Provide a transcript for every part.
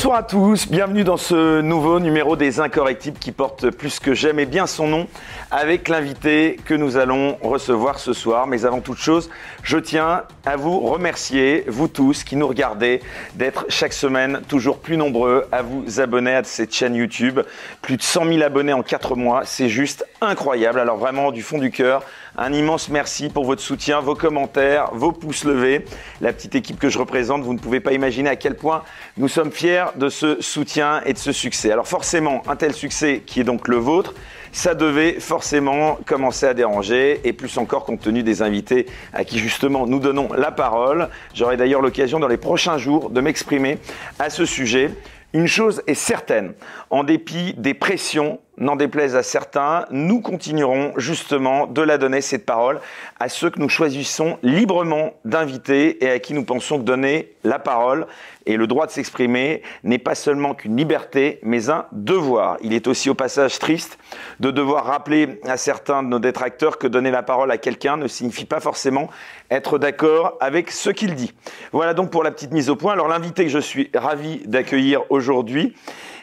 Bonsoir à tous, bienvenue dans ce nouveau numéro des Incorrectibles qui porte plus que jamais bien son nom avec l'invité que nous allons recevoir ce soir. Mais avant toute chose, je tiens à vous remercier, vous tous qui nous regardez, d'être chaque semaine toujours plus nombreux à vous abonner à cette chaîne YouTube. Plus de 100 000 abonnés en 4 mois, c'est juste incroyable. Alors vraiment du fond du cœur, un immense merci pour votre soutien, vos commentaires, vos pouces levés. La petite équipe que je représente, vous ne pouvez pas imaginer à quel point nous sommes fiers de ce soutien et de ce succès. Alors forcément, un tel succès qui est donc le vôtre, ça devait forcément commencer à déranger, et plus encore compte tenu des invités à qui justement nous donnons la parole. J'aurai d'ailleurs l'occasion dans les prochains jours de m'exprimer à ce sujet. Une chose est certaine, en dépit des pressions n'en déplaise à certains, nous continuerons justement de la donner, cette parole, à ceux que nous choisissons librement d'inviter et à qui nous pensons donner la parole et le droit de s'exprimer n'est pas seulement qu'une liberté, mais un devoir. Il est aussi au passage triste de devoir rappeler à certains de nos détracteurs que donner la parole à quelqu'un ne signifie pas forcément être d'accord avec ce qu'il dit. Voilà donc pour la petite mise au point. Alors l'invité que je suis ravi d'accueillir aujourd'hui,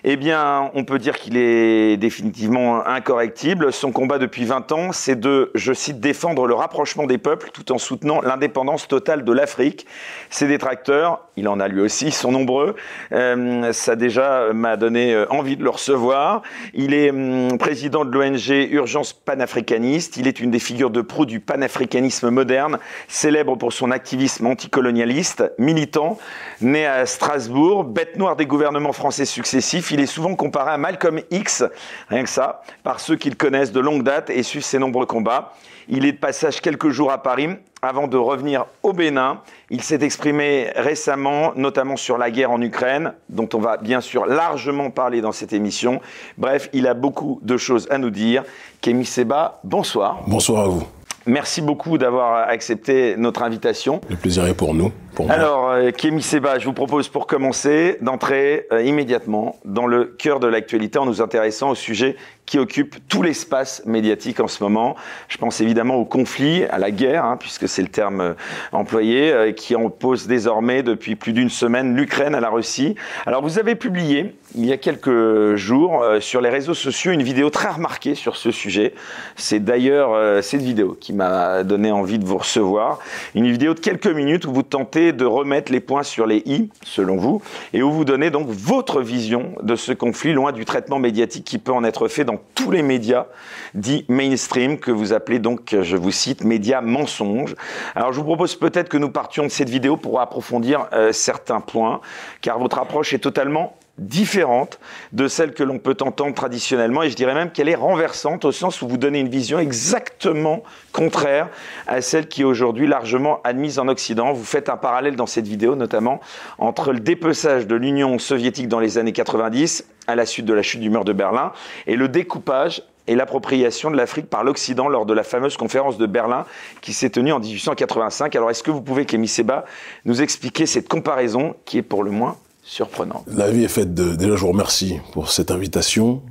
eh bien, on peut dire qu'il est définitivement incorrectible. Son combat depuis 20 ans, c'est de, je cite, défendre le rapprochement des peuples tout en soutenant l'indépendance totale de l'Afrique. Ses détracteurs, il en a lui aussi, sont nombreux. Euh, ça déjà m'a donné euh, envie de le recevoir. Il est hum, président de l'ONG Urgence panafricaniste. Il est une des figures de proue du panafricanisme moderne, célèbre pour son activisme anticolonialiste, militant, né à Strasbourg, bête noire des gouvernements français successifs il est souvent comparé à Malcolm X, rien que ça, par ceux qui le connaissent de longue date et suivent ses nombreux combats. Il est de passage quelques jours à Paris avant de revenir au Bénin. Il s'est exprimé récemment, notamment sur la guerre en Ukraine, dont on va bien sûr largement parler dans cette émission. Bref, il a beaucoup de choses à nous dire. Kémy Seba, bonsoir. Bonsoir à vous. Merci beaucoup d'avoir accepté notre invitation. Le plaisir est pour nous. Alors, euh, Kémy Seba, je vous propose pour commencer d'entrer euh, immédiatement dans le cœur de l'actualité en nous intéressant au sujet qui occupe tout l'espace médiatique en ce moment. Je pense évidemment au conflit, à la guerre, hein, puisque c'est le terme euh, employé, euh, qui oppose désormais depuis plus d'une semaine l'Ukraine à la Russie. Alors vous avez publié il y a quelques jours euh, sur les réseaux sociaux une vidéo très remarquée sur ce sujet. C'est d'ailleurs cette vidéo qui m'a donné envie de vous recevoir. Une vidéo de quelques minutes où vous tentez de remettre les points sur les i, selon vous, et où vous donnez donc votre vision de ce conflit, loin du traitement médiatique qui peut en être fait tous les médias dits mainstream, que vous appelez donc, je vous cite, médias mensonges. Alors je vous propose peut-être que nous partions de cette vidéo pour approfondir euh, certains points, car votre approche est totalement différente de celle que l'on peut entendre traditionnellement et je dirais même qu'elle est renversante au sens où vous donnez une vision exactement contraire à celle qui est aujourd'hui largement admise en Occident. Vous faites un parallèle dans cette vidéo notamment entre le dépeçage de l'Union soviétique dans les années 90 à la suite de la chute du mur de Berlin et le découpage et l'appropriation de l'Afrique par l'Occident lors de la fameuse conférence de Berlin qui s'est tenue en 1885. Alors est-ce que vous pouvez, Kémy Seba, nous expliquer cette comparaison qui est pour le moins surprenante? La vie est faite de... Déjà, je vous remercie pour cette invitation.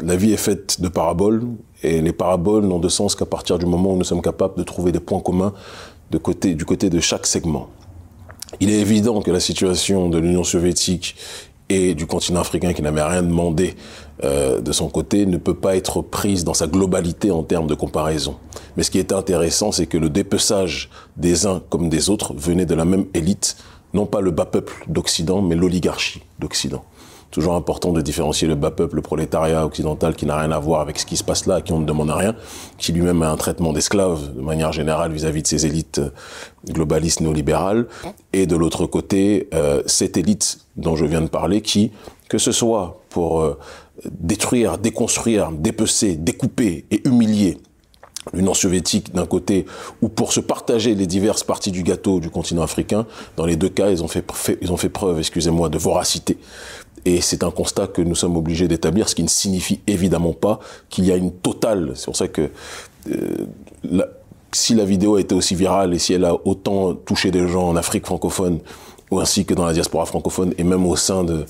La vie est faite de paraboles et les paraboles n'ont de sens qu'à partir du moment où nous sommes capables de trouver des points communs de côté, du côté de chaque segment. Il est évident que la situation de l'Union soviétique et du continent africain qui n'avait rien demandé euh, de son côté ne peut pas être prise dans sa globalité en termes de comparaison. Mais ce qui est intéressant, c'est que le dépeçage des uns comme des autres venait de la même élite, non pas le bas peuple d'Occident, mais l'oligarchie d'Occident toujours important de différencier le bas peuple, le prolétariat occidental qui n'a rien à voir avec ce qui se passe là, qui on ne demande rien, qui lui-même a un traitement d'esclave de manière générale vis-à-vis de ses élites euh, globalistes néolibérales, et de l'autre côté, euh, cette élite dont je viens de parler qui, que ce soit pour euh, détruire, déconstruire, dépecer, découper et humilier l'Union soviétique d'un côté, ou pour se partager les diverses parties du gâteau du continent africain, dans les deux cas, ils ont fait, ils ont fait preuve, excusez-moi, de voracité et c'est un constat que nous sommes obligés d'établir, ce qui ne signifie évidemment pas qu'il y a une totale. C'est pour ça que euh, si la vidéo a été aussi virale et si elle a autant touché des gens en Afrique francophone, ou ainsi que dans la diaspora francophone, et même au sein de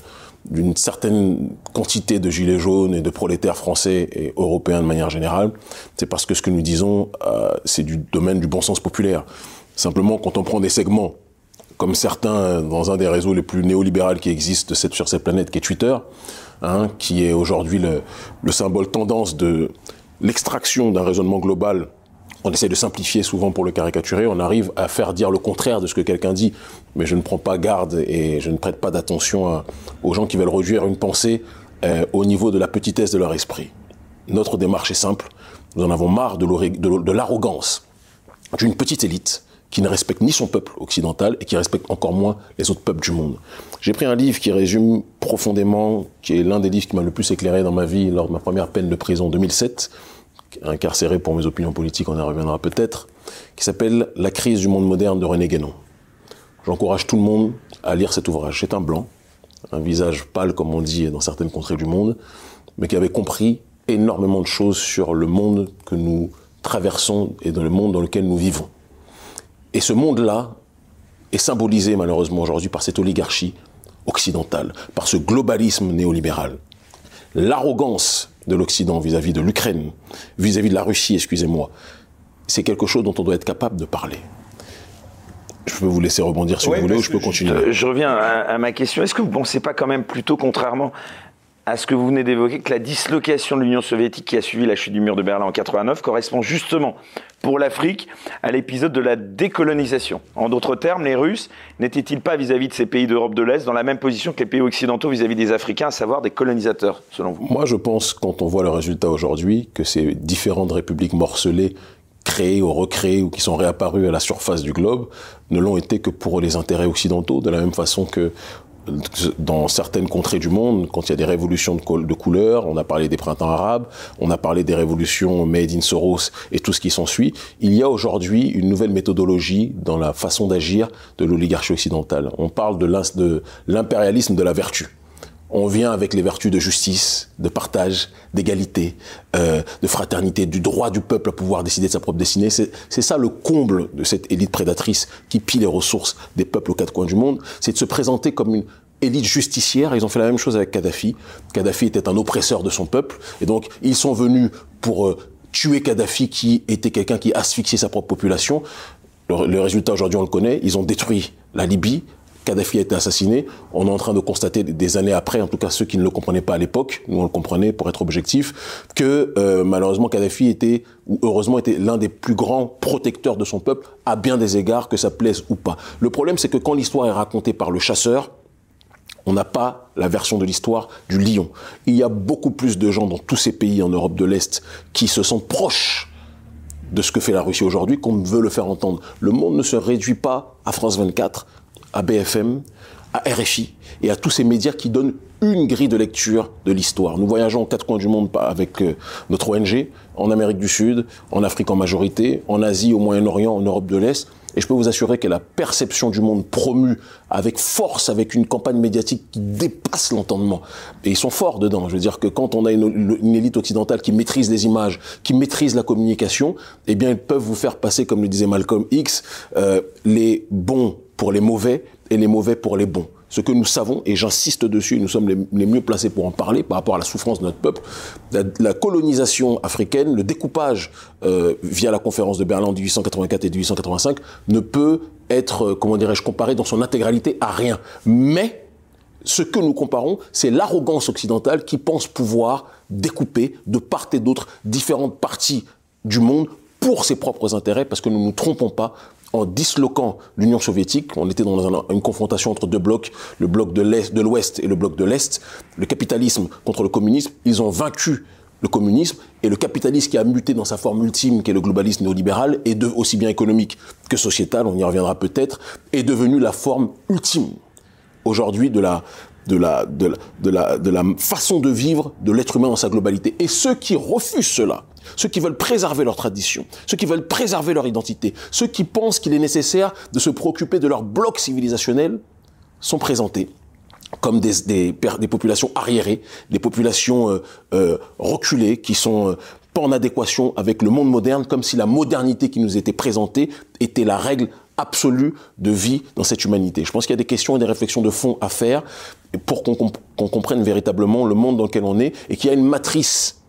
d'une certaine quantité de gilets jaunes et de prolétaires français et européens de manière générale, c'est parce que ce que nous disons, euh, c'est du domaine du bon sens populaire. Simplement, quand on prend des segments comme certains dans un des réseaux les plus néolibéraux qui existent sur cette planète, qui est Twitter, hein, qui est aujourd'hui le, le symbole tendance de l'extraction d'un raisonnement global. On essaie de simplifier souvent pour le caricaturer, on arrive à faire dire le contraire de ce que quelqu'un dit, mais je ne prends pas garde et je ne prête pas d'attention aux gens qui veulent réduire une pensée euh, au niveau de la petitesse de leur esprit. Notre démarche est simple, nous en avons marre de l'arrogance d'une petite élite qui ne respecte ni son peuple occidental et qui respecte encore moins les autres peuples du monde. J'ai pris un livre qui résume profondément, qui est l'un des livres qui m'a le plus éclairé dans ma vie lors de ma première peine de prison en 2007, incarcéré pour mes opinions politiques, on y reviendra peut-être, qui s'appelle La crise du monde moderne de René Guénon. J'encourage tout le monde à lire cet ouvrage. C'est un blanc, un visage pâle comme on dit dans certaines contrées du monde, mais qui avait compris énormément de choses sur le monde que nous traversons et dans le monde dans lequel nous vivons. Et ce monde-là est symbolisé malheureusement aujourd'hui par cette oligarchie occidentale, par ce globalisme néolibéral. L'arrogance de l'Occident vis-à-vis de l'Ukraine, vis-à-vis de la Russie, excusez-moi, c'est quelque chose dont on doit être capable de parler. Je peux vous laisser rebondir si vous voulez ou je peux continuer. Je, reviens à, à, ma question. Est-ce que vous ne pensez pas quand même plutôt, contrairement à ce que vous venez d'évoquer, que la dislocation de l'Union soviétique qui a suivi la chute du mur de Berlin en 89 correspond justement pour l'Afrique à l'épisode de la décolonisation. En d'autres termes, les Russes n'étaient-ils pas vis-à-vis de ces pays d'Europe de l'Est dans la même position que les pays occidentaux vis-à-vis des Africains, à savoir des colonisateurs, selon vous? Moi, je pense, quand on voit le résultat aujourd'hui, que ces différentes républiques morcelées créées ou recréées ou qui sont réapparues à la surface du globe ne l'ont été que pour les intérêts occidentaux, de la même façon que dans certaines contrées du monde, quand il y a des révolutions de, de couleur, on a parlé des printemps arabes, on a parlé des révolutions made in Soros et tout ce qui s'ensuit, il y a aujourd'hui une nouvelle méthodologie dans la façon d'agir de l'oligarchie occidentale. On parle de l'impérialisme de la vertu on vient avec les vertus de justice, de partage, d'égalité, euh, de fraternité, du droit du peuple à pouvoir décider de sa propre destinée. C'est ça le comble de cette élite prédatrice qui pille les ressources des peuples aux quatre coins du monde, c'est de se présenter comme une élite justicière. Ils ont fait la même chose avec Kadhafi. Kadhafi était un oppresseur de son peuple, et donc ils sont venus pour euh, tuer Kadhafi, qui était quelqu'un qui asphyxiait sa propre population. le résultat aujourd'hui, on le connaît. Ils ont détruit la Libye, Kadhafi a été assassiné. On est en train de constater des années après, en tout cas ceux qui ne le comprenaient pas à l'époque, nous on le comprenait pour être objectif, que euh, malheureusement Kadhafi était, ou heureusement était l'un des plus grands protecteurs de son peuple, à bien des égards, que ça plaise ou pas. Le problème c'est que quand l'histoire est racontée par le chasseur, on n'a pas la version de l'histoire du lion. Il y a beaucoup plus de gens dans tous ces pays en Europe de l'Est qui se sentent proches de ce que fait la Russie aujourd'hui qu'on veut le faire entendre. Le monde ne se réduit pas à France 24, à BFM, à RFI et à tous ces médias qui donnent une grille de lecture de l'histoire. Nous voyageons aux quatre coins du monde avec euh, notre ONG, en Amérique du Sud, en Afrique en majorité, en Asie, au Moyen-Orient, en Europe de l'Est. Et je peux vous assurer que la perception du monde promue avec force, avec une campagne médiatique qui dépasse l'entendement. Et ils sont forts dedans. Je veux dire que quand on a une, élite occidentale qui maîtrise les images, qui maîtrise la communication, eh bien, ils peuvent vous faire passer, comme le disait Malcolm X, euh, les bons pour les mauvais et les mauvais pour les bons. Ce que nous savons, et j'insiste dessus, nous sommes les, mieux placés pour en parler par rapport à la souffrance de notre peuple, la, colonisation africaine, le découpage euh, via la conférence de Berlin en 1884 et 1885 ne peut être, euh, comment dirais-je, comparé dans son intégralité à rien. Mais ce que nous comparons, c'est l'arrogance occidentale qui pense pouvoir découper de part et d'autre différentes parties du monde pour ses propres intérêts, parce que nous ne nous trompons pas, en disloquant l'Union soviétique, on était dans une confrontation entre deux blocs, le bloc de l'Ouest et le bloc de l'Est, le capitalisme contre le communisme, ils ont vaincu le communisme et le capitalisme qui a muté dans sa forme ultime, qui est le globalisme néolibéral, et de, aussi bien économique que sociétal, on y reviendra peut-être, est devenu la forme ultime aujourd'hui de la, de la, façon de vivre de l'être humain dans sa globalité. Et ceux qui refusent cela, ceux qui veulent préserver leur tradition, ceux qui veulent préserver leur identité, ceux qui pensent qu'il est nécessaire de se préoccuper de leur bloc civilisationnel, sont présentés comme des, des, populations arriérées, des populations euh, euh, reculées, qui sont euh, pas en adéquation avec le monde moderne, comme si la modernité qui nous était présentée était la règle absolue de vie dans cette humanité. Je pense qu'il y a des questions et des réflexions de fond à faire pour qu'on comprenne véritablement le monde dans lequel on est et qu'il y a une matrice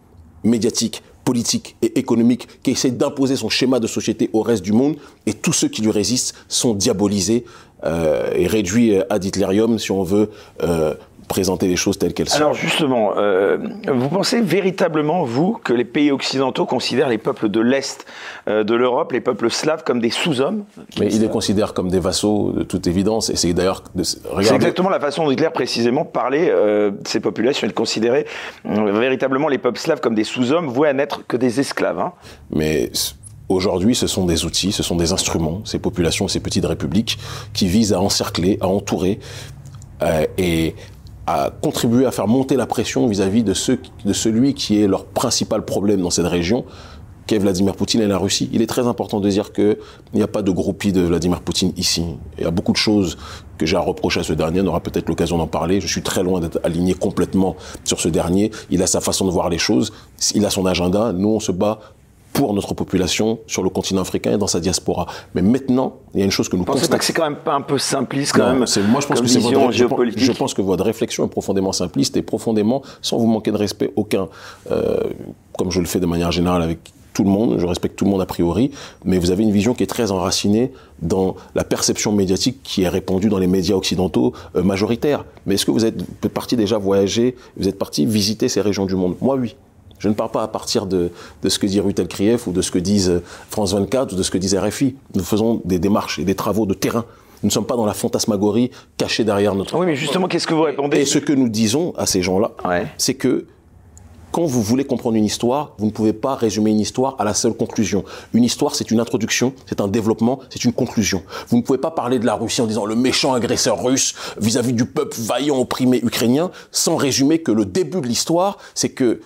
médiatique, politique et économique qui essaie d'imposer son schéma de société au reste du monde et tous ceux qui lui résistent sont diabolisés euh, est réduit ad hitlerium si on veut euh, présenter les choses telles qu'elles sont. Alors justement, euh, vous pensez véritablement, vous, que les pays occidentaux considèrent les peuples de l'Est euh, de l'Europe, les peuples slaves, comme des sous-hommes? Mais ils les considèrent comme des vassaux, de toute évidence, et c'est d'ailleurs... C'est exactement la façon dont Hitler, précisément, parlait euh, de ces populations. Il considérait euh, véritablement les peuples slaves comme des sous-hommes, voués à n'être que des esclaves. Hein. Mais Aujourd'hui, ce sont des outils, ce sont des instruments, ces populations, ces petites républiques, qui visent à encercler, à entourer euh, et à contribuer à faire monter la pression vis-à-vis de, ceux, de celui qui est leur principal problème dans cette région, qu'est Vladimir Poutine et la Russie. Il est très important de dire qu'il n'y a pas de groupie de Vladimir Poutine ici. Il y a beaucoup de choses que j'ai à reprocher à ce dernier. On aura peut-être l'occasion d'en parler. Je suis très loin d'être aligné complètement sur ce dernier. Il a sa façon de voir les choses. Il a son agenda. Nous, on se bat pour notre population sur le continent africain et dans sa diaspora. Mais maintenant, il y a une chose que nous que c'est quand même pas un peu simpliste quand même Moi, je pense que c'est votre géopolitique. Je, pense que votre réflexion est profondément simpliste et profondément, sans vous manquer de respect aucun, euh, comme je le fais de manière générale avec tout le monde, je respecte tout le monde a priori, mais vous avez une vision qui est très enracinée dans la perception médiatique qui est répandue dans les médias occidentaux euh, majoritaires. Mais est-ce que vous êtes parti déjà voyager, vous êtes parti visiter ces régions du monde? Moi, oui. Je ne parle pas à partir de, de ce que dit Rutel Krief ou de ce que disent France 24 ou de ce que disent RFI. Nous faisons des démarches et des travaux de terrain. Nous ne sommes pas dans la fantasmagorie cachée derrière notre... Oui, mais justement, qu'est-ce que vous répondez? Et ce que nous disons à ces gens-là, c'est que quand vous voulez comprendre une histoire, vous ne pouvez pas résumer une histoire à la seule conclusion. Une histoire, c'est une introduction, c'est un développement, c'est une conclusion. Vous ne pouvez pas parler de la Russie en disant le méchant agresseur russe vis-à-vis -vis du peuple vaillant opprimé ukrainien sans résumer que le début de l'histoire, c'est que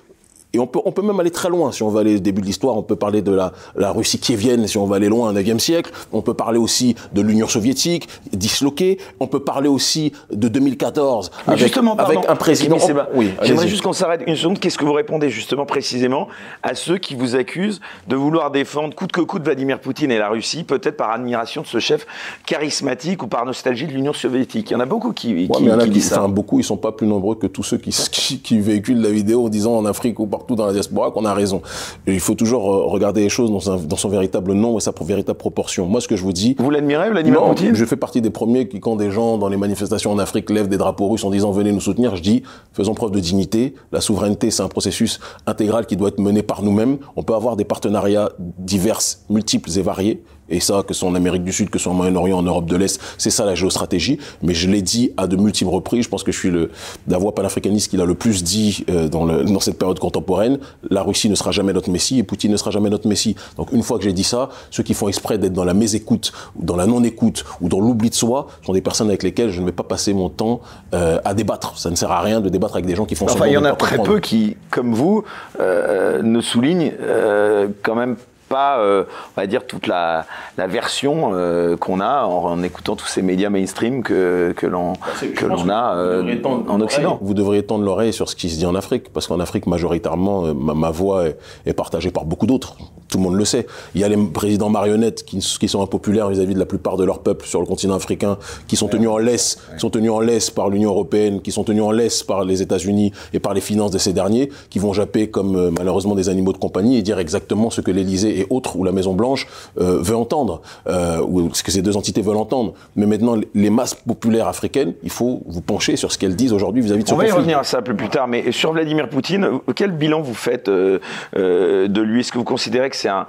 et on peut, on peut même aller très loin. Si on va aller au début de l'histoire, on peut parler de la, la Russie kievienne, si on va aller loin, au 9e siècle. On peut parler aussi de l'Union soviétique, disloquée. On peut parler aussi de 2014, avec, justement, avec un président... oui, J'aimerais juste qu'on s'arrête une seconde. Qu'est-ce que vous répondez justement précisément à ceux qui vous accusent de vouloir défendre coûte que coûte Vladimir Poutine et la Russie, peut-être par admiration de ce chef charismatique ou par nostalgie de l'Union soviétique? Il y en a beaucoup qui, qui, ouais, mais a qui, ça. Enfin, beaucoup, ils sont pas plus nombreux que tous ceux qui, qui, qui véhiculent la vidéo en disant en Afrique ou partout dans la diaspora qu'on a raison. Et il faut toujours euh, regarder les choses dans, un, dans, son véritable nom et sa véritable proportion. Moi, ce que je vous dis... Vous l'admirez, Vladimir Poutine Je fais partie des premiers qui, quand des gens dans les manifestations en Afrique lèvent des drapeaux russes en disant venez nous soutenir, je dis faisons preuve de dignité. La souveraineté, c'est un processus intégral qui doit être mené par nous-mêmes. On peut avoir des partenariats divers, multiples et variés et ça, que ce soit en Amérique du Sud, que ce soit en Moyen-Orient, en Europe de l'Est, c'est ça la géostratégie. Mais je l'ai dit à de multiples reprises, je pense que je suis le, la voix panafricaniste qui l'a le plus dit euh, dans, le, dans cette période contemporaine. La Russie ne sera jamais notre messie et Poutine ne sera jamais notre messie. Donc une fois que j'ai dit ça, ceux qui font exprès d'être dans la mésécoute, ou dans la non-écoute, ou dans l'oubli de soi, sont des personnes avec lesquelles je ne vais pas passer mon temps euh, à débattre. Ça ne sert à rien de débattre avec des gens qui font enfin, il y en a très peu qui, comme vous, euh, ne soulignent euh, quand même pas, euh, on va dire, toute la, la version euh, qu'on a en, en, écoutant tous ces médias mainstream que, que l'on que l'on a euh, en Occident. Vous devriez tendre l'oreille sur ce qui se dit en Afrique, parce qu'en Afrique, majoritairement, ma, ma voix est, est, partagée par beaucoup d'autres. Tout le monde le sait. Il y a les présidents marionnettes qui, qui sont impopulaires vis-à-vis -vis de la plupart de leur peuple sur le continent africain, qui sont tenus en laisse, qui sont tenus en laisse par l'Union européenne, qui sont tenus en laisse par les États-Unis et par les finances de ces derniers, qui vont japper comme malheureusement des animaux de compagnie et dire exactement ce que l'Élysée et autres, ou la Maison Blanche, euh, veut entendre, euh, ou ce que ces deux entités veulent entendre. Mais maintenant, les masses populaires africaines, il faut vous pencher sur ce qu'elles disent aujourd'hui vis-à-vis de ce On conflit. va y revenir à ça un peu plus tard, mais sur Vladimir Poutine, quel bilan vous faites euh, de lui? Est-ce que vous considérez que c'est un,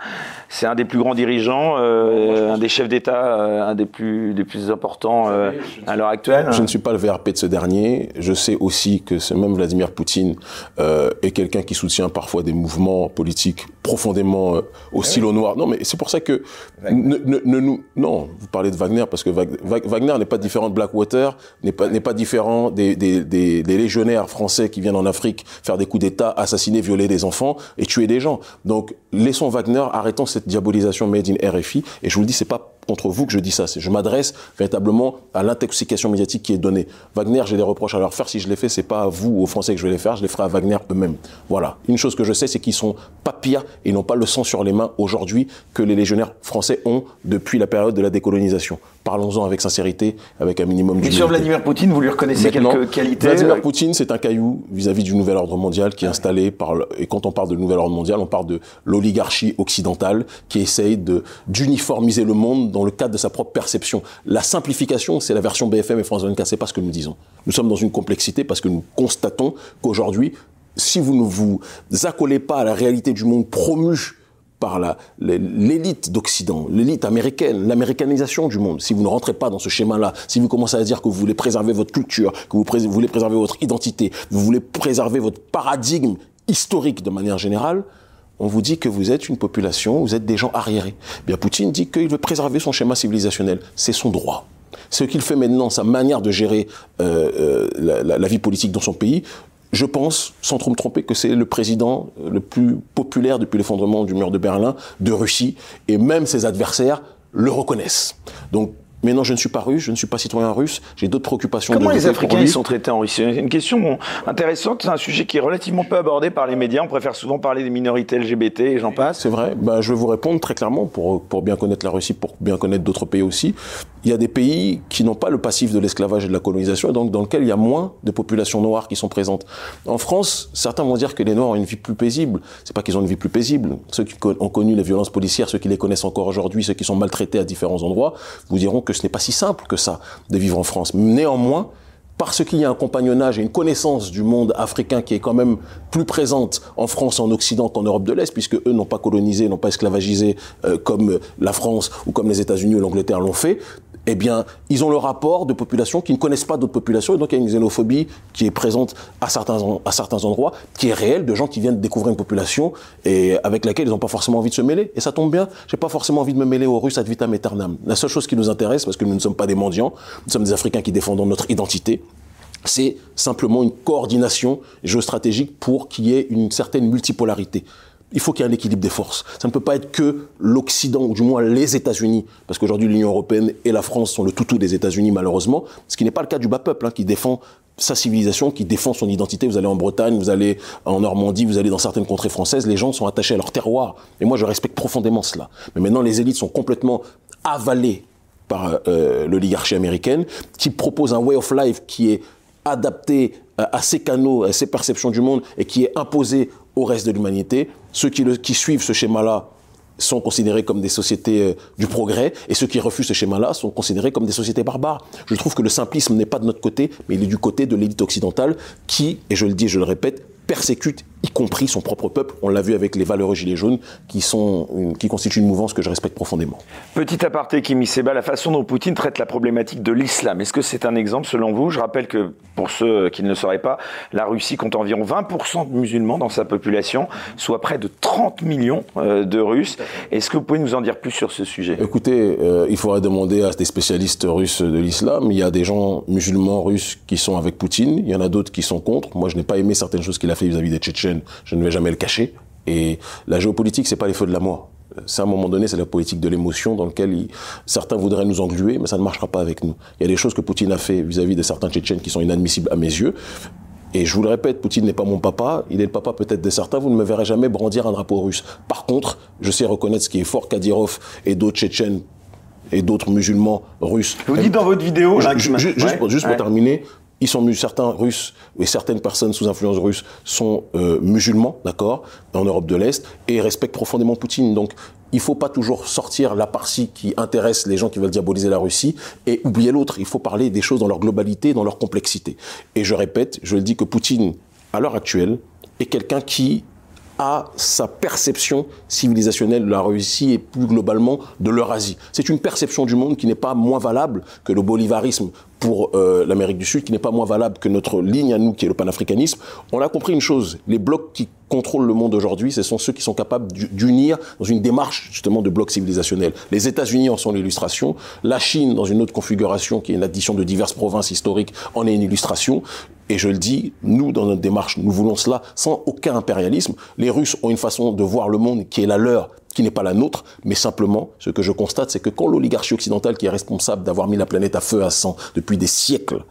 c'est un des plus grands dirigeants, un des chefs d'État, un des plus, des plus importants à l'heure actuelle? Je ne suis pas le VRP de ce dernier. Je sais aussi que ce même Vladimir Poutine est quelqu'un qui soutient parfois des mouvements politiques profondément au noir. Non, mais c'est pour ça que ne, ne, ne, nous... Non, vous parlez de Wagner parce que Wagner n'est pas différent de Blackwater, n'est pas, n'est pas différent des, des, des, des, légionnaires français qui viennent en Afrique faire des coups d'État, assassiner, violer des enfants et tuer des gens. Donc, laissons Wagner, arrêtons cette diabolisation made in RFI. Et je vous le dis, c'est pas contre vous que je dis ça. Je m'adresse véritablement à l'intoxication médiatique qui est donnée. Wagner, j'ai des reproches à leur faire. Si je les fais, c'est pas à vous, aux Français, que je vais les faire. Je les ferai à Wagner eux-mêmes. Voilà. Une chose que je sais, c'est qu'ils sont pas pires et n'ont pas le sang sur les mains aujourd'hui que les légionnaires français ont depuis la période de la décolonisation. Parlons-en avec sincérité, avec un minimum d'humilité. sur Vladimir Poutine, vous lui reconnaissez Maintenant, quelques qualités Vladimir euh... Poutine, c'est un caillou vis-à-vis -vis du nouvel ordre mondial qui est installé par le, et quand on parle de nouvel ordre mondial, on parle de l'oligarchie occidentale qui essaye de d'uniformiser le monde dans dans le cadre de sa propre perception. La simplification, c'est la version BFM et France 24, c'est pas ce que nous disons. Nous sommes dans une complexité parce que nous constatons qu'aujourd'hui, si vous ne vous accolez pas à la réalité du monde promue par l'élite d'Occident, l'élite américaine, l'américanisation du monde. Si vous ne rentrez pas dans ce schéma-là, si vous commencez à dire que vous voulez préserver votre culture, que vous, voulez préserver votre identité, vous voulez préserver votre paradigme historique de manière générale, on vous dit que vous êtes une population, vous êtes des gens arriérés. Bien, Poutine dit qu'il veut préserver son schéma civilisationnel. C'est son droit. Ce qu'il fait maintenant, sa manière de gérer euh, euh, la, vie politique dans son pays, je pense, sans trop me tromper, que c'est le président le plus populaire depuis l'effondrement du mur de Berlin de Russie, et même ses adversaires le reconnaissent. Donc mais non, je ne suis pas russe, je ne suis pas citoyen russe, j'ai d'autres préoccupations. Comment les Africains sont traités en Russie? C'est une question intéressante, c'est un sujet qui est relativement peu abordé par les médias. On préfère souvent parler des minorités LGBT et j'en passe. C'est vrai, bah, je vais vous répondre très clairement pour, pour bien connaître la Russie, pour bien connaître d'autres pays aussi. Il y a des pays qui n'ont pas le passif de l'esclavage et de la colonisation, et donc dans lequel il y a moins de populations noires qui sont présentes. En France, certains vont dire que les Noirs ont une vie plus paisible. C'est pas qu'ils ont une vie plus paisible. Ceux qui ont connu les violences policières, ceux qui les connaissent encore aujourd'hui, ceux qui sont maltraités à différents endroits, vous diront que que ce n'est pas si simple que ça de vivre en France. Néanmoins, parce qu'il y a un compagnonnage et une connaissance du monde africain qui est quand même plus présente en France, en Occident qu'en Europe de l'Est, puisque eux n'ont pas colonisé, n'ont pas esclavagisé euh, comme la France ou comme les États-Unis ou l'Angleterre l'ont fait, eh bien, ils ont le rapport de populations qui ne connaissent pas d'autres populations, et donc il y a une xénophobie qui est présente à certains, à certains endroits, qui est réelle, de gens qui viennent découvrir une population et avec laquelle ils n'ont pas forcément envie de se mêler. Et ça tombe bien, j'ai pas forcément envie de me mêler aux Russes ad vitam aeternam. La seule chose qui nous intéresse, parce que nous ne sommes pas des mendiants, nous sommes des Africains qui défendons notre identité, c'est simplement une coordination géostratégique pour qu'il y ait une certaine multipolarité il faut qu'il y ait un équilibre des forces. Ça ne peut pas être que l'Occident, ou du moins les États-Unis, parce qu'aujourd'hui l'Union européenne et la France sont le toutou des États-Unis malheureusement, ce qui n'est pas le cas du bas peuple, hein, qui défend sa civilisation, qui défend son identité. Vous allez en Bretagne, vous allez en Normandie, vous allez dans certaines contrées françaises, les gens sont attachés à leur terroir. Et moi, je respecte profondément cela. Mais maintenant, les élites sont complètement avalées par euh, l'oligarchie américaine, qui propose un way of life qui est adapté euh, à ses canaux, à ses perceptions du monde et qui est imposé au reste de l'humanité. Ceux qui, qui suivent ce schéma-là sont considérés comme des sociétés euh, du progrès, et ceux qui refusent ce schéma-là sont considérés comme des sociétés barbares. Je trouve que le simplisme n'est pas de notre côté, mais il est du côté de l'élite occidentale qui, et je le dis et je le répète, persécute y compris son propre peuple. On l'a vu avec les valeureux gilets jaunes, qui, sont qui constituent une mouvance que je respecte profondément. Petit aparté, Kimi Seba, la façon dont Poutine traite la problématique de l'islam, est-ce que c'est un exemple selon vous? Je rappelle que, pour ceux qui ne le sauraient pas, la Russie compte environ 20% de musulmans dans sa population, soit près de 30 millions euh, de Russes. Est-ce que vous pouvez nous en dire plus sur ce sujet? Écoutez, euh, il faudrait demander à des spécialistes russes de l'islam. Il y a des gens musulmans russes qui sont avec Poutine, il y en a d'autres qui sont contre. Moi, je n'ai pas aimé certaines choses qu'il a fait vis-à-vis des Tchétchènes je ne vais jamais le cacher. Et la géopolitique, c'est pas les feux de la mort. C'est à un moment donné, c'est la politique de l'émotion dans laquelle certains voudraient nous engluer, mais ça ne marchera pas avec nous. Il y a des choses que Poutine a fait vis-à-vis de certains Tchétchènes qui sont inadmissibles à mes yeux. Et je vous le répète, Poutine n'est pas mon papa, il est le papa peut-être de certains, vous ne me verrez jamais brandir un drapeau russe. Par contre, je sais reconnaître ce qui est fort Kadyrov et d'autres Tchétchènes et d'autres musulmans russes. Vous dites dans votre vidéo, juste, pour, juste pour terminer, ils sont certains Russes et certaines personnes sous influence russe sont euh, musulmans, d'accord, en Europe de l'Est et respectent profondément Poutine. Donc il faut pas toujours sortir la partie qui intéresse les gens qui veulent diaboliser la Russie et oublier l'autre. Il faut parler des choses dans leur globalité, dans leur complexité. Et je répète, je le dis que Poutine, à l'heure actuelle, est quelqu'un qui a sa perception civilisationnelle de la Russie et plus globalement de l'Eurasie. C'est une perception du monde qui n'est pas moins valable que le bolivarisme pour euh, l'Amérique du Sud, qui n'est pas moins valable que notre ligne à nous, qui est le panafricanisme. On a compris une chose, les blocs qui contrôlent le monde aujourd'hui, ce sont ceux qui sont capables d'unir dans une démarche justement de bloc civilisationnel. Les États-Unis en sont l'illustration, la Chine dans une autre configuration qui est une addition de diverses provinces historiques en est une illustration. Et je le dis, nous, dans notre démarche, nous voulons cela sans aucun impérialisme. Les Russes ont une façon de voir le monde qui est la leur, qui n'est pas la nôtre, mais simplement, ce que je constate, c'est que quand l'oligarchie occidentale, qui est responsable d'avoir mis la planète à feu à sang depuis des siècles,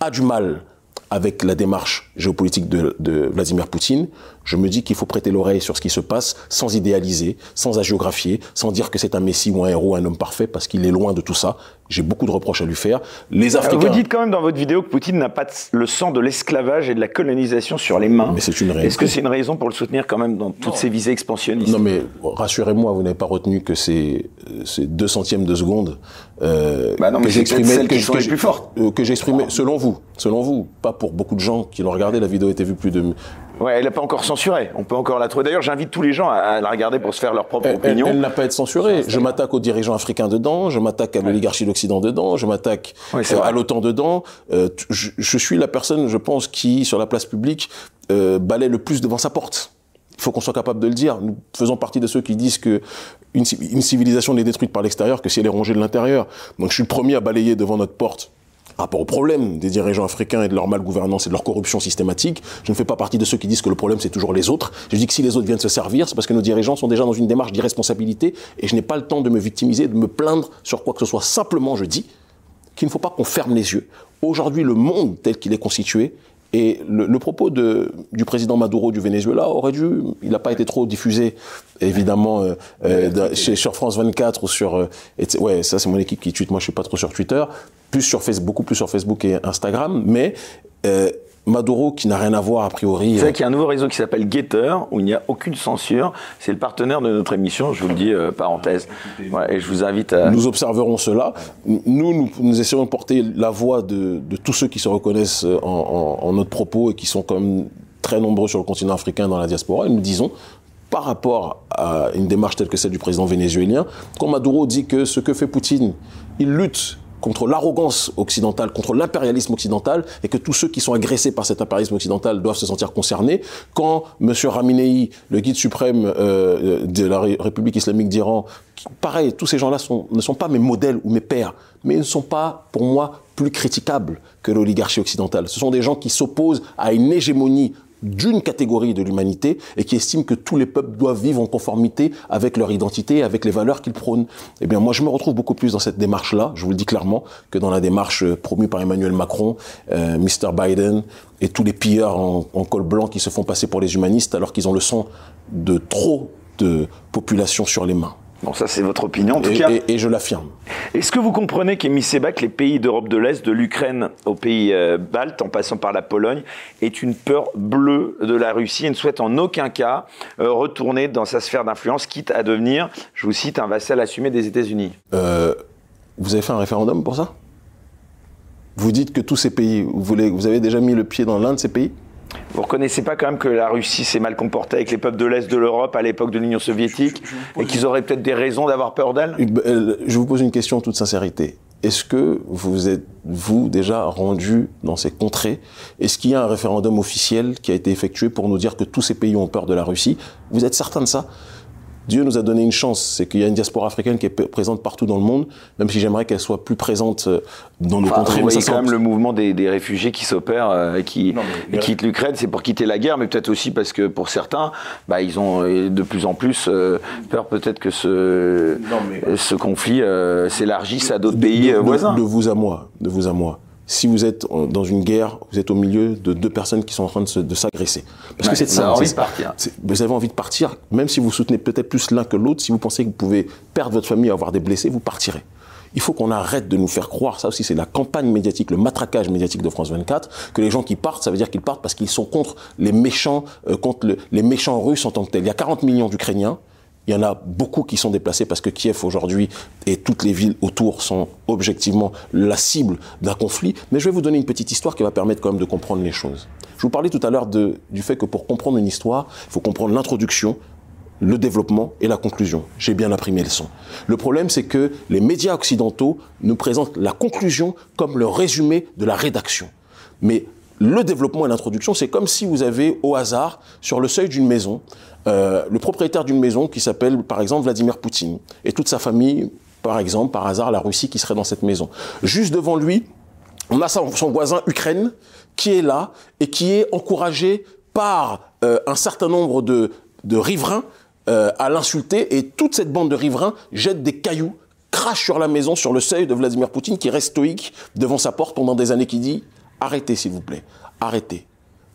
a du mal avec la démarche géopolitique de, Vladimir Poutine, Je me dis qu'il faut prêter l'oreille sur ce qui se passe sans idéaliser, sans agiographier, sans dire que c'est un messie ou un héros, un homme parfait, parce qu'il est loin de tout ça. J'ai beaucoup de reproches à lui faire. Les Africains. Vous dites quand même dans votre vidéo que Poutine n'a pas le sang de l'esclavage et de la colonisation sur les mains. Mais c'est une raison. Est-ce que c'est une raison pour le soutenir quand même dans toutes ses visées expansionnistes? Non, mais rassurez-moi, vous n'avez pas retenu que c'est deux centièmes de seconde euh, bah non, que j'exprimais, que, que. Euh, que j'exprimais, selon vous, selon vous, pas pour beaucoup de gens qui l'ont regardé, la vidéo a été vue plus de Ouais, elle n'est pas encore censurée. On peut encore la trouver. D'ailleurs, j'invite tous les gens à, la regarder pour se faire leur propre opinion. Elle, n'a pas été censurée. Je m'attaque aux dirigeants africains dedans, je m'attaque à l'oligarchie d'Occident dedans, je m'attaque euh, à l'OTAN dedans. Euh, je, je, suis la personne, je pense, qui, sur la place publique, euh, balaie le plus devant sa porte. Il faut qu'on soit capable de le dire. Nous faisons partie de ceux qui disent que une, une civilisation n'est détruite par l'extérieur que si elle est rongée de l'intérieur. Donc je suis le premier à balayer devant notre porte rapport au problème des dirigeants africains et de leur malgouvernance et de leur corruption systématique. Je ne fais pas partie de ceux qui disent que le problème c'est toujours les autres. Je dis que si les autres viennent se servir, c'est parce que nos dirigeants sont déjà dans une démarche d'irresponsabilité et je n'ai pas le temps de me victimiser, de me plaindre sur quoi que ce soit. Simplement, je dis qu'il ne faut pas qu'on ferme les yeux. Aujourd'hui, le monde tel qu'il est constitué, et le, propos de, du président Maduro du Venezuela aurait dû, il n'a pas été trop diffusé, évidemment, euh, euh, sur France 24 ou sur, euh, ouais, ça c'est mon équipe qui tweet, moi je suis pas trop sur Twitter, plus sur Facebook, beaucoup plus sur Facebook et Instagram, mais euh, Maduro qui n'a rien à voir a priori. C'est vrai qu'il y a un nouveau réseau qui s'appelle Getter où il n'y a aucune censure. C'est le partenaire de notre émission, je vous le dis, euh, parenthèse. et je vous invite à. Nous observerons cela. Nous, nous, nous essayons de porter la voix de, de, tous ceux qui se reconnaissent en, en, en, notre propos et qui sont quand même très nombreux sur le continent africain dans la diaspora. Et nous disons par rapport à une démarche telle que celle du président vénézuélien, quand Maduro dit que ce que fait Poutine, il lutte contre l'arrogance occidentale, contre l'impérialisme occidental, et que tous ceux qui sont agressés par cet impérialisme occidental doivent se sentir concernés. Quand M. Ramenei, le guide suprême euh, de la République islamique d'Iran, pareil, tous ces gens-là ne sont pas mes modèles ou mes pères, mais ils ne sont pas, pour moi, plus critiquables que l'oligarchie occidentale. Ce sont des gens qui s'opposent à une hégémonie d'une catégorie de l'humanité et qui estime que tous les peuples doivent vivre en conformité avec leur identité, avec les valeurs qu'ils prônent. Eh bien, moi, je me retrouve beaucoup plus dans cette démarche-là, je vous le dis clairement, que dans la démarche euh, promue par Emmanuel Macron, euh, Mr. Biden et tous les pilleurs en, col blanc qui se font passer pour les humanistes alors qu'ils ont le sang de trop de population sur les mains. Bon, ça c'est votre opinion en tout et, cas. Et, je l'affirme. Est-ce que vous comprenez qu'Émy Sebak, les pays d'Europe de l'Est, de l'Ukraine aux pays euh, baltes, en passant par la Pologne, est une peur bleue de la Russie et ne souhaite en aucun cas euh, retourner dans sa sphère d'influence, quitte à devenir, je vous cite, un vassal assumé des États-Unis? Euh, Vous avez fait un référendum pour ça? Vous dites que tous ces pays, vous, voulez, vous avez déjà mis le pied dans l'un de ces pays? Vous reconnaissez pas quand même que la Russie s'est mal comportée avec les peuples de l'Est de l'Europe à l'époque de l'Union soviétique et qu'ils auraient peut-être des raisons d'avoir peur d'elle? Euh, Je vous pose une question en toute sincérité. Est-ce que vous êtes, vous, déjà rendu dans ces contrées? Est-ce qu'il y a un référendum officiel qui a été effectué pour nous dire que tous ces pays ont peur de la Russie? Vous êtes certain de ça? Dieu nous a donné une chance, c'est qu'il y a une diaspora africaine qui est présente partout dans le monde, même si j'aimerais qu'elle soit plus présente euh, dans nos enfin, contrées. Vous voyez quand même le mouvement des, des réfugiés qui s'opèrent, euh, qui quittent l'Ukraine, c'est pour quitter la guerre, mais peut-être aussi parce que pour certains, bah, ils ont euh, de plus en plus euh, peur peut-être que ce, non, mais... ce conflit euh, s'élargisse à d'autres pays de, voisins. De vous à moi, de vous à moi si vous êtes dans une guerre, vous êtes au milieu de deux personnes qui sont en train de s'agresser. Parce ouais, que c'est ça. Vous avez envie de partir. Vous avez envie de partir, même si vous soutenez peut-être plus l'un que l'autre. Si vous pensez que vous pouvez perdre votre famille, avoir des blessés, vous partirez. Il faut qu'on arrête de nous faire croire, ça aussi c'est la campagne médiatique, le matraquage médiatique de France 24, que les gens qui partent, ça veut dire qu'ils partent parce qu'ils sont contre les méchants, euh, contre le, les méchants russes en tant que tels. Il y a 40 millions d'Ukrainiens, il y en a beaucoup qui sont déplacés parce que Kiev aujourd'hui et toutes les villes autour sont objectivement la cible d'un conflit. Mais je vais vous donner une petite histoire qui va permettre quand même de comprendre les choses. Je vous parlais tout à l'heure du fait que pour comprendre une histoire, il faut comprendre l'introduction, le développement et la conclusion. J'ai bien appris mes leçons. Le problème, c'est que les médias occidentaux nous présentent la conclusion comme le résumé de la rédaction. Mais le développement et l'introduction, c'est comme si vous avez au hasard, sur le seuil d'une maison, euh, le propriétaire d'une maison qui s'appelle par exemple Vladimir Poutine et toute sa famille, par exemple, par hasard, la Russie qui serait dans cette maison. Juste devant lui, on a son, voisin Ukraine qui est là et qui est encouragé par euh, un certain nombre de, de riverains euh, à l'insulter et toute cette bande de riverains jette des cailloux crache sur la maison, sur le seuil de Vladimir Poutine qui reste stoïque devant sa porte pendant des années qui dit arrêtez s'il vous plaît, arrêtez.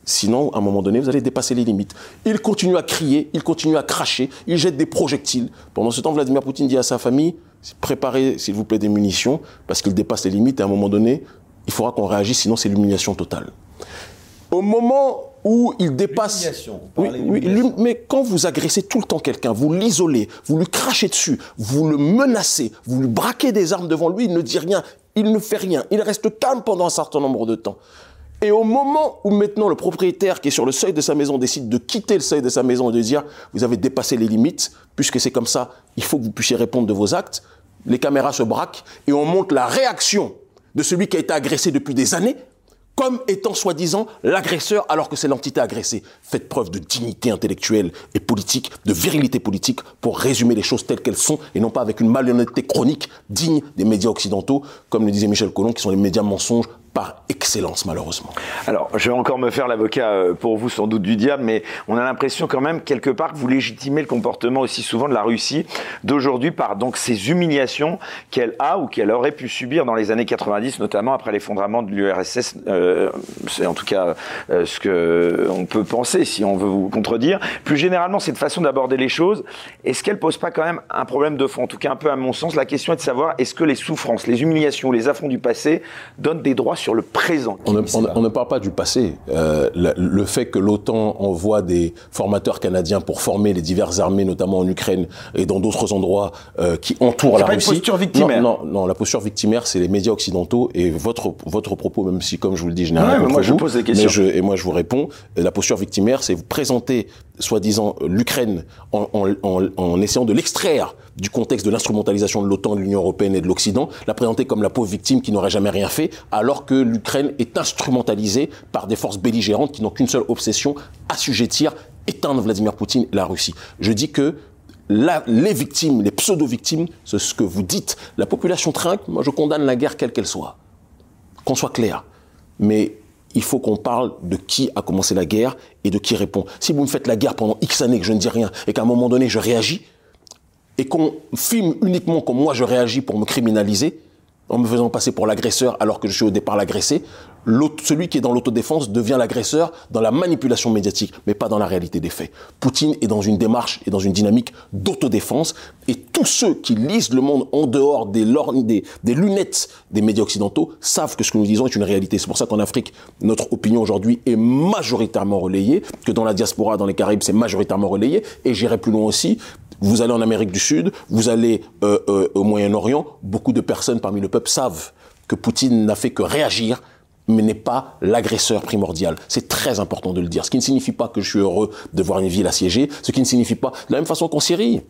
Sinon, à un moment donné, vous allez dépasser les limites. Il continue à crier, il continue à cracher, il jette des projectiles. Pendant ce temps, Vladimir Poutine dit à sa famille, préparez, s'il vous plaît, des munitions, parce qu'il dépasse les limites, et à un moment donné, il faudra qu'on réagisse, sinon c'est l'humiliation totale. Au moment où il dépasse... Oui, oui, mais quand vous agressez tout le temps quelqu'un, vous l'isolez, vous lui crachez dessus, vous le menacez, vous lui braquez des armes devant lui, il ne dit rien, il ne fait rien, il reste calme pendant un certain nombre de temps. Et au moment où maintenant le propriétaire qui est sur le seuil de sa maison décide de quitter le seuil de sa maison et de dire vous avez dépassé les limites, puisque c'est comme ça, il faut que vous puissiez répondre de vos actes, les caméras se braquent et on montre la réaction de celui qui a été agressé depuis des années comme étant soi-disant l'agresseur alors que c'est l'entité agressée. Faites preuve de dignité intellectuelle et politique, de virilité politique pour résumer les choses telles qu'elles sont et non pas avec une malhonnêteté chronique digne des médias occidentaux, comme le disait Michel Collomb, qui sont les médias mensonges par excellence, malheureusement. Alors, je vais encore me faire l'avocat euh, pour vous, sans doute, du diable, mais on a l'impression quand même, quelque part, que vous légitimez le comportement aussi souvent de la Russie d'aujourd'hui par donc ces humiliations qu'elle a ou qu'elle aurait pu subir dans les années 90, notamment après l'effondrement de l'URSS. Euh, c'est en tout cas euh, ce que on peut penser, si on veut vous contredire. Plus généralement, cette façon d'aborder les choses, est-ce qu'elle pose pas quand même un problème de fond? En tout cas, un peu à mon sens, la question est de savoir est-ce que les souffrances, les humiliations, les affronts du passé donnent des droits sur le présent. On ne, parle pas du passé. Euh, le, fait que l'OTAN envoie des formateurs canadiens pour former les diverses armées, notamment en Ukraine et dans d'autres endroits euh, qui entourent la Russie. C'est posture victimaire. Non, non, la posture victimaire, c'est les médias occidentaux et votre votre propos, même si, comme je vous le dis, je n'ai rien contre moi, je pose des questions. et moi, je vous réponds. La posture victimaire, c'est vous présenter soi-disant l'Ukraine en, en, essayant de l'extraire du contexte de l'instrumentalisation de l'OTAN, de l'Union européenne et de l'Occident, la présenter comme la pauvre victime qui n'aurait jamais rien fait, alors que l'Ukraine est instrumentalisée par des forces belligérantes qui n'ont qu'une seule obsession, assujettir, éteindre Vladimir Poutine et la Russie. Je dis que les victimes, les pseudo-victimes, c'est ce que vous dites. La population trinque, moi je condamne la guerre quelle qu'elle soit. Qu'on soit clair. Mais il faut qu'on parle de qui a commencé la guerre et de qui répond. Si vous me faites la guerre pendant X années que je ne dis rien et qu'à un moment donné je réagis et qu'on filme uniquement comme moi je réagis pour me criminaliser, en me faisant passer pour l'agresseur alors que je suis au départ l'agressé, celui qui est dans l'autodéfense devient l'agresseur dans la manipulation médiatique, mais pas dans la réalité des faits. Poutine est dans une démarche et dans une dynamique d'autodéfense, et tous ceux qui lisent le monde en dehors des, lunettes des médias occidentaux savent que ce que nous disons est une réalité. C'est pour ça qu'en Afrique, notre opinion aujourd'hui est majoritairement relayée, que dans la diaspora, dans les Caraïbes, c'est majoritairement relayé, et j'irai plus loin aussi, vous allez en Amérique du Sud, vous allez euh, euh, au Moyen-Orient, beaucoup de personnes parmi le peuple savent que Poutine n'a fait que réagir mais n'est pas l'agresseur primordial. C'est très important de le dire. Ce qui ne signifie pas que je suis heureux de voir une ville assiégée, ce qui ne signifie pas, de la même façon qu'en Syrie,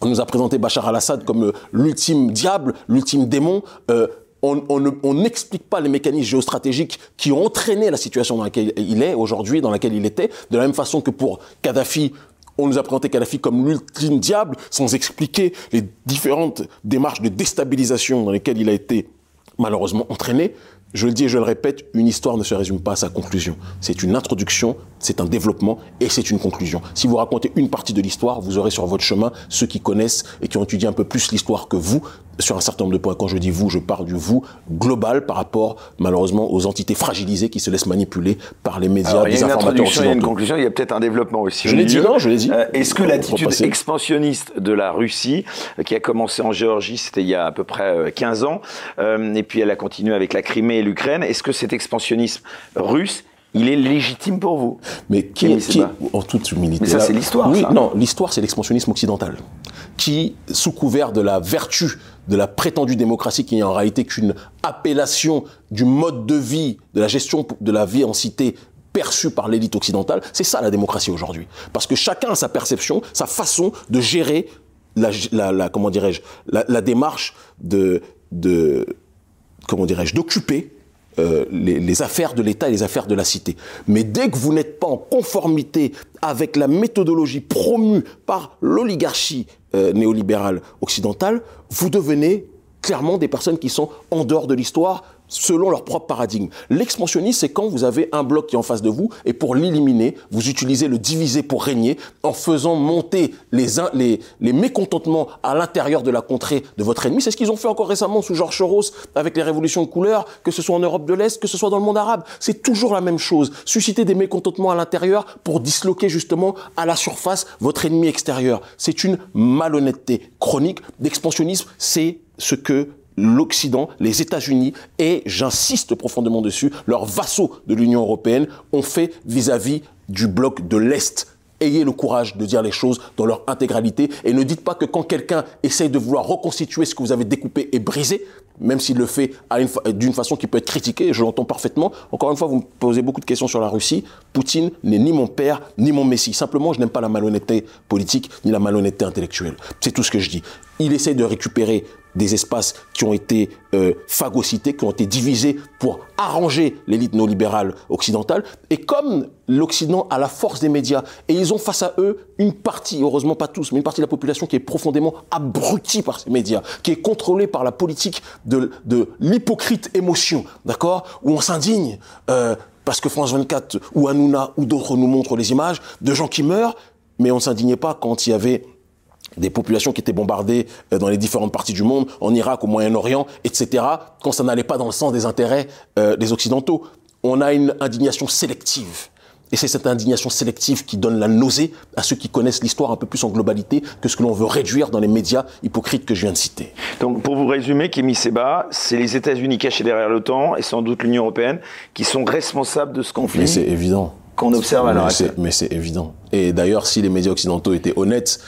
on nous a présenté Bachar al-Assad comme euh, l'ultime diable, l'ultime démon. Euh, on n'explique pas les mécanismes géostratégiques qui ont entraîné la situation dans laquelle il est aujourd'hui, dans laquelle il était. De la même façon que pour Kadhafi, on nous a présenté Kadhafi comme l'ultime diable, sans expliquer les différentes démarches de déstabilisation dans lesquelles il a été malheureusement entraîné. Je le dis et je le répète, une histoire ne se résume pas à sa conclusion. C'est une introduction, c'est un développement et c'est une conclusion. Si vous racontez une partie de l'histoire, vous aurez sur votre chemin ceux qui connaissent et qui ont étudié un peu plus l'histoire que vous sur un certain nombre de points. Quand je dis vous, je parle du vous global par rapport, malheureusement, aux entités fragilisées qui se laissent manipuler par les médias, des informateurs Il y a une conclusion, il y a peut-être un développement aussi. Je l'ai dit, non, je l'ai dit. Euh, est-ce que l'attitude expansionniste de la Russie, euh, qui a commencé en Géorgie, c'était il y a à peu près 15 euh, ans, et puis elle a continué avec la Crimée et l'Ukraine, est-ce que cet expansionnisme russe il est légitime pour vous. Mais qui, est, qui en toute humilité Mais ça, c'est l'histoire. Oui, non, l'histoire, c'est l'expansionnisme occidental, qui, sous couvert de la vertu de la prétendue démocratie, qui n'est en réalité qu'une appellation du mode de vie, de la gestion de la vie en cité perçue par l'élite occidentale, c'est ça la démocratie aujourd'hui. Parce que chacun a sa perception, sa façon de gérer la, la, comment dirais-je, la, la, démarche de, de comment dirais-je, d'occuper euh, les, affaires de l'État et les affaires de la cité. Mais dès que vous n'êtes pas en conformité avec la méthodologie promue par l'oligarchie euh, néolibérale occidentale, vous devenez clairement des personnes qui sont en dehors de l'histoire selon leur propre paradigme. L'expansionnisme, c'est quand vous avez un bloc qui est en face de vous et pour l'éliminer, vous utilisez le diviser pour régner en faisant monter les, mécontentements à l'intérieur de la contrée de votre ennemi. C'est ce qu'ils ont fait encore récemment sous Georges Soros avec les révolutions de couleur, que ce soit en Europe de l'Est, que ce soit dans le monde arabe. C'est toujours la même chose. Susciter des mécontentements à l'intérieur pour disloquer justement à la surface votre ennemi extérieur. C'est une malhonnêteté chronique. L'expansionnisme, c'est ce que l'Occident, les États-Unis et, j'insiste profondément dessus, leurs vassaux de l'Union européenne ont fait vis-à-vis du bloc de l'Est. Ayez le courage de dire les choses dans leur intégralité et ne dites pas que quand quelqu'un essaye de vouloir reconstituer ce que vous avez découpé et brisé, même s'il le fait d'une façon qui peut être critiquée, je l'entends parfaitement. Encore une fois, vous me posez beaucoup de questions sur la Russie. Poutine n'est ni mon père, ni mon messie. Simplement, je n'aime pas la malhonnêteté politique, ni la malhonnêteté intellectuelle. C'est tout ce que je dis. Il essaye de récupérer des espaces qui ont été euh, phagocytés, qui ont été divisés pour arranger l'élite néolibérale occidentale. Et comme l'Occident a la force des médias, et ils ont face à eux une partie, heureusement pas tous, mais une partie de la population qui est profondément abrutie par ces médias, qui est contrôlée par la politique de, l'hypocrite émotion, d'accord Où on s'indigne euh, parce que France 24 ou Hanouna ou d'autres nous montrent les images de gens qui meurent, mais on ne s'indignait pas quand il y avait des populations qui étaient bombardées euh, dans les différentes parties du monde, en Irak, au Moyen-Orient, etc., quand ça n'allait pas dans le sens des intérêts euh, des Occidentaux. On a une indignation sélective. Et c'est cette indignation sélective qui donne la nausée à ceux qui connaissent l'histoire un peu plus en globalité que ce que l'on veut réduire dans les médias hypocrites que je viens de citer. Donc, pour vous résumer, Kémy Seba, c'est les États-Unis cachés derrière l'OTAN et sans doute l'Union européenne qui sont responsables de ce conflit. Mais c'est évident. Qu'on observe à l'heure actuelle. Mais c'est évident. Et d'ailleurs, si les médias occidentaux étaient honnêtes,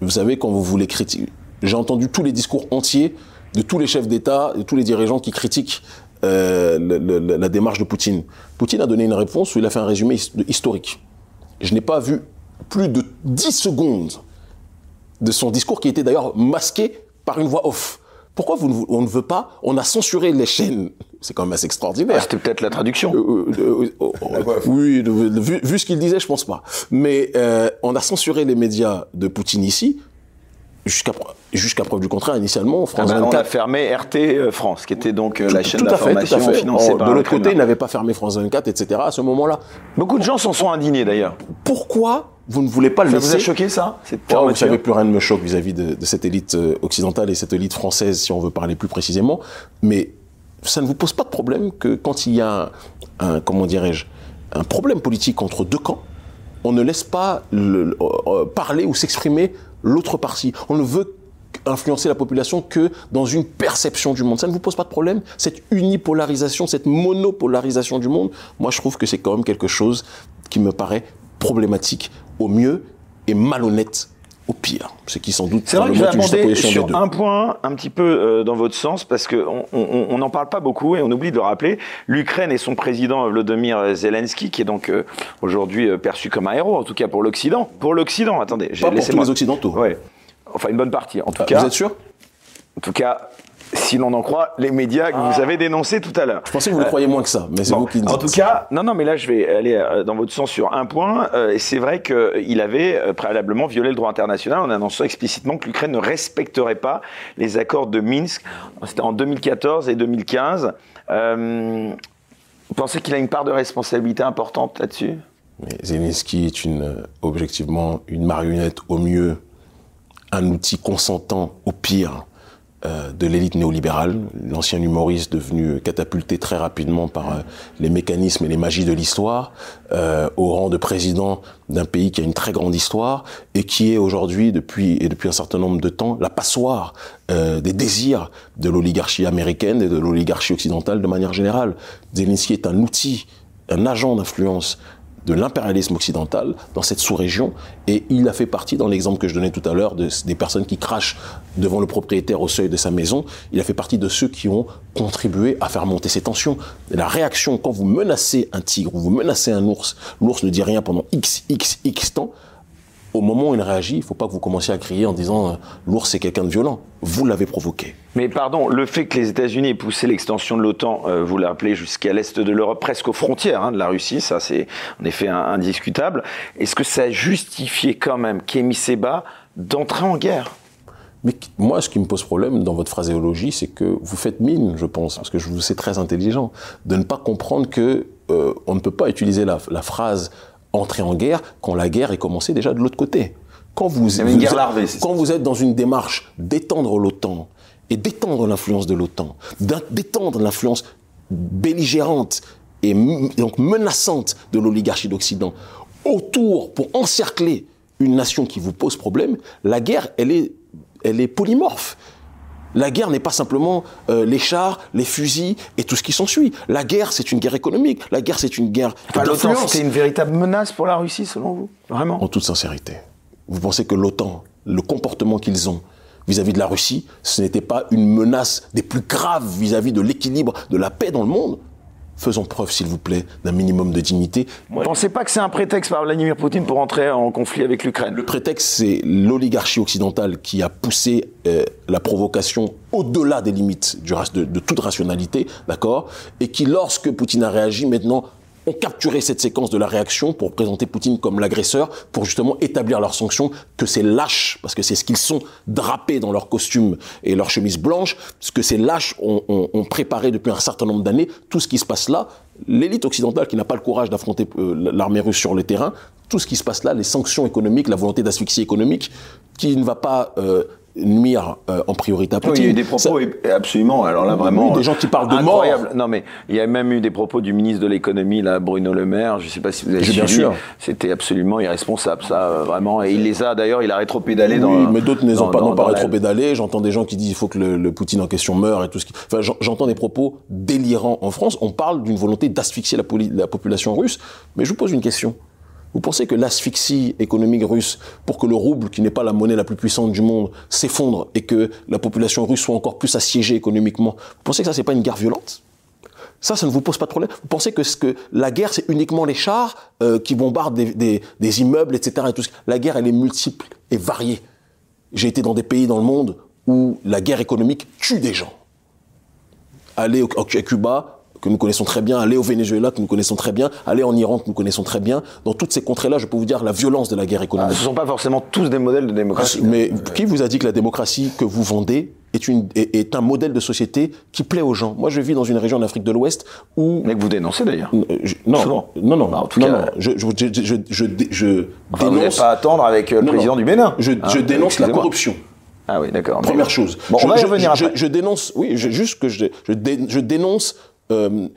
vous savez, quand vous voulez critiquer, j'ai entendu tous les discours entiers de tous les chefs d'État, de tous les dirigeants qui critiquent euh, la démarche de Poutine. Poutine a donné une réponse où il a fait un résumé historique. Je n'ai pas vu plus de 10 secondes de son discours qui était d'ailleurs masqué par une voix off. Pourquoi vous on ne veut pas On a censuré les chaînes? C'est quand même assez extraordinaire. Ah, C'était peut-être la traduction. Euh, euh, oh, oh, oui, vu, vu, ce qu'il disait, je pense pas. Mais on a censuré les médias de Poutine ici jusqu'à jusqu'à preuve du contraire, initialement, France ah ben, On a fermé RT euh, France, qui était donc euh, la chaîne d'information financée par De l'autre côté, il n'avait pas fermé France 24, etc. à ce moment-là. Beaucoup de gens s'en sont indignés d'ailleurs. Pourquoi vous ne voulez pas le ça laisser vous a choqué ça oh, Vous savez, plus rien ne me choque vis-à-vis de, de, cette élite euh, occidentale et cette élite française, si on veut parler plus précisément. Mais ça ne vous pose pas de problème que quand il y a un, comment dirais-je, un problème politique entre deux camps, on ne laisse pas le, parler ou s'exprimer l'autre partie. On ne veut influencer la population que dans une perception du monde. Ça ne vous pose pas de problème Cette unipolarisation, cette monopolarisation du monde, moi je trouve que c'est quand même quelque chose qui me paraît problématique au mieux et malhonnête au pire. Ce qui sans doute c'est vrai que je vais aborder sur un point un petit peu euh, dans votre sens parce que on n'en parle pas beaucoup et on oublie de le rappeler. L'Ukraine et son président Vladimir Zelensky qui est donc euh, aujourd'hui euh, perçu comme un héros en tout cas pour l'Occident. Pour l'Occident, attendez, j'ai laissé les occidentaux. Ouais. Enfin, une bonne partie, en tout ah, cas. Vous êtes sûr? En tout cas, si l'on en croit les médias que vous ah. avez dénoncés tout à l'heure. Je pensais que vous le croyez moins que ça, mais c'est vous qui dites. En tout cas, non, non, mais là, je vais aller euh, dans votre sens sur un point. Euh, c'est vrai qu'il avait euh, préalablement violé le droit international en annonçant explicitement que l'Ukraine ne respecterait pas les accords de Minsk. C'était en 2014 et 2015. vous pensez qu'il a une part de responsabilité importante là-dessus? Zelensky est une, objectivement une marionnette au mieux un outil consentant au pire euh, de l'élite néolibérale, l'ancien humoriste devenu catapulté très rapidement par euh, les mécanismes et les magies de l'histoire, euh, au rang de président d'un pays qui a une très grande histoire et qui est aujourd'hui, depuis et depuis un certain nombre de temps, la passoire des désirs de l'oligarchie américaine et de l'oligarchie occidentale de manière générale. Zelensky est un outil, un agent d'influence de l'impérialisme occidental dans cette sous-région. Et il a fait partie, dans l'exemple que je donnais tout à l'heure, de, des personnes qui crachent devant le propriétaire au seuil de sa maison. Il a fait partie de ceux qui ont contribué à faire monter ces tensions. La réaction, quand vous menacez un tigre ou vous menacez un ours, l'ours ne dit rien pendant x, x, x temps au moment où il réagit, il ne faut pas que vous commenciez à crier en disant euh, l'ours c'est quelqu'un de violent. Vous l'avez provoqué. Mais pardon, le fait que les États-Unis aient poussé l'extension de l'OTAN, euh, vous l'appelez jusqu'à l'est de l'Europe, presque aux frontières hein, de la Russie, ça c'est en effet indiscutable. Est-ce que ça justifiait quand même Kémy Seba d'entrer en guerre? Mais moi, ce qui me pose problème dans votre phraséologie, c'est que vous faites mine, je pense, parce que je vous sais très intelligent, de ne pas comprendre que euh, on ne peut pas utiliser la, la phrase entrer en guerre quand la guerre est commencée déjà de l'autre côté. Quand vous, C'est une guerre larvée, c'est quand vous êtes dans une démarche d'étendre l'OTAN et d'étendre l'influence de l'OTAN, d'étendre l'influence belligérante et donc menaçante de l'oligarchie d'Occident autour pour encercler une nation qui vous pose problème, la guerre, elle est, elle est polymorphe. La guerre n'est pas simplement euh, les chars, les fusils et tout ce qui s'ensuit. La guerre, c'est une guerre économique. La guerre, c'est une guerre Enfin, d'influence. c'était une véritable menace pour la Russie, selon vous Vraiment? En toute sincérité, vous pensez que l'OTAN, le comportement qu'ils ont vis-à-vis de la Russie, ce n'était pas une menace des plus graves vis-à-vis de l'équilibre, de la paix dans le monde? Faisons preuve, s'il vous plaît, d'un minimum de dignité. Vous ne pensez pas que c'est un prétexte par Vladimir Poutine pour entrer en conflit avec l'Ukraine. Le prétexte, c'est l'oligarchie occidentale qui a poussé euh, la provocation au-delà des limites du, de, de toute rationalité, d'accord? Et qui, lorsque Poutine a réagi, maintenant, ont capturé cette séquence de la réaction pour présenter Poutine comme l'agresseur, pour justement établir leurs sanctions, que ces lâches, parce que c'est ce qu'ils sont, drapés dans leurs costumes et leurs chemises blanches, ce que ces lâches ont préparé depuis un certain nombre d'années, tout ce qui se passe là, l'élite occidentale qui n'a pas le courage d'affronter euh, l'armée russe sur le terrain, tout ce qui se passe là, les sanctions économiques, la volonté d'asphyxie économique, qui ne va pas euh, nuire euh, en priorité à Oui, Poutine. il y a eu des propos Ça- absolument, alors là vraiment. Oui, des gens qui parlent de incroyables. Non mais il y a même eu des propos du ministre de l'économie, là, Bruno Le Maire. Je ne sais pas si vous avez J'ai bien suivi. sûr. C'était absolument irresponsable, ça, euh, vraiment. Et il les a d'ailleurs, il a rétropédalé dans. Oui, mais d'autres ne les ont dans- pas, dans- non pas dans la- rétropédalé. J'entends des gens qui disent il faut que le, le Poutine en question meure et tout ce qui. Enfin, j'en- j'entends des propos délirants en France. On parle d'une volonté d'asphyxier la population russe. Mais je vous pose une question. Vous pensez que l'asphyxie économique russe, pour que le rouble, qui n'est pas la monnaie la plus puissante du monde, s'effondre et que la population russe soit encore plus assiégée économiquement, vous pensez que ça, c'est pas une guerre violente? Ça, ça ne vous pose pas de problème? Vous pensez que, la guerre, c'est uniquement les chars euh, qui bombardent des, immeubles, etc. La guerre, elle est multiple et variée. J'ai été dans des pays dans le monde où la guerre économique tue des gens. Allez à Cuba, que nous connaissons très bien, allez au Venezuela, que nous connaissons très bien, allez en Iran, que nous connaissons très bien. Dans toutes ces contrées-là, je peux vous dire la violence de la guerre Ah, économique. ce ne sont pas forcément tous des modèles de démocratie. Mais qui vous a dit que la démocratie que vous vendez est, une, est, est un modèle de société qui plaît aux gens? Moi, je vis dans une région d'Afrique de l'Ouest où Mais que vous dénoncez d'ailleurs. euh, je- non, Souvent. non, non, Bah, en tout non, cas- non, je, je, je, je, je, je Enfin, vous n'allez dénonce, pas attendre avec euh, le Non, président non. du Bénin. je, Hein, je dénonce la corruption. Ah oui, d'accord. Première chose. Bon, je, on va y je- revenir je- après. je dénonce, oui, je- juste que je, je, dé- je dénonce euh,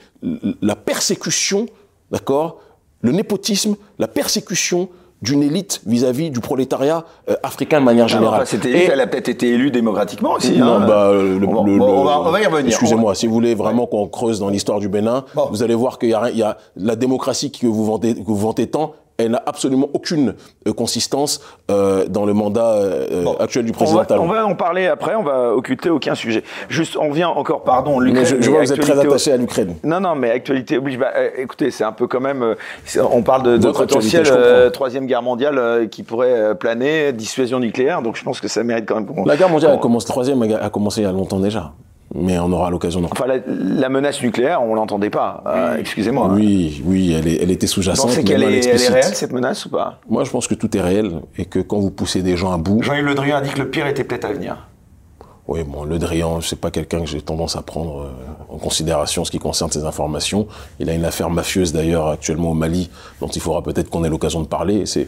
la persécution, d'accord, le népotisme, la persécution d'une élite vis-à-vis du prolétariat euh, africain de manière générale. enfin, cette Et- élite, elle a peut-être été élue démocratiquement aussi. non, hein. bah, euh, le- on, va, le- bon, on le- va- on va y revenir. Excusez-moi, si vous voulez vraiment qu'on creuse dans l'histoire du Bénin, Bon. vous allez voir qu'il y a la démocratie que vous vantez, que vous vantez tant, elle n'a absolument aucune euh, consistance euh, dans le mandat euh, Bon. actuel du On président va, Talon. on va en parler après, on va occulter aucun sujet. Juste, on vient encore, pardon, l'Ukraine. Je, vois que vous êtes très attaché à l'Ukraine. Non, non, mais actualité oblige. Bah, écoutez, c'est un peu quand même. on parle de, de potentielle euh, troisième guerre mondiale qui pourrait planer, dissuasion nucléaire. Donc je pense que ça mérite quand même. La guerre mondiale a qu'on- commencé, troisième a, a commencé il y a longtemps déjà. Mais on aura l'occasion d'en Enfin, la, la menace nucléaire, on l'entendait pas. euh, Excusez-moi. Oui, oui, elle, est- elle était Vous sous-jacente. pensez mais qu'elle est, elle est réelle cette menace ou pas? Moi, je pense que tout est réel et que quand vous poussez des gens à bout, Jean-Yves Le Drian a dit que le pire était peut-être à venir. Oui, bon, Le Drian, c'est pas quelqu'un que j'ai tendance à prendre euh, en considération en ce qui concerne ces informations. Il a une affaire mafieuse d'ailleurs actuellement au Mali, dont il faudra peut-être qu'on ait l'occasion de parler. C'est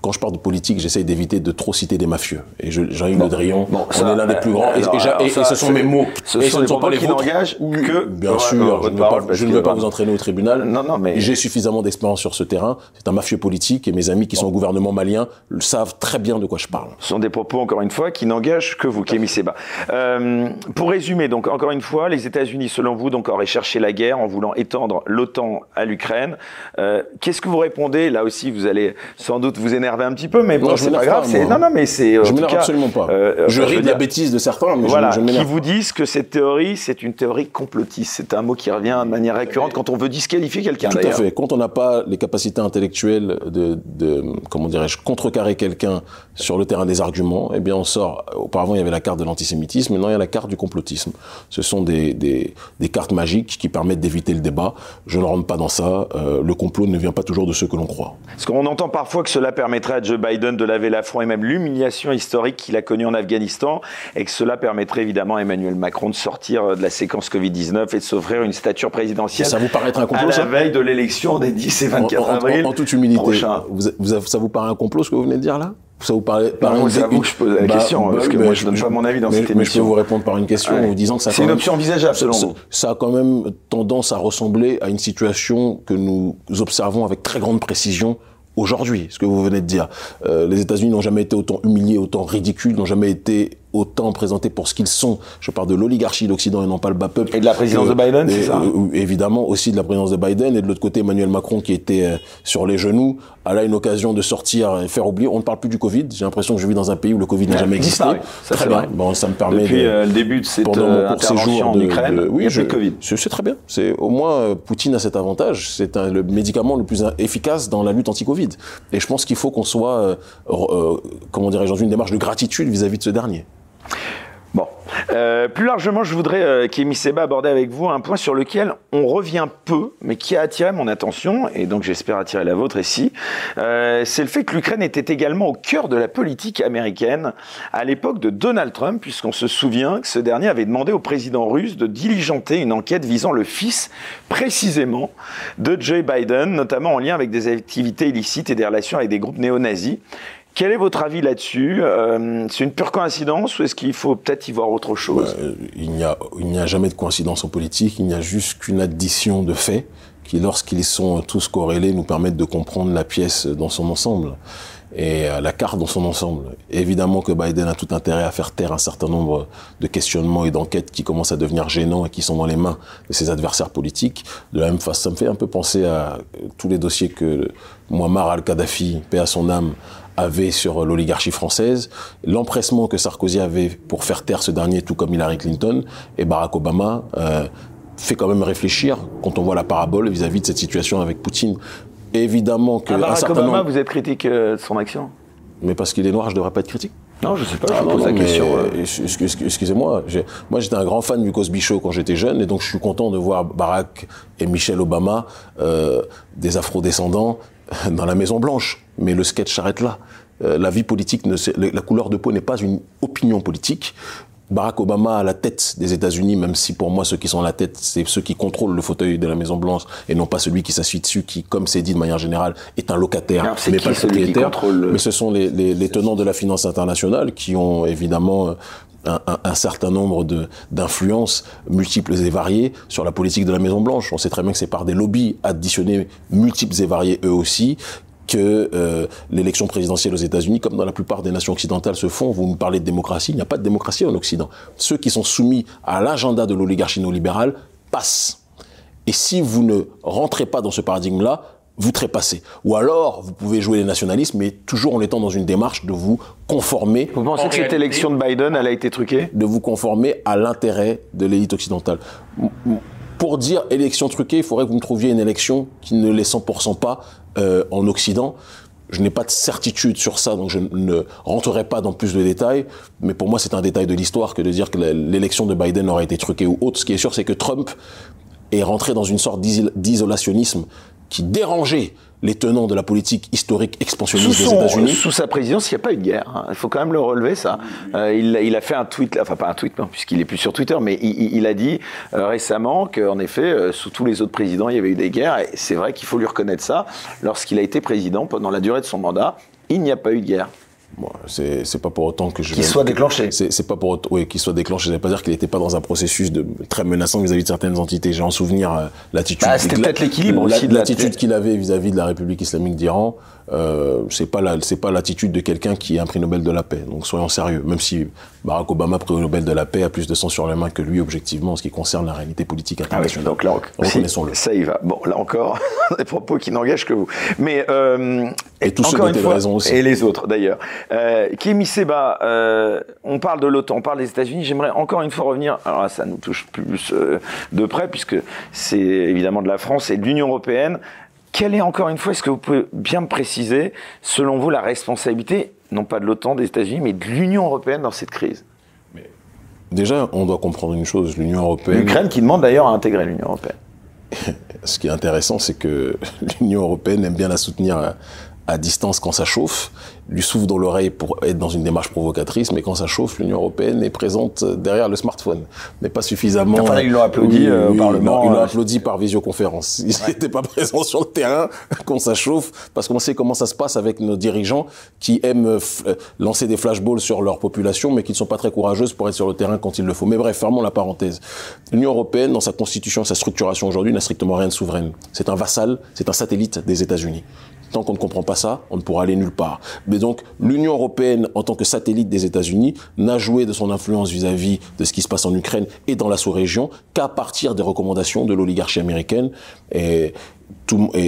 quand je parle de politique, j'essaye d'éviter de trop citer des mafieux. Et je- Jean-Yves Le Drian, bon, on ça, est l'un des plus grands. Et- alors, et, j'a- alors et- ça, et ce sont mes mots. ce et sont ne sont pas les qui n'engagent que Bien sûr, je ne veux pas, parce je ne que veux pas voilà. vous entraîner au tribunal. Non, non, mais- J'ai suffisamment d'expérience sur ce terrain. C'est un mafieux politique et mes amis qui sont au gouvernement malien le savent très bien de quoi je parle. Ce sont des propos, encore une fois, qui n'engagent que vous, Kémy Seba. Euh, pour résumer, donc, encore une fois, les États-Unis, selon vous, donc, auraient cherché la guerre en voulant étendre l'OTAN à l'Ukraine. Euh, Qu'est-ce que vous répondez? Là aussi, vous allez sans doute vous énerver un petit peu, mais bon, Non, je c'est pas grave. c'est-. Non, non, mais c'est. Je m'énerve absolument pas. euh, je enfin, ris de la bêtise de certains, mais je- Voilà, je, ne qui vous disent que cette théorie, c'est une théorie complotiste. C'est un mot qui revient de manière récurrente quand on veut disqualifier quelqu'un. Tout à fait. Quand on n'a pas les capacités intellectuelles de, de comment dirais-je, contrecarrer quelqu'un sur le terrain des arguments, eh bien on sort. Auparavant, il y avait la carte de l'antisémitisme, maintenant il y a la carte du complotisme. Ce sont des, des, des cartes magiques qui permettent d'éviter le débat. Je ne rentre pas dans ça. Euh, le complot ne vient pas toujours de ceux que l'on croit. Parce qu'on entend parfois que cela cela permettrait à Joe Biden de laver l'affront et même l'humiliation historique qu'il a connue en Afghanistan et que cela permettrait évidemment à Emmanuel Macron de sortir de la séquence Covid-19 et de s'offrir une stature présidentielle. Ça vous paraît être un complot, À la veille de l'élection des 10 et 24 avril. En, toute humilité, ça vous paraît un complot ce que vous venez de dire là? Ça vous paraît par une, vous que je pose la bah, question, parce que moi je donne pas mon avis dans cette émission. Mais je peux vous répondre par une question en vous disant que ça. C'est une option envisageable selon vous. Ça a quand même tendance à ressembler à une situation que nous observons avec très grande précision aujourd'hui, ce que vous venez de dire. Euh, les États-Unis n'ont jamais été autant humiliés, autant ridicules, n'ont jamais été autant présentés pour ce qu'ils sont. Je parle de l'oligarchie d'Occident et non pas le bas peuple. Et de la présidence de Biden, c'est ça euh, Évidemment, aussi de la présidence de Biden. Et de l'autre côté, Emmanuel Macron, qui était euh, sur les genoux, a là une occasion de sortir et faire oublier. On ne parle plus du Covid. J'ai l'impression que je vis dans un pays où le Covid n'a jamais existé. Ça, très bien. Bon, ça me permet Depuis euh, le début de cette intervention en Ukraine, oui, il y a Covid. C'est très bien. C'est au moins Poutine a cet avantage. C'est le médicament le plus efficace dans la lutte anti-Covid. Et je pense qu'il faut qu'on soit, comment dirais-je, dans une démarche de gratitude vis à -vis de ce dernier. Euh, plus largement, je voudrais, euh, Seba, aborder avec vous un point sur lequel on revient peu, mais qui a attiré mon attention, et donc j'espère attirer la vôtre ici. Euh, c'est le fait que l'Ukraine était également au cœur de la politique américaine à l'époque de Donald Trump, puisqu'on se souvient que ce dernier avait demandé au président russe de diligenter une enquête visant le fils, précisément, de Joe Biden, notamment en lien avec des activités illicites et des relations avec des groupes néo-nazis. Quel est votre avis là-dessus euh, C'est une pure coïncidence ou est-ce qu'il faut peut-être y voir autre chose? Bah, Il n'y a, a jamais de coïncidence en politique, il n'y a juste qu'une addition de faits qui, lorsqu'ils sont tous corrélés, nous permettent de comprendre la pièce dans son ensemble et euh, la carte dans son ensemble. Évidemment que Biden a tout intérêt à faire taire un certain nombre de questionnements et d'enquêtes qui commencent à devenir gênants et qui sont dans les mains de ses adversaires politiques. De la même façon, ça me fait un peu penser à tous les dossiers que Muammar al-Kadhafi, paix à son âme, avait sur l'oligarchie française, l'empressement que Sarkozy avait pour faire taire ce dernier, tout comme Hillary Clinton, et Barack Obama euh, fait quand même réfléchir quand on voit la parabole vis-à-vis de cette situation avec Poutine. Évidemment que... Ah, Barack Obama, vous êtes critique euh, de son action? Mais parce qu'il est noir, je ne devrais pas être critique non, je sais pas, je ah pose la question. Euh. Excusez-moi, moi j'étais un grand fan du Cosby Show quand j'étais jeune, et donc je suis content de voir Barack et Michelle Obama, euh, des afro-descendants, dans la Maison Blanche. Mais le sketch s'arrête là. Euh, la vie politique, ne, la couleur de peau n'est pas une opinion politique. Barack Obama à la tête des États-Unis, même si pour moi ceux qui sont à la tête, c'est ceux qui contrôlent le fauteuil de la Maison Blanche et non pas celui qui s'assuit dessus, qui, comme c'est dit de manière générale, est un locataire, mais pas le propriétaire. Mais ce sont les, les, les, tenants de la finance internationale qui ont évidemment un, un, un, certain nombre d'influences multiples et variées sur la politique de la Maison Blanche. On sait très bien que c'est par des lobbies additionnés multiples et variés eux aussi que euh, l'élection présidentielle aux États-Unis, comme dans la plupart des nations occidentales se font, vous nous parlez de démocratie, il n'y a pas de démocratie en Occident. Ceux qui sont soumis à l'agenda de l'oligarchie néolibérale passent. Et si vous ne rentrez pas dans ce paradigme-là, vous trépassez. Ou alors, vous pouvez jouer les nationalistes, mais toujours en étant dans une démarche de vous conformer. Vous pensez que cette élection de Biden, elle a été truquée? De vous conformer à l'intérêt de l'élite occidentale. Pour dire élection truquée, il faudrait que vous me trouviez une élection qui ne l'est 100% pas euh, en Occident. Je n'ai pas de certitude sur ça, donc je ne rentrerai pas dans plus de détails. Mais pour moi, c'est un détail de l'histoire que de dire que l'élection de Biden aurait été truquée ou autre. Ce qui est sûr, c'est que Trump est rentré dans une sorte d'isolationnisme qui dérangeait les tenants de la politique historique expansionniste des États-Unis. Sous sa présidence, il n'y a pas eu de guerre. Hein. Il faut quand même le relever, ça. Euh, il, il, a fait un tweet, enfin pas un tweet, puisqu'il est plus sur Twitter, mais il, il a dit euh, récemment qu'en effet, euh, sous tous les autres présidents, il y avait eu des guerres. Et c'est vrai qu'il faut lui reconnaître ça. Lorsqu'il a été président pendant la durée de son mandat, il n'y a pas eu de guerre. Bon, c'est pas pour autant que je. Qu'il soit déclenché. C'est pas pour oui, qu'il soit déclenché. Ça veut pas dire qu'il n'était pas dans un processus de très menaçant vis-à-vis de certaines entités. J'ai en souvenir euh, l'attitude. Bah, C'était peut-être l'équilibre aussi de l'attitude qu'il avait vis-à-vis -vis de la République islamique d'Iran euh, c'est pas la, c'est pas l'attitude de quelqu'un qui a un prix Nobel de la paix. Donc soyons sérieux. Même si Barack Obama, prix Nobel de la paix, a plus de sang sur les mains que lui, objectivement, en ce qui concerne la réalité politique ah internationale. donc là, reconnaissons-le. Ça y va. Bon, là encore, des propos qui n'engagent que vous. Mais euh, et tous ceux une fois, raison aussi. Et les autres, d'ailleurs. Euh, Kémy Seba, euh, on parle de l'OTAN, on parle des États-Unis. J'aimerais encore une fois revenir. Alors là, ça nous touche plus euh, de près puisque c'est évidemment de la France et de l'Union européenne. Quelle est encore une fois, est-ce que vous pouvez bien me préciser, selon vous, la responsabilité, non pas de l'OTAN, des États-Unis, mais de l'Union européenne dans cette crise? Déjà, on doit comprendre une chose, l'Union européenne... L'Ukraine qui demande d'ailleurs à intégrer l'Union européenne. Ce qui est intéressant, c'est que l'Union européenne aime bien la soutenir à distance quand ça chauffe, lui souffle dans l'oreille pour être dans une démarche provocatrice, mais quand ça chauffe, l'Union européenne est présente derrière le smartphone, mais pas suffisamment. Enfin, ils l'ont applaudi euh, au Parlement. ils l'ont applaudi par visioconférence. Ils n'étaient pas présents sur le terrain quand ça chauffe, parce qu'on sait comment ça se passe avec nos dirigeants qui aiment euh, lancer des flashballs sur leur population, mais qui ne sont pas très courageuses pour être sur le terrain quand il le faut. Mais bref, fermons la parenthèse. L'Union européenne, dans sa constitution, sa structuration aujourd'hui, n'a strictement rien de souveraine. C'est un vassal, c'est un satellite des États-Unis. Tant qu'on ne comprend pas ça, on ne pourra aller nulle part. Mais donc, l'Union européenne, en tant que satellite des États-Unis, n'a joué de son influence vis-à-vis de ce qui se passe en Ukraine et dans la sous-région qu'à partir des recommandations de l'oligarchie américaine. Et,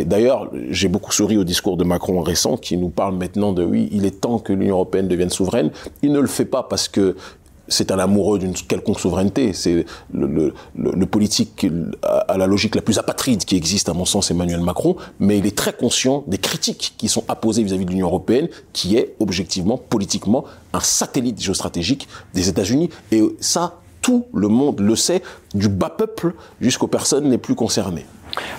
d'ailleurs, j'ai beaucoup souri au discours de Macron récent qui nous parle maintenant de oui, il est temps que l'Union européenne devienne souveraine. Il ne le fait pas parce que c'est un amoureux d'une quelconque souveraineté. C'est le, politique à la logique la plus apatride qui existe, à mon sens, Emmanuel Macron, mais il est très conscient des critiques qui sont apposées vis-à-vis de l'Union européenne, qui est objectivement, politiquement, un satellite géostratégique des États-Unis. Et ça, tout le monde le sait, du bas peuple jusqu'aux personnes les plus concernées.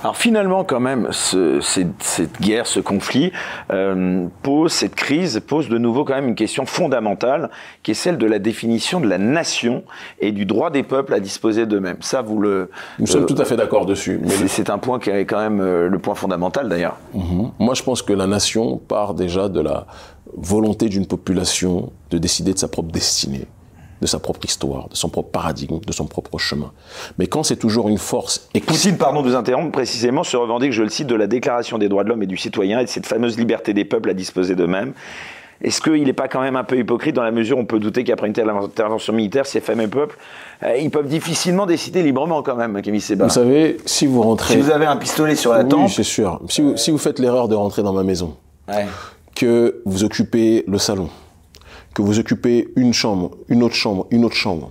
Alors finalement, quand même, cette, guerre, ce conflit euh, pose, cette crise pose de nouveau quand même une question fondamentale, qui est celle de la définition de la nation et du droit des peuples à disposer d'eux-mêmes. Ça, vous le. Nous sommes tout à fait d'accord dessus. C'est un point qui est quand même euh, le point fondamental d'ailleurs. Mhm. Moi, je pense que la nation part déjà de la volonté d'une population de décider de sa propre destinée de sa propre histoire, de son propre paradigme, de son propre chemin. Mais quand c'est toujours une force... Et Poutine, pardon de vous interrompre, précisément se revendique, je le cite, de la Déclaration des droits de l'homme et du citoyen et de cette fameuse liberté des peuples à disposer d'eux-mêmes. Est-ce qu'il n'est pas quand même un peu hypocrite dans la mesure où on peut douter qu'après une telle intervention militaire, ces fameux peuples, euh, ils peuvent difficilement décider librement quand même, Kémy Seba Vous savez, si vous rentrez... Si vous avez un pistolet sur la tempe... Oui, c'est sûr. Si vous, si vous faites l'erreur de rentrer dans ma maison, que vous occupez le salon, que vous occupez une chambre, une autre chambre, une autre chambre,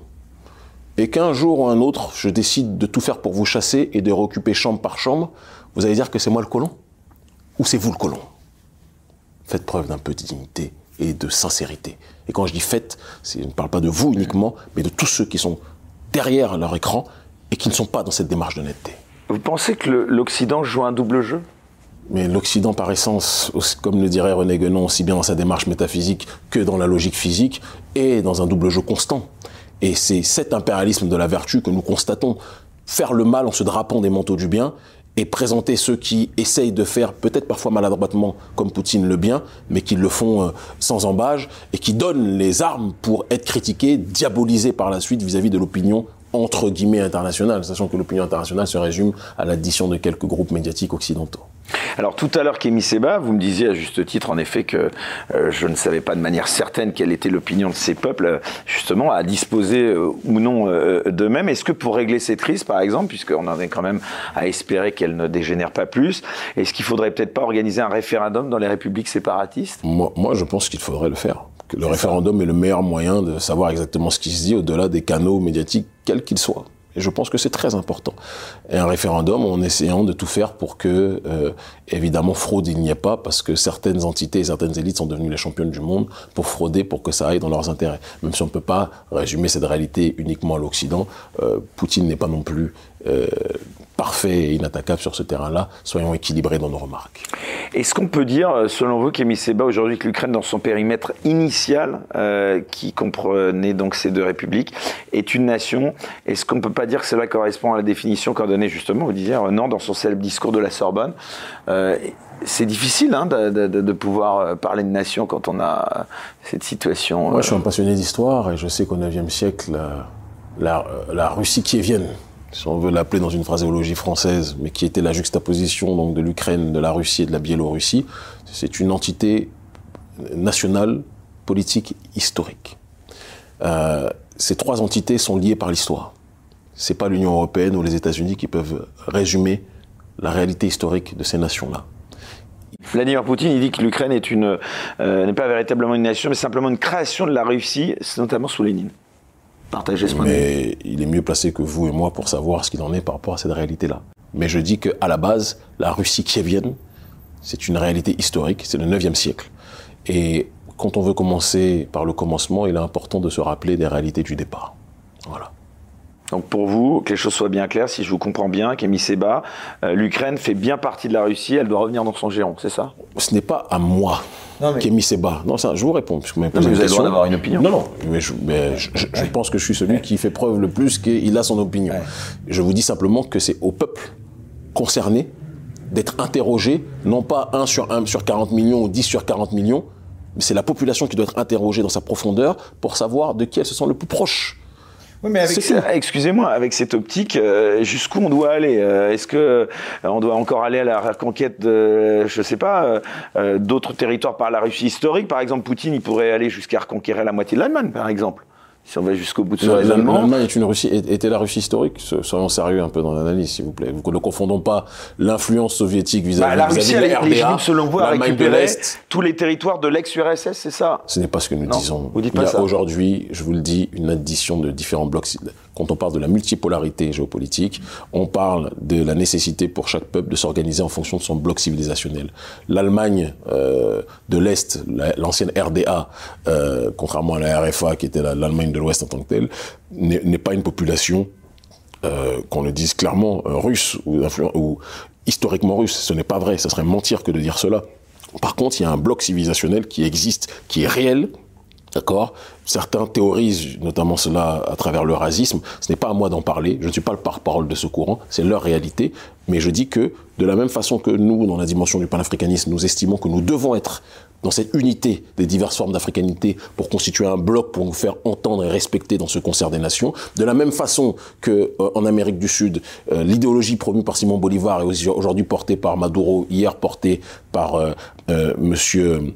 et qu'un jour ou un autre, je décide de tout faire pour vous chasser et de réoccuper chambre par chambre, vous allez dire que c'est moi le colon Ou c'est vous le colon? Faites preuve d'un peu de dignité et de sincérité. Et quand je dis faites, je ne parle pas de vous uniquement, mais de tous ceux qui sont derrière leur écran et qui ne sont pas dans cette démarche d'honnêteté. Vous pensez que l'Occident joue un double jeu? Mais l'Occident, par essence, comme le dirait René Guénon, aussi bien dans sa démarche métaphysique que dans la logique physique, est dans un double jeu constant. Et c'est cet impérialisme de la vertu que nous constatons. Faire le mal en se drapant des manteaux du bien et présenter ceux qui essayent de faire, peut-être parfois maladroitement, comme Poutine le bien, mais qui le font euh, sans embâge et qui donnent les armes pour être critiqués, diabolisés par la suite vis-à-vis de l'opinion entre guillemets internationale, sachant que l'opinion internationale se résume à l'addition de quelques groupes médiatiques occidentaux. Alors tout à l'heure, Kémy Seba, vous me disiez à juste titre en effet que euh, je ne savais pas de manière certaine quelle était l'opinion de ces peuples, justement, à disposer euh, ou non euh, d'eux-mêmes. Est-ce que pour régler cette crise, par exemple, puisqu'on en est quand même à espérer qu'elle ne dégénère pas plus, est-ce qu'il faudrait peut-être pas organiser un référendum dans les républiques séparatistes? Moi, moi, je pense qu'il faudrait le faire. Que le référendum est le meilleur moyen de savoir exactement ce qui se dit au-delà des canaux médiatiques, quels qu'ils soient. Et je pense que c'est très important. Et un référendum en essayant de tout faire pour que, euh, évidemment, fraude il n'y ait pas, parce que certaines entités et certaines élites sont devenues les championnes du monde pour frauder, pour que ça aille dans leurs intérêts. Même si on ne peut pas résumer cette réalité uniquement à l'Occident, euh, Poutine n'est pas non plus euh, parfait et inattaquable sur ce terrain-là, soyons équilibrés dans nos remarques. Est-ce qu'on peut dire, euh, selon vous, Kémy Seba, aujourd'hui que l'Ukraine, dans son périmètre initial, euh, qui comprenait donc ces deux républiques, est une nation? Est-ce qu'on ne peut pas dire que cela correspond à la définition qu'a donnée justement, vous disiez, non, dans son célèbre discours de la Sorbonne? Euh, c'est difficile hein, de, pouvoir parler de nation quand on a cette situation. Moi, je suis un passionné d'histoire et je sais qu'au IXe siècle, la, la Russie qui est vienne si on veut l'appeler dans une phraséologie française, mais qui était la juxtaposition donc de l'Ukraine, de la Russie et de la Biélorussie, c'est une entité nationale, politique, historique. Euh, ces trois entités sont liées par l'histoire. C'est pas l'Union européenne ou les États-Unis qui peuvent résumer la réalité historique de ces nations-là. Vladimir Poutine, il dit que l'Ukraine euh, n'est pas véritablement une nation, mais simplement une création de la Russie, notamment sous Lénine. Mais il est mieux placé que vous et moi pour savoir ce qu'il en est par rapport à cette réalité-là. Mais je dis qu'à la base, la Russie kievienne, c'est une réalité historique, c'est le 9e siècle. Et quand on veut commencer par le commencement, il est important de se rappeler des réalités du départ. Voilà. Donc pour vous, que les choses soient bien claires, si je vous comprends bien, Kémy Seba, euh, l'Ukraine fait bien partie de la Russie, elle doit revenir dans son giron, c'est ça? Ce n'est pas à moi, Kémy Seba. Non, ça, je vous réponds. Puisque vous, vous avez le droit d'avoir une opinion. Non, non, mais je, pense que je suis celui qui fait preuve le plus qu'il a son opinion. Je vous dis simplement que c'est au peuple concerné d'être interrogé, non pas 1 sur 1 sur 40 millions ou 10 sur 40 millions, mais c'est la population qui doit être interrogée dans sa profondeur pour savoir de qui elle se sent le plus proche. Excusez-moi, avec cette optique, euh, jusqu'où on doit aller euh, Est-ce que euh, on doit encore aller à la reconquête de, je sais pas, d'autres territoires par la Russie historique? Par exemple, Poutine, il pourrait aller jusqu'à reconquérir la moitié de l'Allemagne, par exemple si on va jusqu'au bout de ce raisonnement. L'Allemagne est une Russie, était la Russie historique. Soyons sérieux un peu dans l'analyse, s'il vous plaît. Vous ne confondons pas l'influence soviétique vis-à-vis bah, la Russie, de la RDA, selon vous, a récupéré tous les territoires de l'ex-URSS, c'est ça? Ce n'est pas ce que nous disons. Vous dites pas Il y a aujourd'hui, je vous le dis, une addition de différents blocs. Quand on parle de la multipolarité géopolitique, on parle de la nécessité pour chaque peuple de s'organiser en fonction de son bloc civilisationnel. L'Allemagne euh, de l'Est, l'ancienne RDA, euh, contrairement à la RFA qui était l'Allemagne de l'Ouest en tant que telle, n'est pas une population, euh, qu'on le dise clairement, russe ou, ou historiquement russe. Ce n'est pas vrai, ce serait mentir que de dire cela. Par contre, il y a un bloc civilisationnel qui existe, qui est réel, D'accord? Certains théorisent notamment cela à travers le racisme. Ce n'est pas à moi d'en parler. Je ne suis pas le porte-parole de ce courant. C'est leur réalité. Mais je dis que, de la même façon que nous, dans la dimension du panafricanisme, nous estimons que nous devons être dans cette unité des diverses formes d'africanité pour constituer un bloc pour nous faire entendre et respecter dans ce concert des nations. De la même façon que euh, en Amérique du Sud, euh, l'idéologie promue par Simon Bolivar est aujourd'hui portée par Maduro, hier portée par euh, Monsieur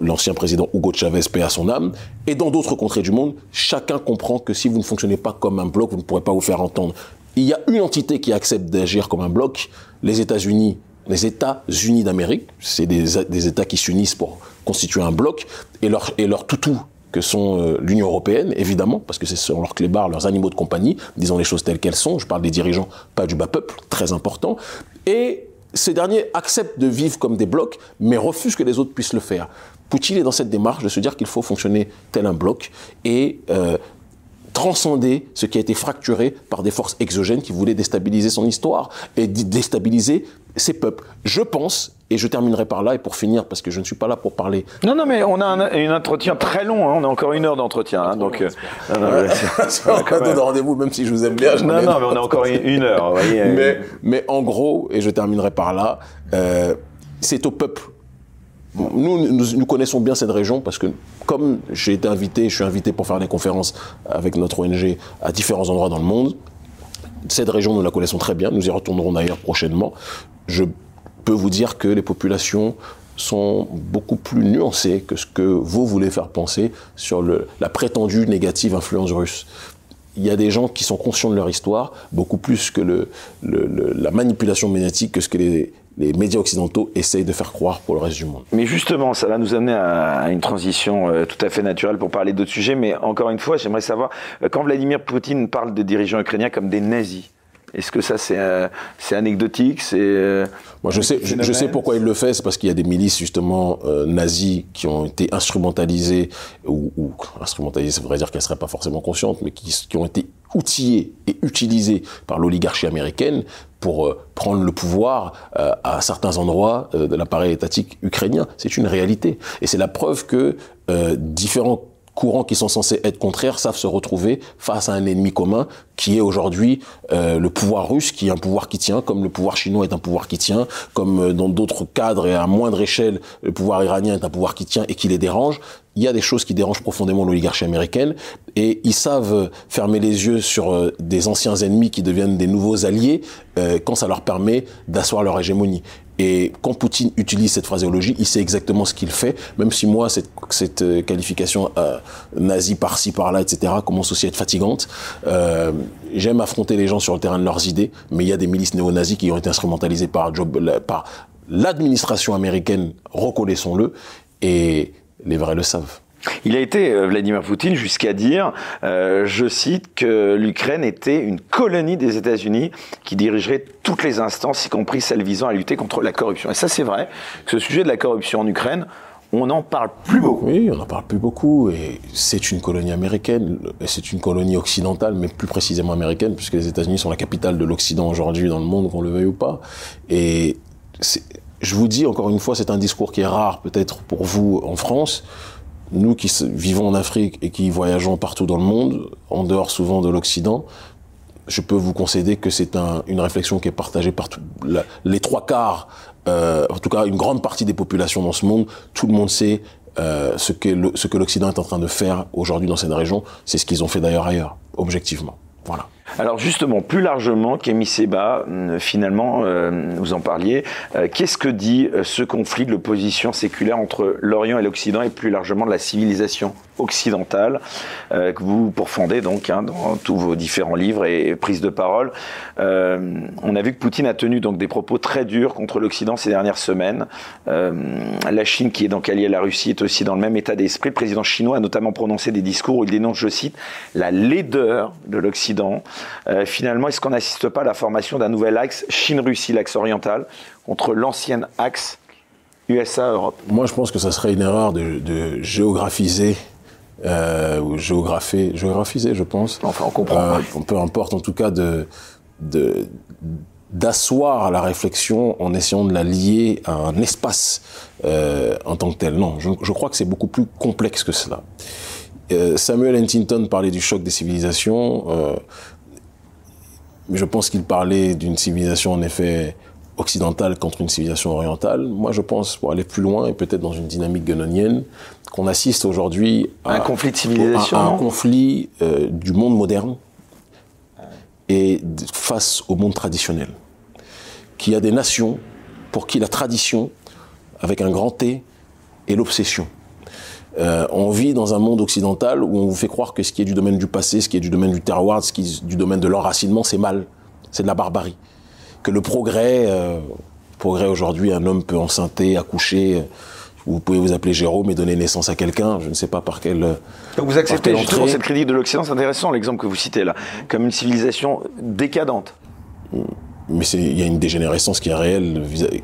l'ancien président Hugo Chavez, paix à son âme, et dans d'autres contrées du monde, chacun comprend que si vous ne fonctionnez pas comme un bloc, vous ne pourrez pas vous faire entendre. Il y a une entité qui accepte d'agir comme un bloc, les États-Unis les États-Unis d'Amérique, c'est des, États qui s'unissent pour constituer un bloc, et leur, et toutou, que sont euh, l'Union européenne, évidemment, parce que c'est sur leurs clébards, leurs animaux de compagnie, disons les choses telles qu'elles sont, je parle des dirigeants, pas du bas peuple, très important, et ces derniers acceptent de vivre comme des blocs, mais refusent que les autres puissent le faire. Poutine est dans cette démarche de se dire qu'il faut fonctionner tel un bloc et euh, transcender ce qui a été fracturé par des forces exogènes qui voulaient déstabiliser son histoire et déstabiliser ses peuples. Je pense, et je terminerai par là, et pour finir, parce que je ne suis pas là pour parler. Non, non, mais on a un, entretien très long, hein. on a encore une heure d'entretien, hein, donc. Euh, c'est un cadeau de rendez-vous, même si je vous aime bien. Non, non, mais on a encore une heure, vous voyez. Mais, mais en gros, et je terminerai par là, euh, c'est au peuple nous, nous, connaissons bien cette région parce que comme j'ai été invité, je suis invité pour faire des conférences avec notre ONG à différents endroits dans le monde, cette région, nous la connaissons très bien, nous y retournerons d'ailleurs prochainement. Je peux vous dire que les populations sont beaucoup plus nuancées que ce que vous voulez faire penser sur la prétendue négative influence russe. Il y a des gens qui sont conscients de leur histoire, beaucoup plus que la manipulation médiatique, que ce que les, les médias occidentaux essayent de faire croire pour le reste du monde. Mais justement, ça va nous amener à une transition euh, tout à fait naturelle pour parler d'autres sujets. Mais encore une fois, j'aimerais savoir, euh, quand Vladimir Poutine parle des dirigeants ukrainiens comme des nazis, est-ce que ça c'est euh, anecdotique C'est moi je sais je, sais pourquoi il le fait, c'est parce qu'il y a des milices justement euh, nazies qui ont été instrumentalisées ou, ou instrumentalisées, ça voudrait dire qu'elles seraient pas forcément conscientes, mais qui, qui ont été outillées et utilisées par l'oligarchie américaine pour euh, prendre le pouvoir euh, à certains endroits euh, de l'appareil étatique ukrainien. C'est une réalité. Et c'est la preuve que différents courants qui sont censés être contraires savent se retrouver face à un ennemi commun qui est aujourd'hui euh, le pouvoir russe, qui est un pouvoir qui tient, comme le pouvoir chinois est un pouvoir qui tient, comme euh, dans d'autres cadres et à moindre échelle, le pouvoir iranien est un pouvoir qui tient et qui les dérange. Il y a des choses qui dérangent profondément l'oligarchie américaine et ils savent fermer les yeux sur euh, des anciens ennemis qui deviennent des nouveaux alliés quand ça leur permet d'asseoir leur hégémonie. Et quand Poutine utilise cette phraséologie, il sait exactement ce qu'il fait, même si moi, cette, cette euh, qualification euh, nazie par-ci, par-là, etc., commence aussi à être fatigante. Euh, J'aime affronter les gens sur le terrain de leurs idées, mais il y a des milices néo-nazis qui ont été instrumentalisées par, par l'administration américaine, reconnaissons-le, et les vrais le savent. Il a été, euh, Vladimir Poutine, jusqu'à dire, euh, je cite, que l'Ukraine était une colonie des États-Unis qui dirigerait toutes les instances, y compris celles visant à lutter contre la corruption. Et ça, c'est vrai, que ce sujet de la corruption en Ukraine, on n'en parle plus beaucoup. Oui, on n'en parle plus beaucoup. Et c'est une colonie américaine, c'est une colonie occidentale, mais plus précisément américaine, puisque les États-Unis sont la capitale de l'Occident aujourd'hui dans le monde, qu'on le veuille ou pas. Et je vous dis encore une fois, c'est un discours qui est rare peut-être pour vous en France. Nous qui vivons en Afrique et qui voyageons partout dans le monde, en dehors souvent de l'Occident, je peux vous concéder que c'est un, une réflexion qui est partagée par les trois quarts, euh, en tout cas une grande partie des populations dans ce monde. Tout le monde sait euh, ce que ce que l'Occident est en train de faire aujourd'hui dans cette région. C'est ce qu'ils ont fait d'ailleurs ailleurs, objectivement. Voilà. Alors justement, plus largement, Kémy Seba, euh, finalement, euh, vous en parliez, euh, qu'est-ce que dit ce conflit de l'opposition séculaire entre l'Orient et l'Occident et plus largement de la civilisation? Occidentale que vous pourfendez donc hein, dans tous vos différents livres et, prises de parole On a vu que Poutine a tenu donc des propos très durs contre l'Occident ces dernières semaines. la Chine, qui est donc alliée à la Russie, est aussi dans le même état d'esprit. Le président chinois a notamment prononcé des discours où il dénonce, je cite, la laideur de l'Occident. Euh, finalement, est-ce qu'on n'assiste pas à la formation d'un nouvel axe Chine-Russie, l'axe oriental, contre l'ancien axe USA-Europe Moi, je pense que ça serait une erreur de, géographiser euh, ou géographiser, je pense. Enfin, on comprend. Euh, peu importe, en tout cas, de, d'asseoir la réflexion en essayant de la lier à un espace en tant que tel. Non, je, je crois que c'est beaucoup plus complexe que cela. Samuel Huntington parlait du choc des civilisations. Mais je pense qu'il parlait d'une civilisation en effet occidentale contre une civilisation orientale. Moi, je pense, pour aller plus loin et peut-être dans une dynamique guénonienne, qu'on assiste aujourd'hui à un conflit de civilisation, à, un conflit euh, du monde moderne et face au monde traditionnel. Qu'il y a des nations pour qui la tradition, avec un grand T, est l'obsession. Euh, on vit dans un monde occidental où on vous fait croire que ce qui est du domaine du passé, ce qui est du domaine du terroir, ce qui est du domaine de l'enracinement, c'est mal, c'est de la barbarie. Que le progrès, euh, progrès aujourd'hui, un homme peut enceinter, accoucher, euh, vous pouvez vous appeler Jérôme et donner naissance à quelqu'un, je ne sais pas par quel. Donc vous acceptez justement cette critique de l'Occident, c'est intéressant l'exemple que vous citez là, comme une civilisation décadente. Mais il y a une dégénérescence qui est réelle,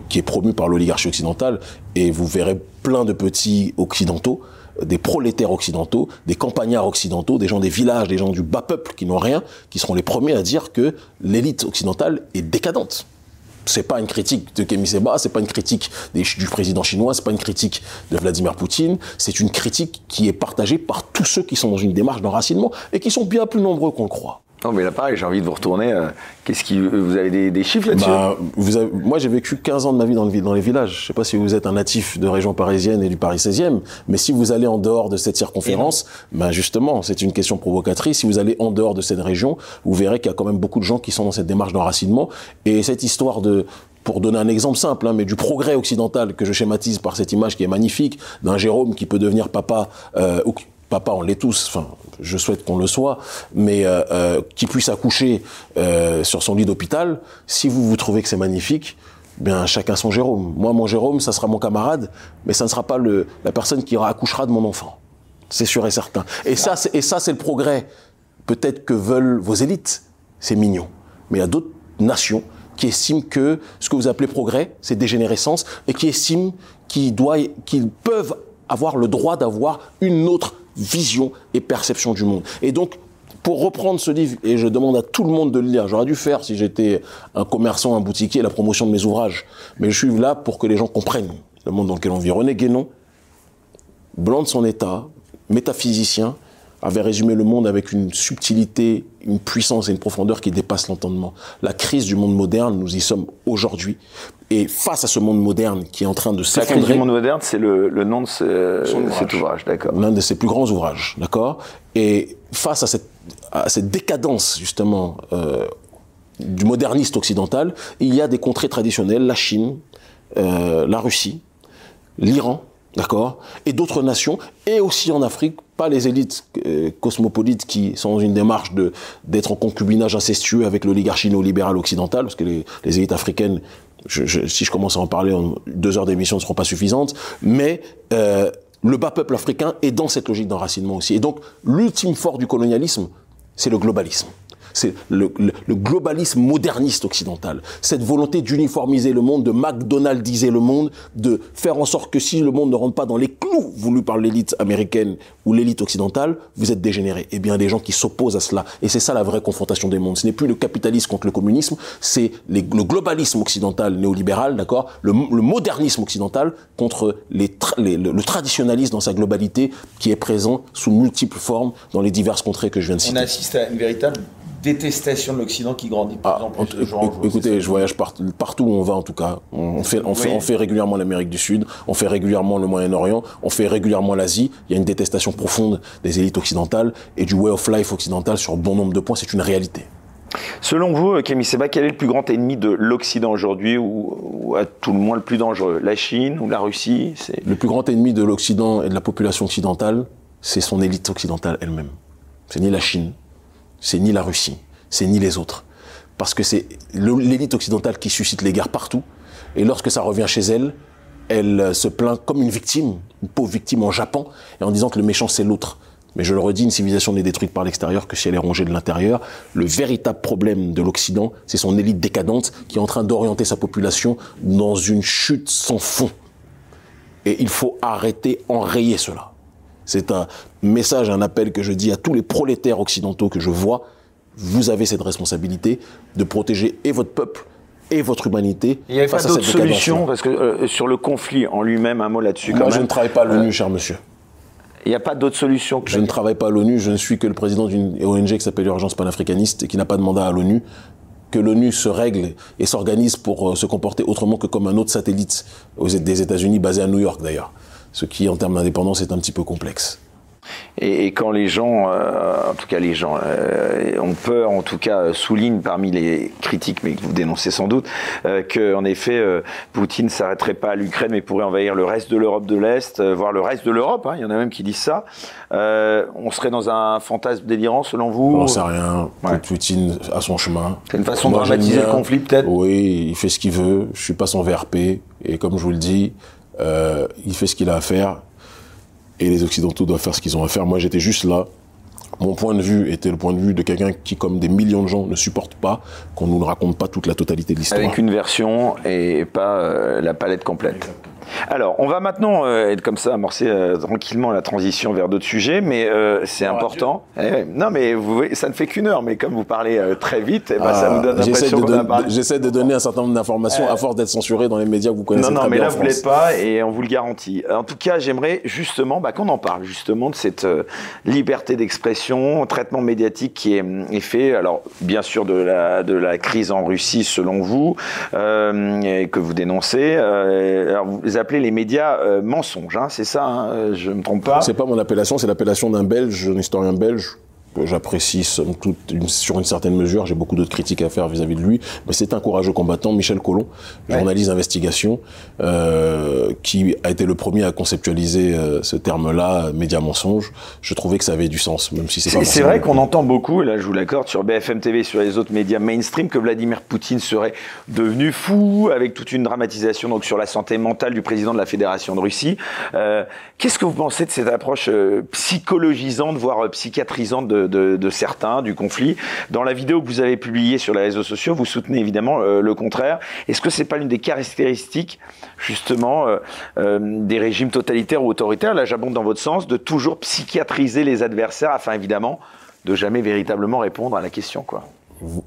qui est promue par l'oligarchie occidentale, et vous verrez plein de petits occidentaux des prolétaires occidentaux, des campagnards occidentaux, des gens des villages, des gens du bas peuple qui n'ont rien, qui seront les premiers à dire que l'élite occidentale est décadente. C'est pas une critique de Kémy Seba, c'est pas une critique du président chinois, c'est pas une critique de Vladimir Poutine, c'est une critique qui est partagée par tous ceux qui sont dans une démarche d'enracinement et qui sont bien plus nombreux qu'on le croit. Non, mais là, pareil, j'ai envie de vous retourner. Euh, qu'est-ce qui, vous avez des, chiffres là-dessus? Bah, Moi, j'ai vécu 15 ans de ma vie dans, le, dans les villages. Je sais pas si vous êtes un natif de région parisienne et du Paris 16e, mais si vous allez en dehors de cette circonférence, bah, justement, c'est une question provocatrice. Si vous allez en dehors de cette région, vous verrez qu'il y a quand même beaucoup de gens qui sont dans cette démarche d'enracinement. Et cette histoire de pour donner un exemple simple, hein, mais du progrès occidental que je schématise par cette image qui est magnifique, d'un Jérôme qui peut devenir papa, euh, papa, on l'est tous, enfin, je souhaite qu'on le soit, mais euh, euh, qui puisse accoucher euh, sur son lit d'hôpital, si vous vous trouvez que c'est magnifique, bien chacun son Jérôme. Moi, mon Jérôme, ça sera mon camarade, mais ça ne sera pas le, la personne qui accouchera de mon enfant. C'est sûr et certain. Et ça, et ça, c'est le progrès. Peut-être que veulent vos élites, c'est mignon. Mais il y a d'autres nations qui estiment que ce que vous appelez progrès, c'est dégénérescence, et qui estiment qu'ils qu'ils peuvent avoir le droit d'avoir une autre vision et perception du monde. Et donc, pour reprendre ce livre, et je demande à tout le monde de le lire, j'aurais dû faire si j'étais un commerçant, un boutiquier, la promotion de mes ouvrages. Mais je suis là pour que les gens comprennent le monde dans lequel on vit. René Guénon, blanc de son état, métaphysicien, avait résumé le monde avec une subtilité, une puissance et une profondeur qui dépassent l'entendement. La crise du monde moderne, nous y sommes aujourd'hui. Et face à ce monde moderne qui est en train de s'effondrer... La crise du monde moderne, c'est le, nom de cet ouvrage, d'accord. L'un de ses plus grands ouvrages, d'accord Et face à cette, à cette décadence, justement, euh, du moderniste occidental, il y a des contrées traditionnelles, la Chine, euh, la Russie, l'Iran, d'accord? Et d'autres nations, et aussi en Afrique, pas les élites euh, cosmopolites qui sont dans une démarche d'être en concubinage incestueux avec l'oligarchie néolibérale occidentale, parce que les, élites africaines, si je commence à en parler, en deux heures d'émission ne seront pas suffisantes, mais euh, le bas peuple africain est dans cette logique d'enracinement aussi. Et donc, l'ultime fort du colonialisme, c'est le globalisme. C'est le, globalisme moderniste occidental. Cette volonté d'uniformiser le monde, de McDonaldiser le monde, de faire en sorte que si le monde ne rentre pas dans les clous voulus par l'élite américaine ou l'élite occidentale, vous êtes dégénéré. Eh bien, des gens qui s'opposent à cela. Et c'est ça la vraie confrontation des mondes. Ce n'est plus le capitalisme contre le communisme, c'est le globalisme occidental néolibéral, d'accord? Le, modernisme occidental contre les, le, traditionnalisme dans sa globalité qui est présent sous multiples formes dans les diverses contrées que je viens de citer. On assiste à une véritable détestation de l'Occident qui grandit de plus ah, en plus. écoutez, je voyage partout où on va en tout cas. On fait, on fait, on fait régulièrement l'Amérique du Sud, on fait régulièrement le Moyen-Orient, on fait régulièrement l'Asie. Il y a une détestation profonde des élites occidentales et du way of life occidental sur bon nombre de points. C'est une réalité. Selon vous, Camille Seba, quel est le plus grand ennemi de l'Occident aujourd'hui, ou, à tout le moins le plus dangereux? La Chine ou la Russie? Le plus grand ennemi de l'Occident et de la population occidentale, c'est son élite occidentale elle-même. C'est ni la Chine, c'est ni la Russie, c'est ni les autres. Parce que c'est l'élite occidentale qui suscite les guerres partout, et lorsque ça revient chez elle, elle se plaint comme une victime, une pauvre victime en Japon, et en disant que le méchant c'est l'autre. Mais je le redis, une civilisation n'est détruite par l'extérieur que si elle est rongée de l'intérieur. Le véritable problème de l'Occident, c'est son élite décadente qui est en train d'orienter sa population dans une chute sans fond. Et il faut arrêter, enrayer cela. C'est un message, un appel que je dis à tous les prolétaires occidentaux que je vois. Vous avez cette responsabilité de protéger et votre peuple et votre humanité. Il n'y a pas d'autre solution, parce que euh, sur le conflit en lui-même, un mot là-dessus. Moi, je ne travaille pas à l'ONU, cher monsieur. Il n'y a pas d'autre solution Je ne travaille pas à l'ONU, je ne suis que le président d'une ONG qui s'appelle Urgence panafricaniste et qui n'a pas de mandat à l'ONU. Que l'ONU se règle et s'organise pour euh, se comporter autrement que comme un autre satellite des États-Unis basé à New York d'ailleurs. Ce qui, en termes d'indépendance, est un petit peu complexe. Et, quand les gens, euh, en tout cas les gens, euh, ont peur, en tout cas soulignent parmi les critiques, mais que vous dénoncez sans doute, euh, qu'en effet Poutine s'arrêterait pas à l'Ukraine, mais pourrait envahir le reste de l'Europe de l'Est, voire le reste de l'Europe. Hein, il y en a même qui disent ça. on serait dans un fantasme délirant, selon vous On sait rien. Poutine a son chemin. C'est une façon de dramatiser le conflit, peut-être? Oui, il fait ce qu'il veut. Je suis pas son VRP, et comme je vous le dis, il fait ce qu'il a à faire et les Occidentaux doivent faire ce qu'ils ont à faire. Moi, j'étais juste là. Mon point de vue était le point de vue de quelqu'un qui, comme des millions de gens, ne supporte pas qu'on nous raconte pas toute la totalité de l'histoire. Avec une version et pas euh, la palette complète. Alors, on va maintenant euh, être comme ça, amorcer euh, tranquillement la transition vers d'autres sujets, mais euh, c'est important. Eh non, mais vous voyez, ça ne fait qu'une heure, mais comme vous parlez très vite, eh ben, ça nous donne l'impression qu'on a parlé. J'essaie de donner un certain nombre d'informations à force d'être censuré dans les médias que vous connaissez non, non, mais là, vous ne l'êtes pas, et on vous le garantit. En tout cas, j'aimerais justement bah, qu'on en parle, justement, de cette liberté d'expression, traitement médiatique qui est, est, fait, alors bien sûr de la, de la crise en Russie, selon vous, et que vous dénoncez. alors, vous appelez les médias euh, mensonges, hein, c'est ça, hein, euh, je ne me trompe pas. C'est pas mon appellation, c'est l'appellation d'un Belge, un historien belge, j'apprécie sur une certaine mesure. J'ai beaucoup d'autres critiques à faire vis-à-vis de lui, mais c'est un courageux combattant, Michel Collomb, journaliste d'investigation, euh, qui a été le premier à conceptualiser euh, ce terme-là, média mensonge. Je trouvais que ça avait du sens, même si c'est pas. C'est vrai qu'on entend beaucoup, et là je vous l'accorde, sur BFM TV, sur les autres médias mainstream, que Vladimir Poutine serait devenu fou, avec toute une dramatisation donc sur la santé mentale du président de la Fédération de Russie. Euh, Qu'est-ce que vous pensez de cette approche psychologisante, voire psychiatrisante de de, certains du conflit. Dans la vidéo que vous avez publiée sur les réseaux sociaux, vous soutenez évidemment euh, le contraire. Est-ce que c'est pas l'une des caractéristiques justement euh, euh, des régimes totalitaires ou autoritaires, là j'abonde dans votre sens, de toujours psychiatriser les adversaires afin évidemment de jamais véritablement répondre à la question quoi?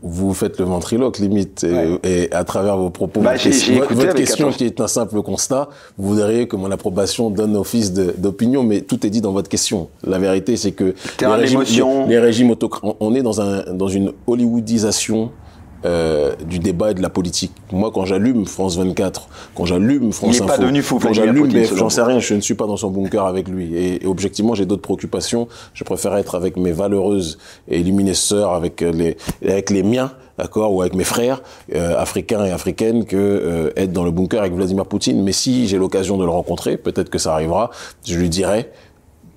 Vous, faites le ventriloque limite et, à travers vos propos bah, votre, question qui est un simple constat. Vous verriez que mon approbation donne office d'opinion mais tout est dit dans votre question. La vérité c'est que les régimes, les, les régimes on est dans un dans une hollywoodisation euh, du débat et de la politique. Moi, quand j'allume France 24, quand j'allume France Info, quand j'allume j'en sais rien, je ne suis pas dans son bunker avec lui. Et, objectivement, j'ai d'autres préoccupations. Je préfère être avec mes valeureuses et illuminées sœurs, avec les, avec les miens, d'accord, ou avec mes frères euh, africains et africaines, que euh, être dans le bunker avec Vladimir Poutine. Mais si j'ai l'occasion de le rencontrer, peut-être que ça arrivera, je lui dirai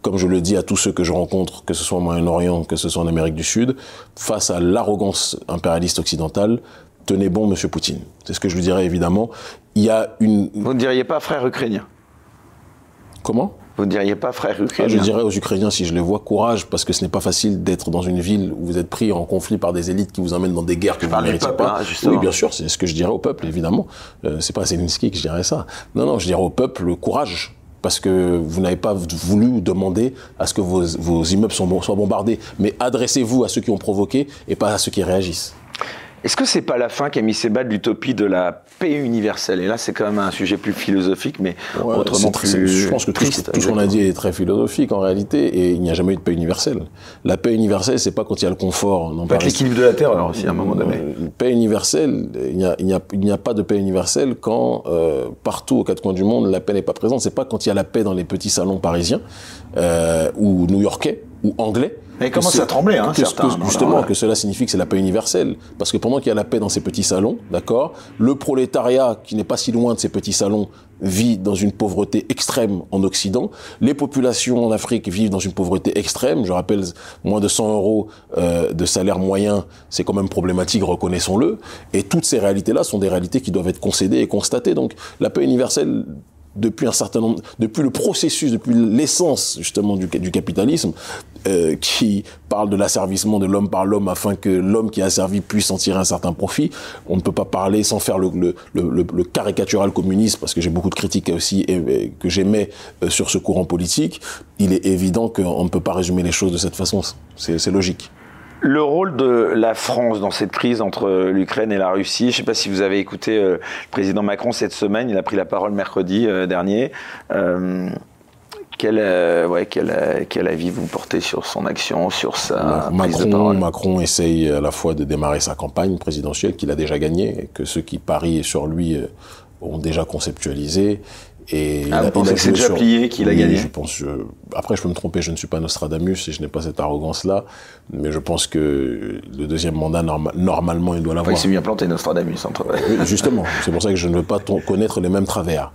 comme je le dis à tous ceux que je rencontre, que ce soit au Moyen-Orient, que ce soit en Amérique du Sud, face à l'arrogance impérialiste occidentale, tenez bon, Monsieur Poutine. C'est ce que je lui dirais évidemment. Il y a une. Vous ne diriez pas frère ukrainien Comment? Vous ne diriez pas frère ukrainien Je dirais aux Ukrainiens, si je les vois, courage, parce que ce n'est pas facile d'être dans une ville où vous êtes pris en conflit par des élites qui vous emmènent dans des guerres que vous ne méritez pas. Hein, oui, bien sûr, c'est ce que je dirais au peuple, évidemment. Euh, c'est pas Zelensky que je dirais ça. Non, non, je dirais au peuple, le courage parce que vous n'avez pas voulu demander à ce que vos, immeubles soient bombardés. Mais adressez-vous à ceux qui ont provoqué et pas à ceux qui réagissent. Est-ce que c'est pas la fin, Camille Sébat, de l'utopie de la paix universelle? Et là, c'est quand même un sujet plus philosophique, mais autrement plus Je pense que tout, ce qu'on a dit est très philosophique en réalité, et il n'y a jamais eu de paix universelle. La paix universelle, c'est pas quand il y a le confort. Non, pas l'équilibre de la terre, alors aussi, à un moment donné. Euh, paix universelle, il n'y a, a, a, pas de paix universelle quand euh, partout aux quatre coins du monde, la paix n'est pas présente. C'est pas quand il y a la paix dans les petits salons parisiens euh, ou new-yorkais ou anglais mais commence à trembler, hein, certains, Justement, que cela signifie que c'est la paix universelle. Parce que pendant qu'il y a la paix dans ces petits salons, d'accord, le prolétariat, qui n'est pas si loin de ces petits salons, vit dans une pauvreté extrême en Occident. Les populations en Afrique vivent dans une pauvreté extrême. Je rappelle, moins de 100 euros euh, de salaire moyen, c'est quand même problématique, reconnaissons-le. Et toutes ces réalités-là sont des réalités qui doivent être concédées et constatées. Donc, la paix universelle depuis un certain nombre, depuis le processus, depuis l'essence justement du, du capitalisme, euh, qui parle de l'asservissement de l'homme par l'homme afin que l'homme qui a servi puisse en tirer un certain profit. On ne peut pas parler sans faire le, le, le, le caricatural communiste, parce que j'ai beaucoup de critiques aussi et, que j'aimais euh, sur ce courant politique. Il est évident qu'on ne peut pas résumer les choses de cette façon. C'est logique. Le rôle de la France dans cette crise entre l'Ukraine et la Russie, je ne sais pas si vous avez écouté euh, le président Macron cette semaine, il a pris la parole mercredi euh, dernier. Euh, quel, ouais, quel, quel, avis vous portez sur son action, sur sa Macron, prise de parole? Macron essaye à la fois de démarrer sa campagne présidentielle qu'il a déjà gagnée, que ceux qui parient sur lui ont déjà conceptualisé et ah, vous pensez que c'est déjà plié qu'il a gagné je pense, Après, je peux me tromper, je ne suis pas Nostradamus et je n'ai pas cette arrogance-là, mais je pense que le deuxième mandat, normalement, il doit l'avoir. il s'est bien planté, Nostradamus. Entre... Justement, c'est pour ça que je ne veux pas connaître les mêmes travers.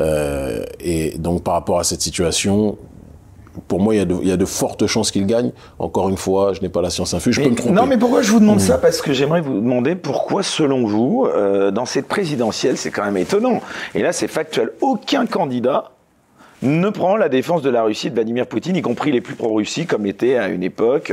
Euh, et donc, par rapport à cette situation, pour moi, il y, a de, fortes chances qu'il gagne. Encore une fois, je n'ai pas la science infuse, je peux me tromper. Non, mais pourquoi je vous demande mmh. ça? Parce que j'aimerais vous demander pourquoi, selon vous, euh, dans cette présidentielle, c'est quand même étonnant. Et là, c'est factuel. Aucun candidat ne prend la défense de la Russie de Vladimir Poutine, y compris les plus pro-Russie, comme l'était à une époque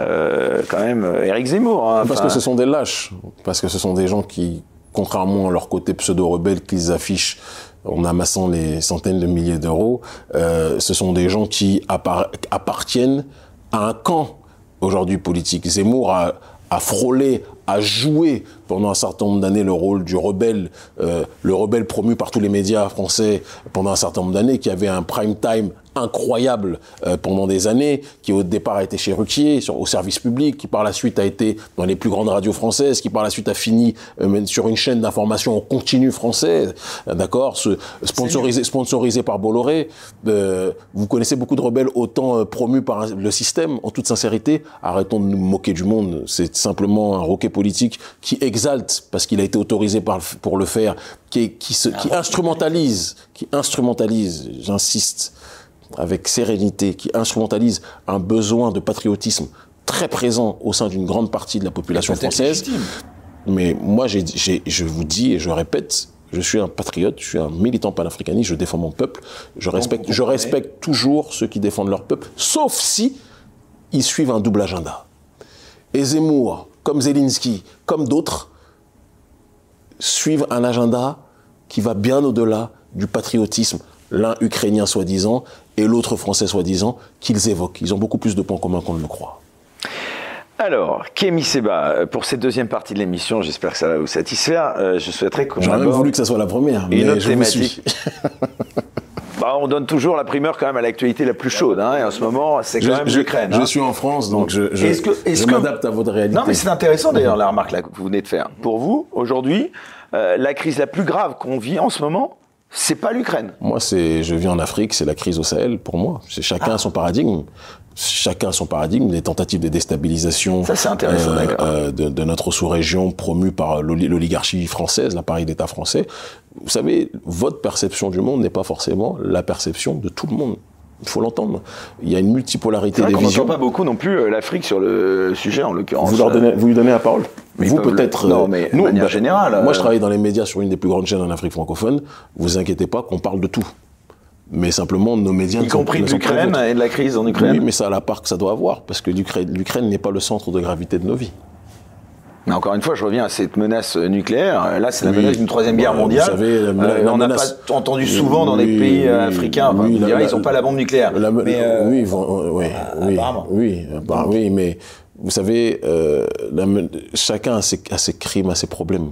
euh, quand même Eric Zemmour. Hein. Parce que ce sont des lâches, parce que ce sont des gens qui, contrairement à leur côté pseudo-rebelle qu'ils affichent en amassant les centaines de milliers d'euros, euh, ce sont des gens qui appartiennent à un camp aujourd'hui politique. Zemmour a, a frôlé, a joué pendant un certain nombre d'années le rôle du rebelle, euh, le rebelle promu par tous les médias français pendant un certain nombre d'années, qui avait un prime time incroyable euh, pendant des années, qui au départ a été chez Ruquier, au service public, qui par la suite a été dans les plus grandes radios françaises, qui par la suite a fini euh, sur une chaîne d'information en continu française, euh, d'accord, sponsorisé, sponsorisé par Bolloré. vous connaissez beaucoup de rebelles autant promus par le système, en toute sincérité. Arrêtons de nous moquer du monde. C'est simplement un roquet politique qui exalte, parce qu'il a été autorisé par, pour le faire, qui, qui, se, qui ah. instrumentalise, qui instrumentalise, j'insiste, avec sérénité, qui instrumentalise un besoin de patriotisme très présent au sein d'une grande partie de la population française. Mais moi, je vous dis et je répète, je suis un patriote, je suis un militant panafricaniste, je défends mon peuple, je respecte, je respecte toujours ceux qui défendent leur peuple, sauf si ils suivent un double agenda. Et Zemmour, comme Zelensky, comme d'autres, suivent un agenda qui va bien au-delà du patriotisme, l'un ukrainien soi-disant et l'autre français soi-disant, qu'ils évoquent. Ils ont beaucoup plus de points communs qu'on ne le croit. Alors, Kémy Seba, pour cette deuxième partie de l'émission, j'espère que ça va vous satisfaire. Euh, je souhaiterais qu'on J'aurais même voulu que ça soit la première, mais une autre je thématique. bah, on donne toujours la primeur quand même à l'actualité la plus chaude. Hein, et en ce moment, c'est quand même l'Ukraine. Je, hein. suis en France, donc je, je, m'adapte à votre réalité. Non, mais c'est intéressant d'ailleurs la remarque là, que vous venez de faire. Pour vous, aujourd'hui, euh, la crise la plus grave qu'on vit en ce moment, c'est pas l'Ukraine. Moi, c'est, je vis en Afrique, c'est la crise au Sahel pour moi. C'est chacun ah. son paradigme. Chacun son paradigme. Les tentatives de déstabilisation Ça, euh, euh, de, de, notre sous-région promue par l'oligarchie française, l'appareil d'État français. Vous savez, votre perception du monde n'est pas forcément la perception de tout le monde. Il faut l'entendre. Il y a une multipolarité des visions. On pas beaucoup non plus euh, l'Afrique sur le sujet, en l'occurrence. Vous, vous lui donnez la parole vous peut-être. Non, mais nous, de manière bah, générale. Moi, je travaille dans les médias sur une des plus grandes chaînes en Afrique francophone. Vous inquiétez pas qu'on parle de tout. Mais simplement, nos médias... Y compris de l'Ukraine et de la crise en Ukraine Oui, mais ça a la part que ça doit avoir, parce que l'Ukraine n'est pas le centre de gravité de nos vies. Mais encore une fois, je reviens à cette menace nucléaire. Là, c'est la menace d'une troisième guerre mondiale. Vous savez, euh, on n'a pas entendu souvent dans les pays euh, africains. ils n'ont pas la bombe nucléaire. mais, euh, oui, oui, oui, oui, bah, oui, mais vous savez, chacun a ses, a ses crimes, a ses problèmes.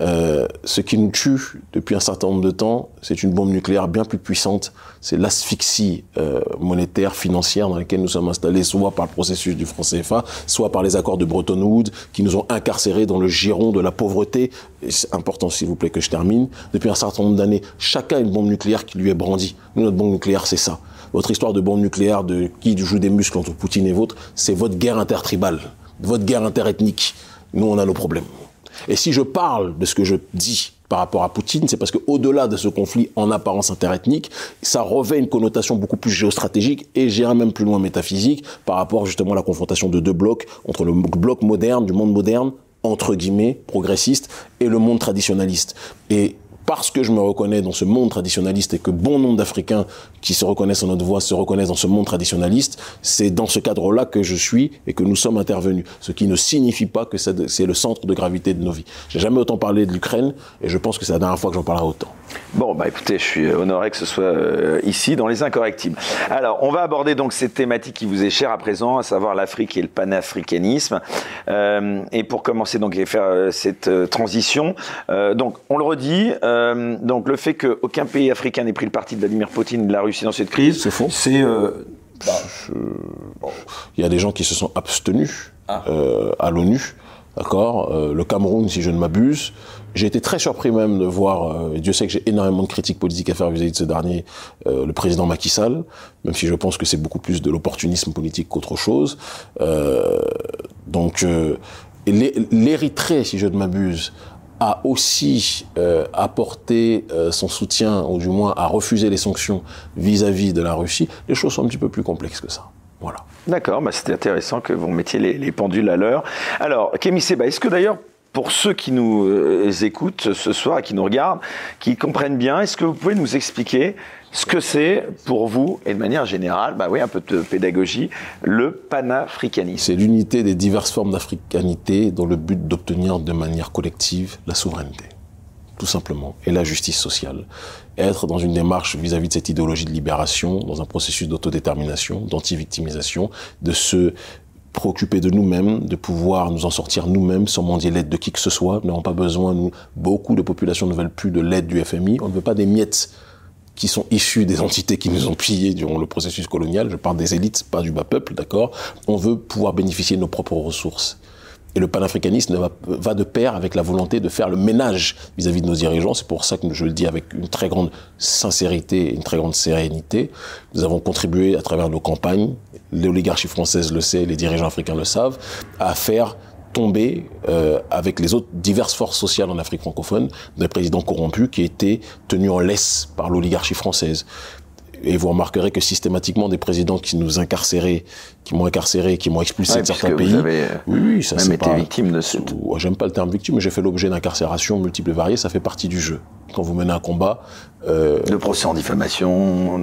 Euh, ce qui nous tue depuis un certain nombre de temps, c'est une bombe nucléaire bien plus puissante. C'est l'asphyxie euh, monétaire, financière dans laquelle nous sommes installés, soit par le processus du franc CFA, soit par les accords de Bretton Woods, qui nous ont incarcérés dans le giron de la pauvreté. C'est important, s'il vous plaît, que je termine. Depuis un certain nombre d'années, chacun a une bombe nucléaire qui lui est brandie. Nous, notre bombe nucléaire, c'est ça. Votre histoire de bombe nucléaire, de qui joue des muscles entre Poutine et vôtre, c'est votre guerre intertribale, votre guerre interethnique. Nous, on a nos problèmes. Et si je parle de ce que je dis par rapport à Poutine, c'est parce qu'au-delà de ce conflit en apparence interethnique, ça revêt une connotation beaucoup plus géostratégique et j'irai même plus loin métaphysique par rapport justement à la confrontation de deux blocs entre le bloc moderne, du monde moderne, entre guillemets, progressiste, et le monde traditionnaliste. Parce que je me reconnais dans ce monde traditionnaliste et que bon nombre d'Africains qui se reconnaissent en notre voix se reconnaissent dans ce monde traditionnaliste, c'est dans ce cadre-là que je suis et que nous sommes intervenus. Ce qui ne signifie pas que c'est le centre de gravité de nos vies. J'ai jamais autant parlé de l'Ukraine et je pense que c'est la dernière fois que j'en parlerai autant. Bon, bah écoutez, je suis honoré que ce soit euh, ici dans les incorrectibles. Alors, on va aborder donc cette thématique qui vous est chère à présent, à savoir l'Afrique et le panafricanisme. Euh, et pour commencer donc et faire euh, cette transition, donc on le redit, donc le fait qu'aucun pays africain n'ait pris le parti de Vladimir Poutine et de la Russie dans cette crise, c'est faux. C'est bah, il y a des gens qui se sont abstenus ah. à l'ONU. D'accord Le Cameroun, si je ne m'abuse, j'ai été très surpris même de voir, euh, et Dieu sait que j'ai énormément de critiques politiques à faire vis-à-vis de ce dernier, euh, le président Macky Sall, même si je pense que c'est beaucoup plus de l'opportunisme politique qu'autre chose. Euh, donc, euh, l'Érythrée, si je ne m'abuse, a aussi euh, apporté son soutien, ou du moins a refusé les sanctions vis-à-vis de la Russie. Les choses sont un petit peu plus complexes que ça. Voilà. D'accord, bah c'était intéressant que vous mettiez les, les pendules à l'heure. Alors, Kémy Seba, est-ce que d'ailleurs pour ceux qui nous euh, écoutent ce soir qui nous regardent, qui comprennent bien, est-ce que vous pouvez nous expliquer ce que c'est pour vous, et de manière générale, bah oui, un peu de pédagogie, le panafricanisme C'est l'unité des diverses formes d'africanité dans le but d'obtenir de manière collective la souveraineté, tout simplement, et la justice sociale. Être dans une démarche vis-à-vis de cette idéologie de libération, dans un processus d'autodétermination, d'anti-victimisation, de se préoccuper de nous-mêmes, de pouvoir nous en sortir nous-mêmes sans mendier l'aide de qui que ce soit. Nous n'avons pas besoin, nous, beaucoup de populations ne veulent plus de l'aide du FMI. On ne veut pas des miettes qui sont issues des entités qui nous ont pillés durant le processus colonial. Je parle des élites, pas du bas peuple, d'accord? On veut pouvoir bénéficier de nos propres ressources. Et le panafricanisme va, va, de pair avec la volonté de faire le ménage vis-à-vis -vis de nos dirigeants. C'est pour ça que je le dis avec une très grande sincérité et une très grande sérénité. Nous avons contribué à travers nos campagnes, l'oligarchie française le sait, les dirigeants africains le savent, à faire tomber euh, avec les autres diverses forces sociales en Afrique francophone des présidents corrompus qui étaient tenus en laisse par l'oligarchie française. Et vous remarquerez que systématiquement des présidents qui nous incarcéraient, qui m'ont incarcéré, qui m'ont expulsé de certains pays. Vous avez oui, oui, ça même été pas, victime de ce. J'aime pas le terme victime, mais j'ai fait l'objet d'incarcération multiples et variées. Ça fait partie du jeu. Quand vous menez un combat. Euh, le procès en diffamation.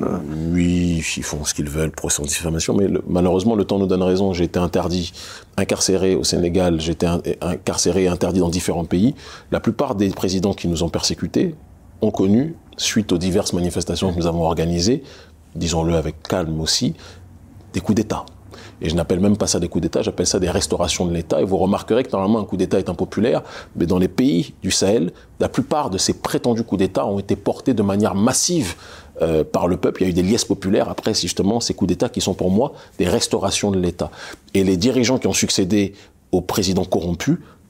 Oui, ils font ce qu'ils veulent, procès en diffamation. Mais malheureusement, le temps nous donne raison. J'ai été interdit, incarcéré au Sénégal. J'ai été incarcéré et interdit dans différents pays. La plupart des présidents qui nous ont persécutés ont connu suite aux diverses manifestations que nous avons organisées, disons-le avec calme aussi, des coups d'État. Et je n'appelle même pas ça des coups d'État, j'appelle ça des restaurations de l'État. Et vous remarquerez que normalement un coup d'État est impopulaire, mais dans les pays du Sahel, la plupart de ces prétendus coups d'État ont été portés de manière massive euh, par le peuple. Il y a eu des liesses populaires après, justement, ces coups d'État qui sont pour moi des restaurations de l'État. Et les dirigeants qui ont succédé au président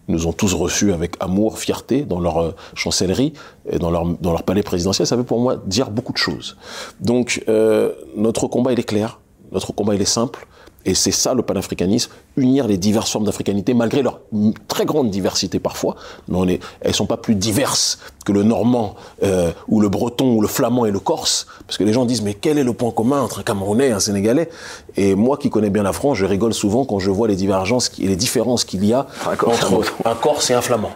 nous ont tous reçus avec amour, fierté dans leur euh, chancellerie et dans leur, dans leur palais présidentiel. Ça veut pour moi dire beaucoup de choses. Donc euh, notre combat, il est clair. Notre combat, il est simple. Et c'est ça le panafricanisme, unir les diverses formes d'africanité, malgré leur très grande diversité parfois, mais on est, elles sont pas plus diverses que le normand euh, ou le breton ou le flamand et le corse, parce que les gens disent mais quel est le point commun entre un Camerounais et un Sénégalais? Et moi qui connais bien la France, je rigole souvent quand je vois les divergences et les différences qu'il y a entre un corse et un flamand,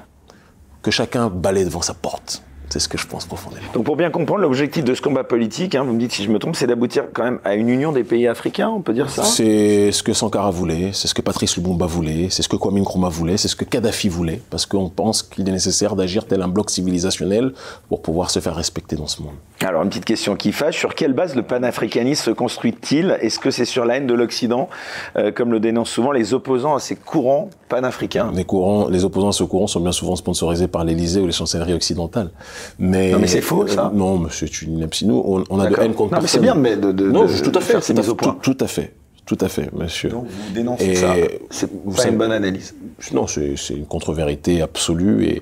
que chacun balaye devant sa porte C'est ce que je pense profondément. Donc pour bien comprendre, l'objectif de ce combat politique, hein, vous me dites si je me trompe, c'est d'aboutir quand même à une union des pays africains, on peut dire ça? C'est ce que Sankara voulait, c'est ce que Patrice Lumumba voulait, c'est ce que Kwame Nkrumah voulait, c'est ce que Kadhafi voulait, parce qu'on pense qu'il est nécessaire d'agir tel un bloc civilisationnel pour pouvoir se faire respecter dans ce monde. Alors une petite question qui fâche, sur quelle base le panafricanisme se construit-il? Est-ce que c'est sur la haine de l'Occident, euh, comme le dénoncent souvent les opposants à ces courants panafricains? Les, courants, les opposants à ce courant sont bien souvent sponsorisés par l'Élysée ou les chancelleries occidentales. Mais, non mais c'est faux ça Non, mais c'est une Nous, on, on a de haine contre Non mais c'est bien de, de, de, non, de tout à fait, faire ces mises au point. Tout, tout à fait. Tout à fait, monsieur. Donc vous dénoncez Et ça. C'est pas savez- une bonne analyse. Non, c'est c'est une contre-vérité absolue et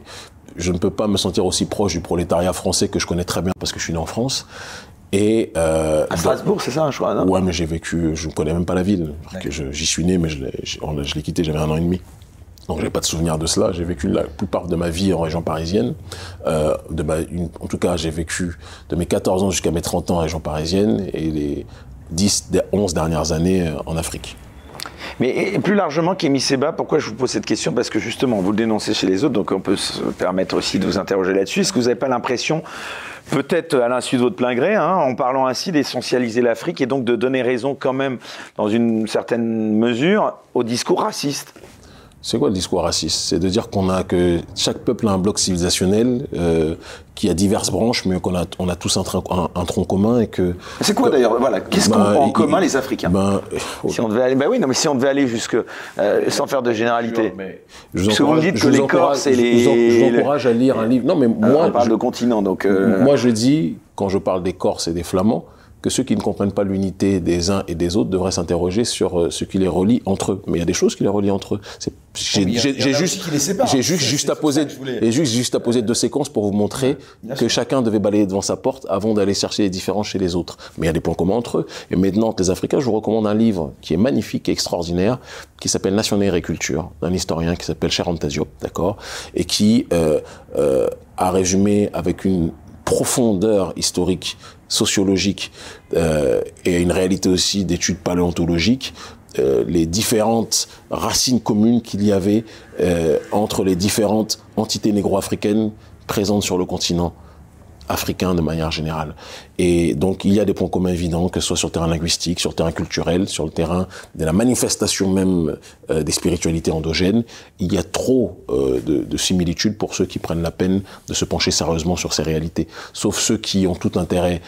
je ne peux pas me sentir aussi proche du prolétariat français que je connais très bien parce que je suis né en France. Et euh, À Strasbourg, c'est ça, je crois, non? Ouais, mais j'ai vécu, je ne connais même pas la ville. Que je- J'y suis né, mais je l'ai quitté, j'avais un an et demi. Donc j'ai pas de souvenir de cela. J'ai vécu la plupart de ma vie en région parisienne. Euh, en tout cas, j'ai vécu de mes 14 ans jusqu'à mes 30 ans en région parisienne et les 10, des 11 dernières années euh, en Afrique. Mais plus largement, Kémy Seba, pourquoi je vous pose cette question? Parce que justement, vous le dénoncez chez les autres, donc on peut se permettre aussi de vous interroger là-dessus. Est-ce que vous n'avez pas l'impression, peut-être à l'insu de votre plein gré, hein, en parlant ainsi d'essentialiser l'Afrique et donc de donner raison quand même, dans une certaine mesure, au discours raciste? C'est quoi le discours raciste? C'est de dire qu'on a que chaque peuple a un bloc civilisationnel euh, qui a diverses branches, mais qu'on a on a tous un, tronc- un- un tronc commun et que. C'est quoi d'ailleurs? Voilà, qu'est-ce qu'on Ben, a en il- commun les Africains? Ben, Si on devait aller, bah oui, non, mais si on devait aller jusque, euh, sans faire de généralité. je vous Parce que vous me encourage- dites que les Corses et je vous les- en- Je vous encourage à lire un livre. Non, mais Euh, moi, on parle je, de continent, donc. euh, moi, je dis quand je parle des Corses et des Flamands que ceux qui ne comprennent pas l'unité des uns et des autres devraient s'interroger sur euh, ce qui les relie entre eux. Mais il y a des choses qui les relient entre eux. J'ai juste, j'ai juste, juste à poser, et juste, juste à poser deux séquences pour vous montrer Bien que sûr. chacun devait balayer devant sa porte avant d'aller chercher les différences chez les autres. Mais il y a des points communs entre eux. Et maintenant, les Africains, je vous recommande un livre qui est magnifique et extraordinaire, qui s'appelle Nation et Agriculture, d'un historien qui s'appelle Sharon d'accord, et qui euh, euh, a résumé avec une profondeur historique, sociologique euh, et une réalité aussi d'études paléontologiques euh, les différentes racines communes qu'il y avait euh, entre les différentes entités négro-africaines présentes sur le continent africain de manière générale. Et donc il y a des points communs évidents, que ce soit sur le terrain linguistique, sur le terrain culturel, sur le terrain de la manifestation même euh, des spiritualités endogènes. Il y a trop euh, de, de similitudes pour ceux qui prennent la peine de se pencher sérieusement sur ces réalités. Sauf ceux qui ont tout intérêt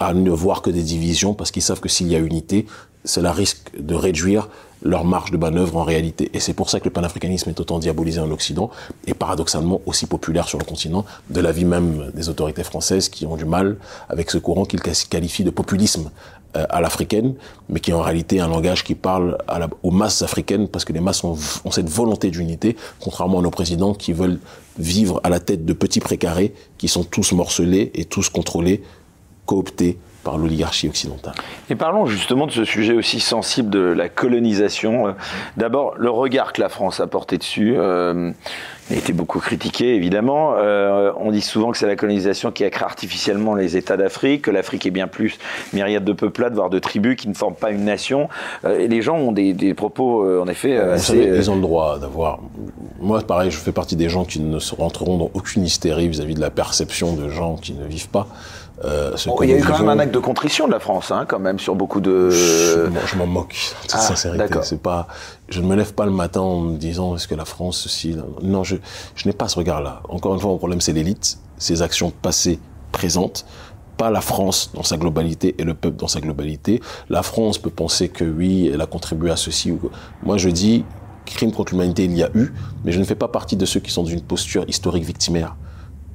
à ne voir que des divisions, parce qu'ils savent que s'il y a unité, cela risque de réduire leur marge de manœuvre en réalité. Et c'est pour ça que le panafricanisme est autant diabolisé en Occident et paradoxalement aussi populaire sur le continent, de l'avis même des autorités françaises qui ont du mal avec ce courant qu'ils qualifient de populisme euh, à l'africaine, mais qui est en réalité un langage qui parle aux masses africaines parce que les masses ont, ont cette volonté d'unité, contrairement à nos présidents qui veulent vivre à la tête de petits précarés qui sont tous morcelés et tous contrôlés, cooptés par l'oligarchie occidentale. Et parlons justement de ce sujet aussi sensible de la colonisation. Euh, D'abord, le regard que la France a porté dessus euh, a été beaucoup critiqué, évidemment. Euh, on dit souvent que c'est la colonisation qui a créé artificiellement les États d'Afrique, que l'Afrique est bien plus myriade de peuplades, voire de tribus qui ne forment pas une nation. Euh, et les gens ont des, des propos, en effet, Vous assez... savez, ils ont le droit d'avoir. Moi, pareil, je fais partie des gens qui ne se rentreront dans aucune hystérie vis-à-vis de la perception de gens qui ne vivent pas. Euh, Bon, il y a eu quand même un acte de contrition de la France, hein, quand même, sur beaucoup de... Je m'en- je m'en moque, toute Ah, sincérité. C'est pas, je ne me lève pas le matin en me disant est-ce que la France ceci. là. Non, je, je n'ai pas ce regard-là. Encore une fois, mon problème c'est l'élite, ses actions passées, présentes, pas la France dans sa globalité et le peuple dans sa globalité. La France peut penser que oui, elle a contribué à ceci ou. Moi, je dis crime contre l'humanité, il y a eu, mais je ne fais pas partie de ceux qui sont dans une posture historique victimaire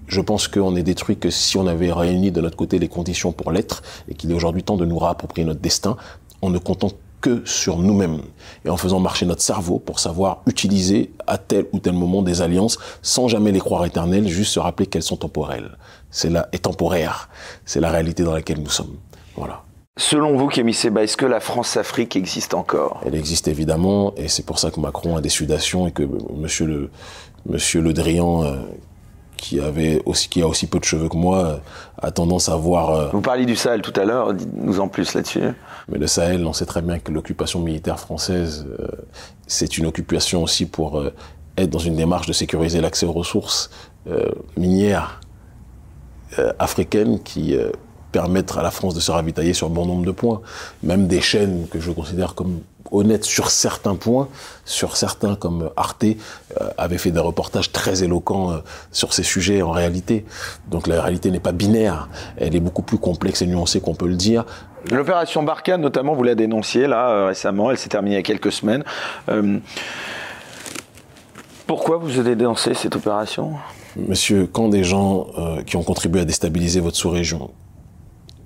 je pense qu'on est détruit que si on avait réuni de notre côté les conditions pour l'être et qu'il est aujourd'hui temps de nous réapproprier notre destin en ne comptant que sur nous-mêmes et en faisant marcher notre cerveau pour savoir utiliser à tel ou tel moment des alliances sans jamais les croire éternelles, juste se rappeler qu'elles sont temporelles. C'est là, et temporaire. C'est la réalité dans laquelle nous sommes. Voilà. Selon vous, Kémy Seba, est-ce que la France-Afrique existe encore? Elle existe évidemment, et c'est pour ça que Macron a des sudations et que Monsieur le Monsieur Le Drian, euh, qui avait aussi qui a aussi peu de cheveux que moi, a tendance à voir. euh, Vous parliez du Sahel tout à l'heure, dites-nous en plus là-dessus. mais le Sahel, on sait très bien que l'occupation militaire française, euh, c'est une occupation aussi pour euh, être dans une démarche de sécuriser l'accès aux ressources minières africaines qui permettent à la France de se ravitailler sur bon nombre de points. Même des chaînes que je considère comme honnêtes sur certains points, sur certains comme Arte, euh, avaient fait des reportages très éloquents euh, sur ces sujets en réalité. Donc la réalité n'est pas binaire, elle est beaucoup plus complexe et nuancée qu'on peut le dire. L'opération Barkhane, notamment, vous la dénonciez là euh, récemment, elle s'est terminée il y a quelques semaines. pourquoi vous avez dénoncé cette opération? Monsieur, quand des gens qui ont contribué à déstabiliser votre sous-région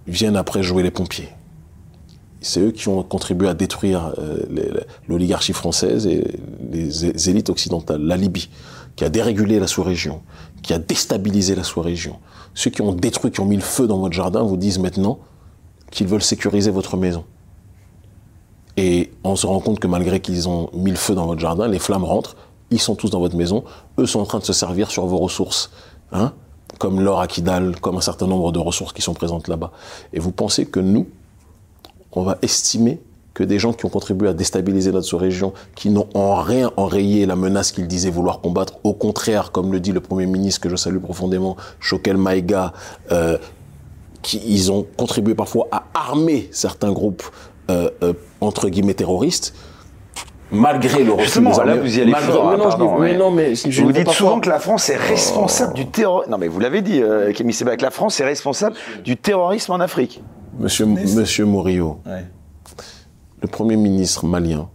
viennent après jouer les pompiers, c'est eux qui ont contribué à détruire euh, l'oligarchie française et les élites occidentales, la Libye, qui a dérégulé la sous-région, qui a déstabilisé la sous-région. Ceux qui ont détruit, qui ont mis le feu dans votre jardin, vous disent maintenant qu'ils veulent sécuriser votre maison. Et on se rend compte que malgré qu'ils ont mis le feu dans votre jardin, les flammes rentrent, ils sont tous dans votre maison, eux sont en train de se servir sur vos ressources, hein, comme l'or à Kidal, comme un certain nombre de ressources qui sont présentes là-bas. Et vous pensez que nous, on va estimer que des gens qui ont contribué à déstabiliser notre région, qui n'ont en rien enrayé la menace qu'ils disaient vouloir combattre, au contraire, comme le dit le Premier ministre, que je salue profondément, Choquel Maïga, euh, qui, ils ont contribué parfois à armer certains groupes, euh, euh, entre guillemets, terroristes, malgré le refus des là, vous y allez malgré, fort, mais, non, mais, je vous dites souvent que la France est responsable du terrorisme. Non, mais vous l'avez dit, euh, Kémy que la France est responsable du terrorisme en Afrique. Monsieur, Monsieur Murillo, le Premier ministre malien,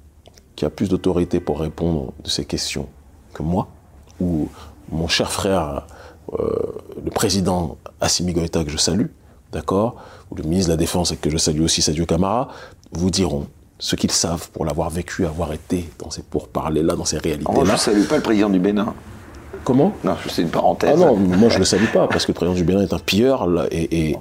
qui a plus d'autorité pour répondre de ces questions que moi, ou mon cher frère, euh, le président Assimi Goïta, que je salue, d'accord, ou le ministre de la Défense, et que je salue aussi, Sadio Camara, vous diront ce qu'ils savent pour l'avoir vécu, avoir été dans ces pourparlers-là, dans ces réalités-là. je ne salue pas le président du Bénin. Comment Non, c'est une parenthèse. Ah non, moi je ne le salue pas, parce que le président du Bénin est un pilleur et,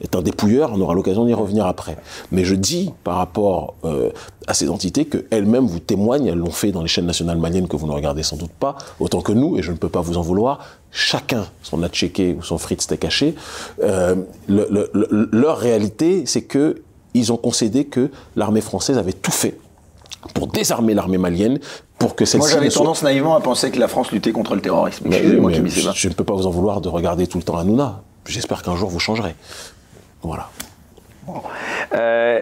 est un dépouilleur, on aura l'occasion d'y revenir après. Mais je dis par rapport euh, à ces entités qu'elles-mêmes vous témoignent, elles l'ont fait dans les chaînes nationales maliennes que vous ne regardez sans doute pas, autant que nous, et je ne peux pas vous en vouloir, chacun son checké ou son fritz caché, euh, leur réalité, c'est que ils ont concédé que l'armée française avait tout fait pour désarmer l'armée malienne, pour que celle-ci. Moi, j'avais tendance naïvement à penser que la France luttait contre le terrorisme. moi je, ne peux pas vous en vouloir de regarder tout le temps Hanouna. J'espère qu'un jour vous changerez. Voilà. Euh,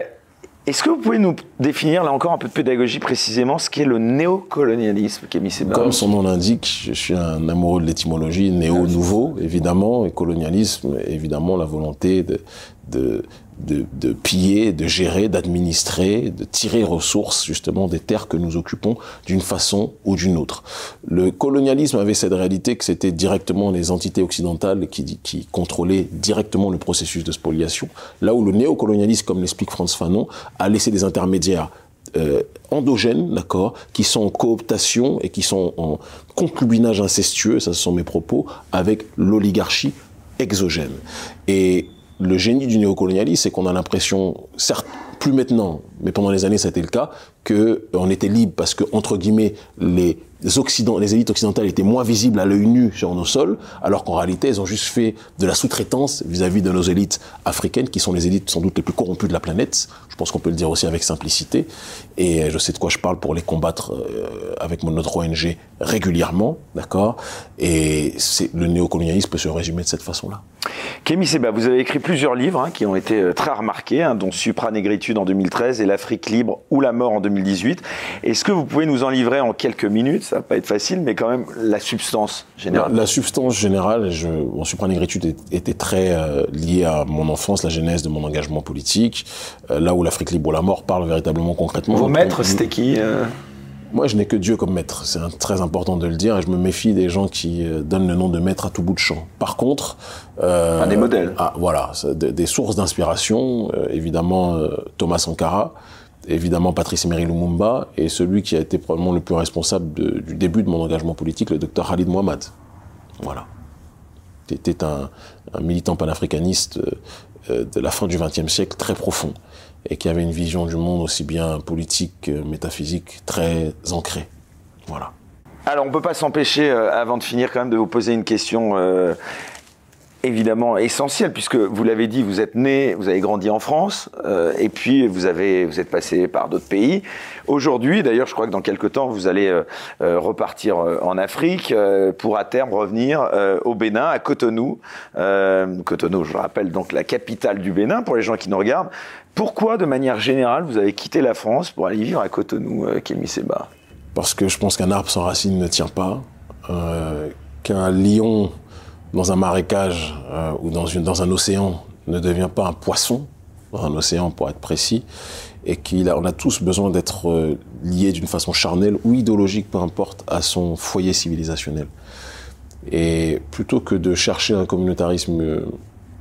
est-ce que vous pouvez nous définir, là encore un peu de pédagogie précisément, ce qu'est le néocolonialisme, Kémy Seba Comme son nom l'indique, je suis un amoureux de l'étymologie, néo-nouveau, évidemment, et colonialisme, évidemment, la volonté de, de, de, piller, de gérer, d'administrer, de tirer ressources justement des terres que nous occupons d'une façon ou d'une autre. Le colonialisme avait cette réalité que c'était directement les entités occidentales qui, qui contrôlaient directement le processus de spoliation, là où le néocolonialisme, comme l'explique Franz Fanon, a laissé des intermédiaires euh, endogènes, d'accord, qui sont en cooptation et qui sont en concubinage incestueux, ça ce sont mes propos, avec l'oligarchie exogène. Et le génie du néocolonialisme, c'est qu'on a l'impression, certes, plus maintenant, mais pendant les années, ça a été le cas, qu'on était libre parce que, entre guillemets, les, Occident, les élites occidentales étaient moins visibles à l'œil nu sur nos sols, alors qu'en réalité, elles ont juste fait de la sous-traitance vis-à-vis de nos élites africaines, qui sont les élites sans doute les plus corrompues de la planète. Je pense qu'on peut le dire aussi avec simplicité. Et je sais de quoi je parle pour les combattre euh, avec notre ONG régulièrement, d'accord? Et le néocolonialisme peut se résumer de cette façon-là. Kémy Seba, vous avez écrit plusieurs livres hein, qui ont été euh, très remarqués, hein, dont Supranégritude en 2013 et L'Afrique libre ou la mort en 2018. Est-ce que vous pouvez nous en livrer en quelques minutes? Ça va pas être facile, mais quand même la substance générale. La, substance générale, je, Supranégritude était très euh, liée à mon enfance, la genèse de mon engagement politique, euh, là où l'Afrique libre ou la mort parle véritablement concrètement. Vos maîtres, c'était qui moi, je n'ai que Dieu comme maître. C'est très important de le dire. Et je me méfie des gens qui euh, donnent le nom de maître à tout bout de champ. Par contre, euh, des modèles. Ah, voilà, des, sources d'inspiration. Euh, évidemment, euh, Thomas Sankara, évidemment Patrice Emery Lumumba, et celui qui a été probablement le plus responsable du début de mon engagement politique, le docteur Khalid Mohamed. Voilà. C'était un, un, militant panafricaniste de la fin du XXe siècle très profond et qui avait une vision du monde aussi bien politique que métaphysique très ancrée. Voilà. Alors on ne peut pas s'empêcher, euh, avant de finir quand même, de vous poser une question. Euh, évidemment essentiel puisque vous l'avez dit, vous êtes né, vous avez grandi en France euh, et puis vous avez vous êtes passé par d'autres pays. Aujourd'hui, d'ailleurs, je crois que dans quelques temps vous allez repartir en Afrique pour à terme revenir au Bénin, à Cotonou. Cotonou, je rappelle donc la capitale du Bénin pour les gens qui nous regardent. Pourquoi, de manière générale, vous avez quitté la France pour aller vivre à Cotonou, Kémy Seba? Parce que je pense qu'un arbre sans racines ne tient pas, qu'un lion dans un marécage euh, ou dans, un océan ne devient pas un poisson, dans un océan pour être précis, et qu'on a, a tous besoin d'être euh, liés d'une façon charnelle ou idéologique, peu importe, à son foyer civilisationnel. Et plutôt que de chercher un communautarisme, euh,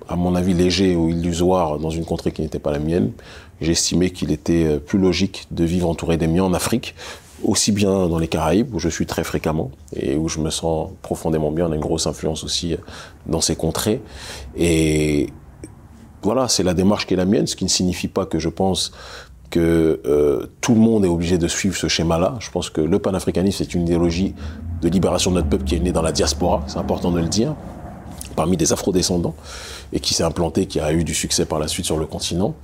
à mon avis, léger ou illusoire dans une contrée qui n'était pas la mienne, estimé qu'il était plus logique de vivre entouré des miens en Afrique, aussi bien dans les Caraïbes, où je suis très fréquemment et où je me sens profondément bien. On a une grosse influence aussi euh, dans ces contrées. Et voilà, c'est la démarche qui est la mienne, ce qui ne signifie pas que je pense que euh, tout le monde est obligé de suivre ce schéma-là. Je pense que le panafricanisme, c'est une idéologie de libération de notre peuple qui est née dans la diaspora, c'est important de le dire, parmi des afro-descendants, et qui s'est implanté, qui a eu du succès par la suite sur le continent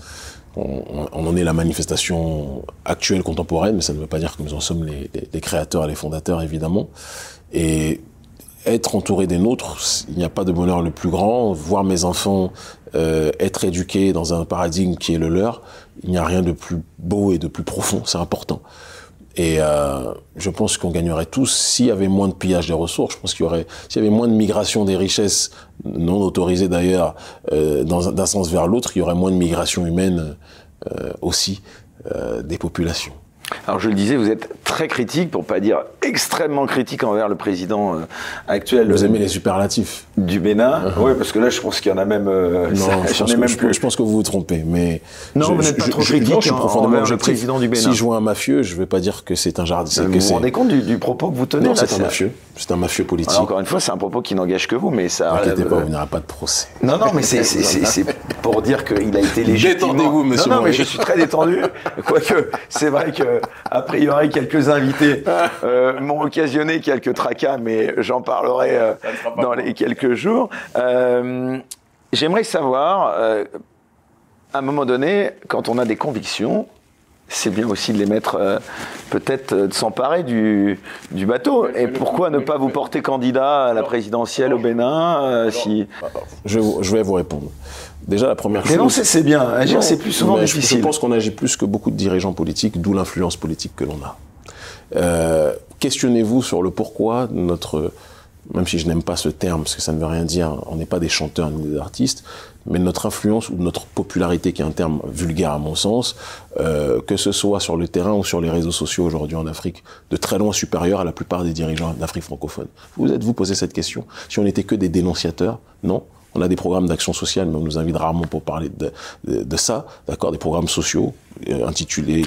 on, en est la manifestation actuelle, contemporaine, mais ça ne veut pas dire que nous en sommes les, créateurs et les fondateurs, évidemment. Et être entouré des nôtres, il n'y a pas de bonheur le plus grand. Voir mes enfants euh, être éduqués dans un paradigme qui est le leur, il n'y a rien de plus beau et de plus profond, c'est important. Et euh, je pense qu'on gagnerait tous s'il y avait moins de pillage des ressources. Je pense qu'il y aurait, s'il y avait moins de migration des richesses non autorisées d'ailleurs, euh, d'un sens vers l'autre, il y aurait moins de migration humaine euh, aussi des populations. Alors je le disais, vous êtes très critique, pour pas dire extrêmement critique envers le président euh, actuel. Vous aimez les superlatifs Du Bénin. Uh-huh. Oui, parce que là, je pense qu'il y en a même. Euh, non, je, pense même que, je, pense que vous vous trompez, mais non, vous n'êtes pas trop critique. je suis profondément le président du Bénin. Si je vois un mafieux, je ne vais pas dire que c'est un jardin. Vous vous rendez compte du, propos que vous tenez Non, c'est un mafieux. C'est un mafieux politique. encore une fois, c'est un propos qui n'engage que vous, mais ça. N'inquiétez pas, vous n'aurez pas de procès. Non, non, mais c'est pour dire qu'il a été légitimement. Détendez-vous, monsieur. Non, non, mais je suis très détendu. Quoique, c'est vrai que a priori quelques invités euh, m'ont occasionné quelques tracas, mais j'en parlerai euh, dans les quelques jours. Euh, j'aimerais savoir, à un moment donné, quand on a des convictions, c'est bien aussi de les mettre, peut-être de s'emparer du, du, bateau. Et pourquoi ne pas vous porter candidat à la présidentielle au Bénin si... je, je, vais vous répondre. Déjà, la première chose. Dénoncer, c'est bien. Agir, c'est plus souvent difficile. Je pense qu'on agit plus que beaucoup de dirigeants politiques, d'où l'influence politique que l'on a. Euh, questionnez-vous sur le pourquoi notre, même si je n'aime pas ce terme, parce que ça ne veut rien dire, on n'est pas des chanteurs ni des artistes, mais notre influence ou notre popularité, qui est un terme vulgaire à mon sens, euh, que ce soit sur le terrain ou sur les réseaux sociaux aujourd'hui en Afrique, de très loin supérieure à la plupart des dirigeants d'Afrique francophone. Vous êtes-vous posé cette question? Si on n'était que des dénonciateurs, non on a des programmes d'action sociale, mais on nous invite rarement pour parler de, de, ça, d'accord, des programmes sociaux euh.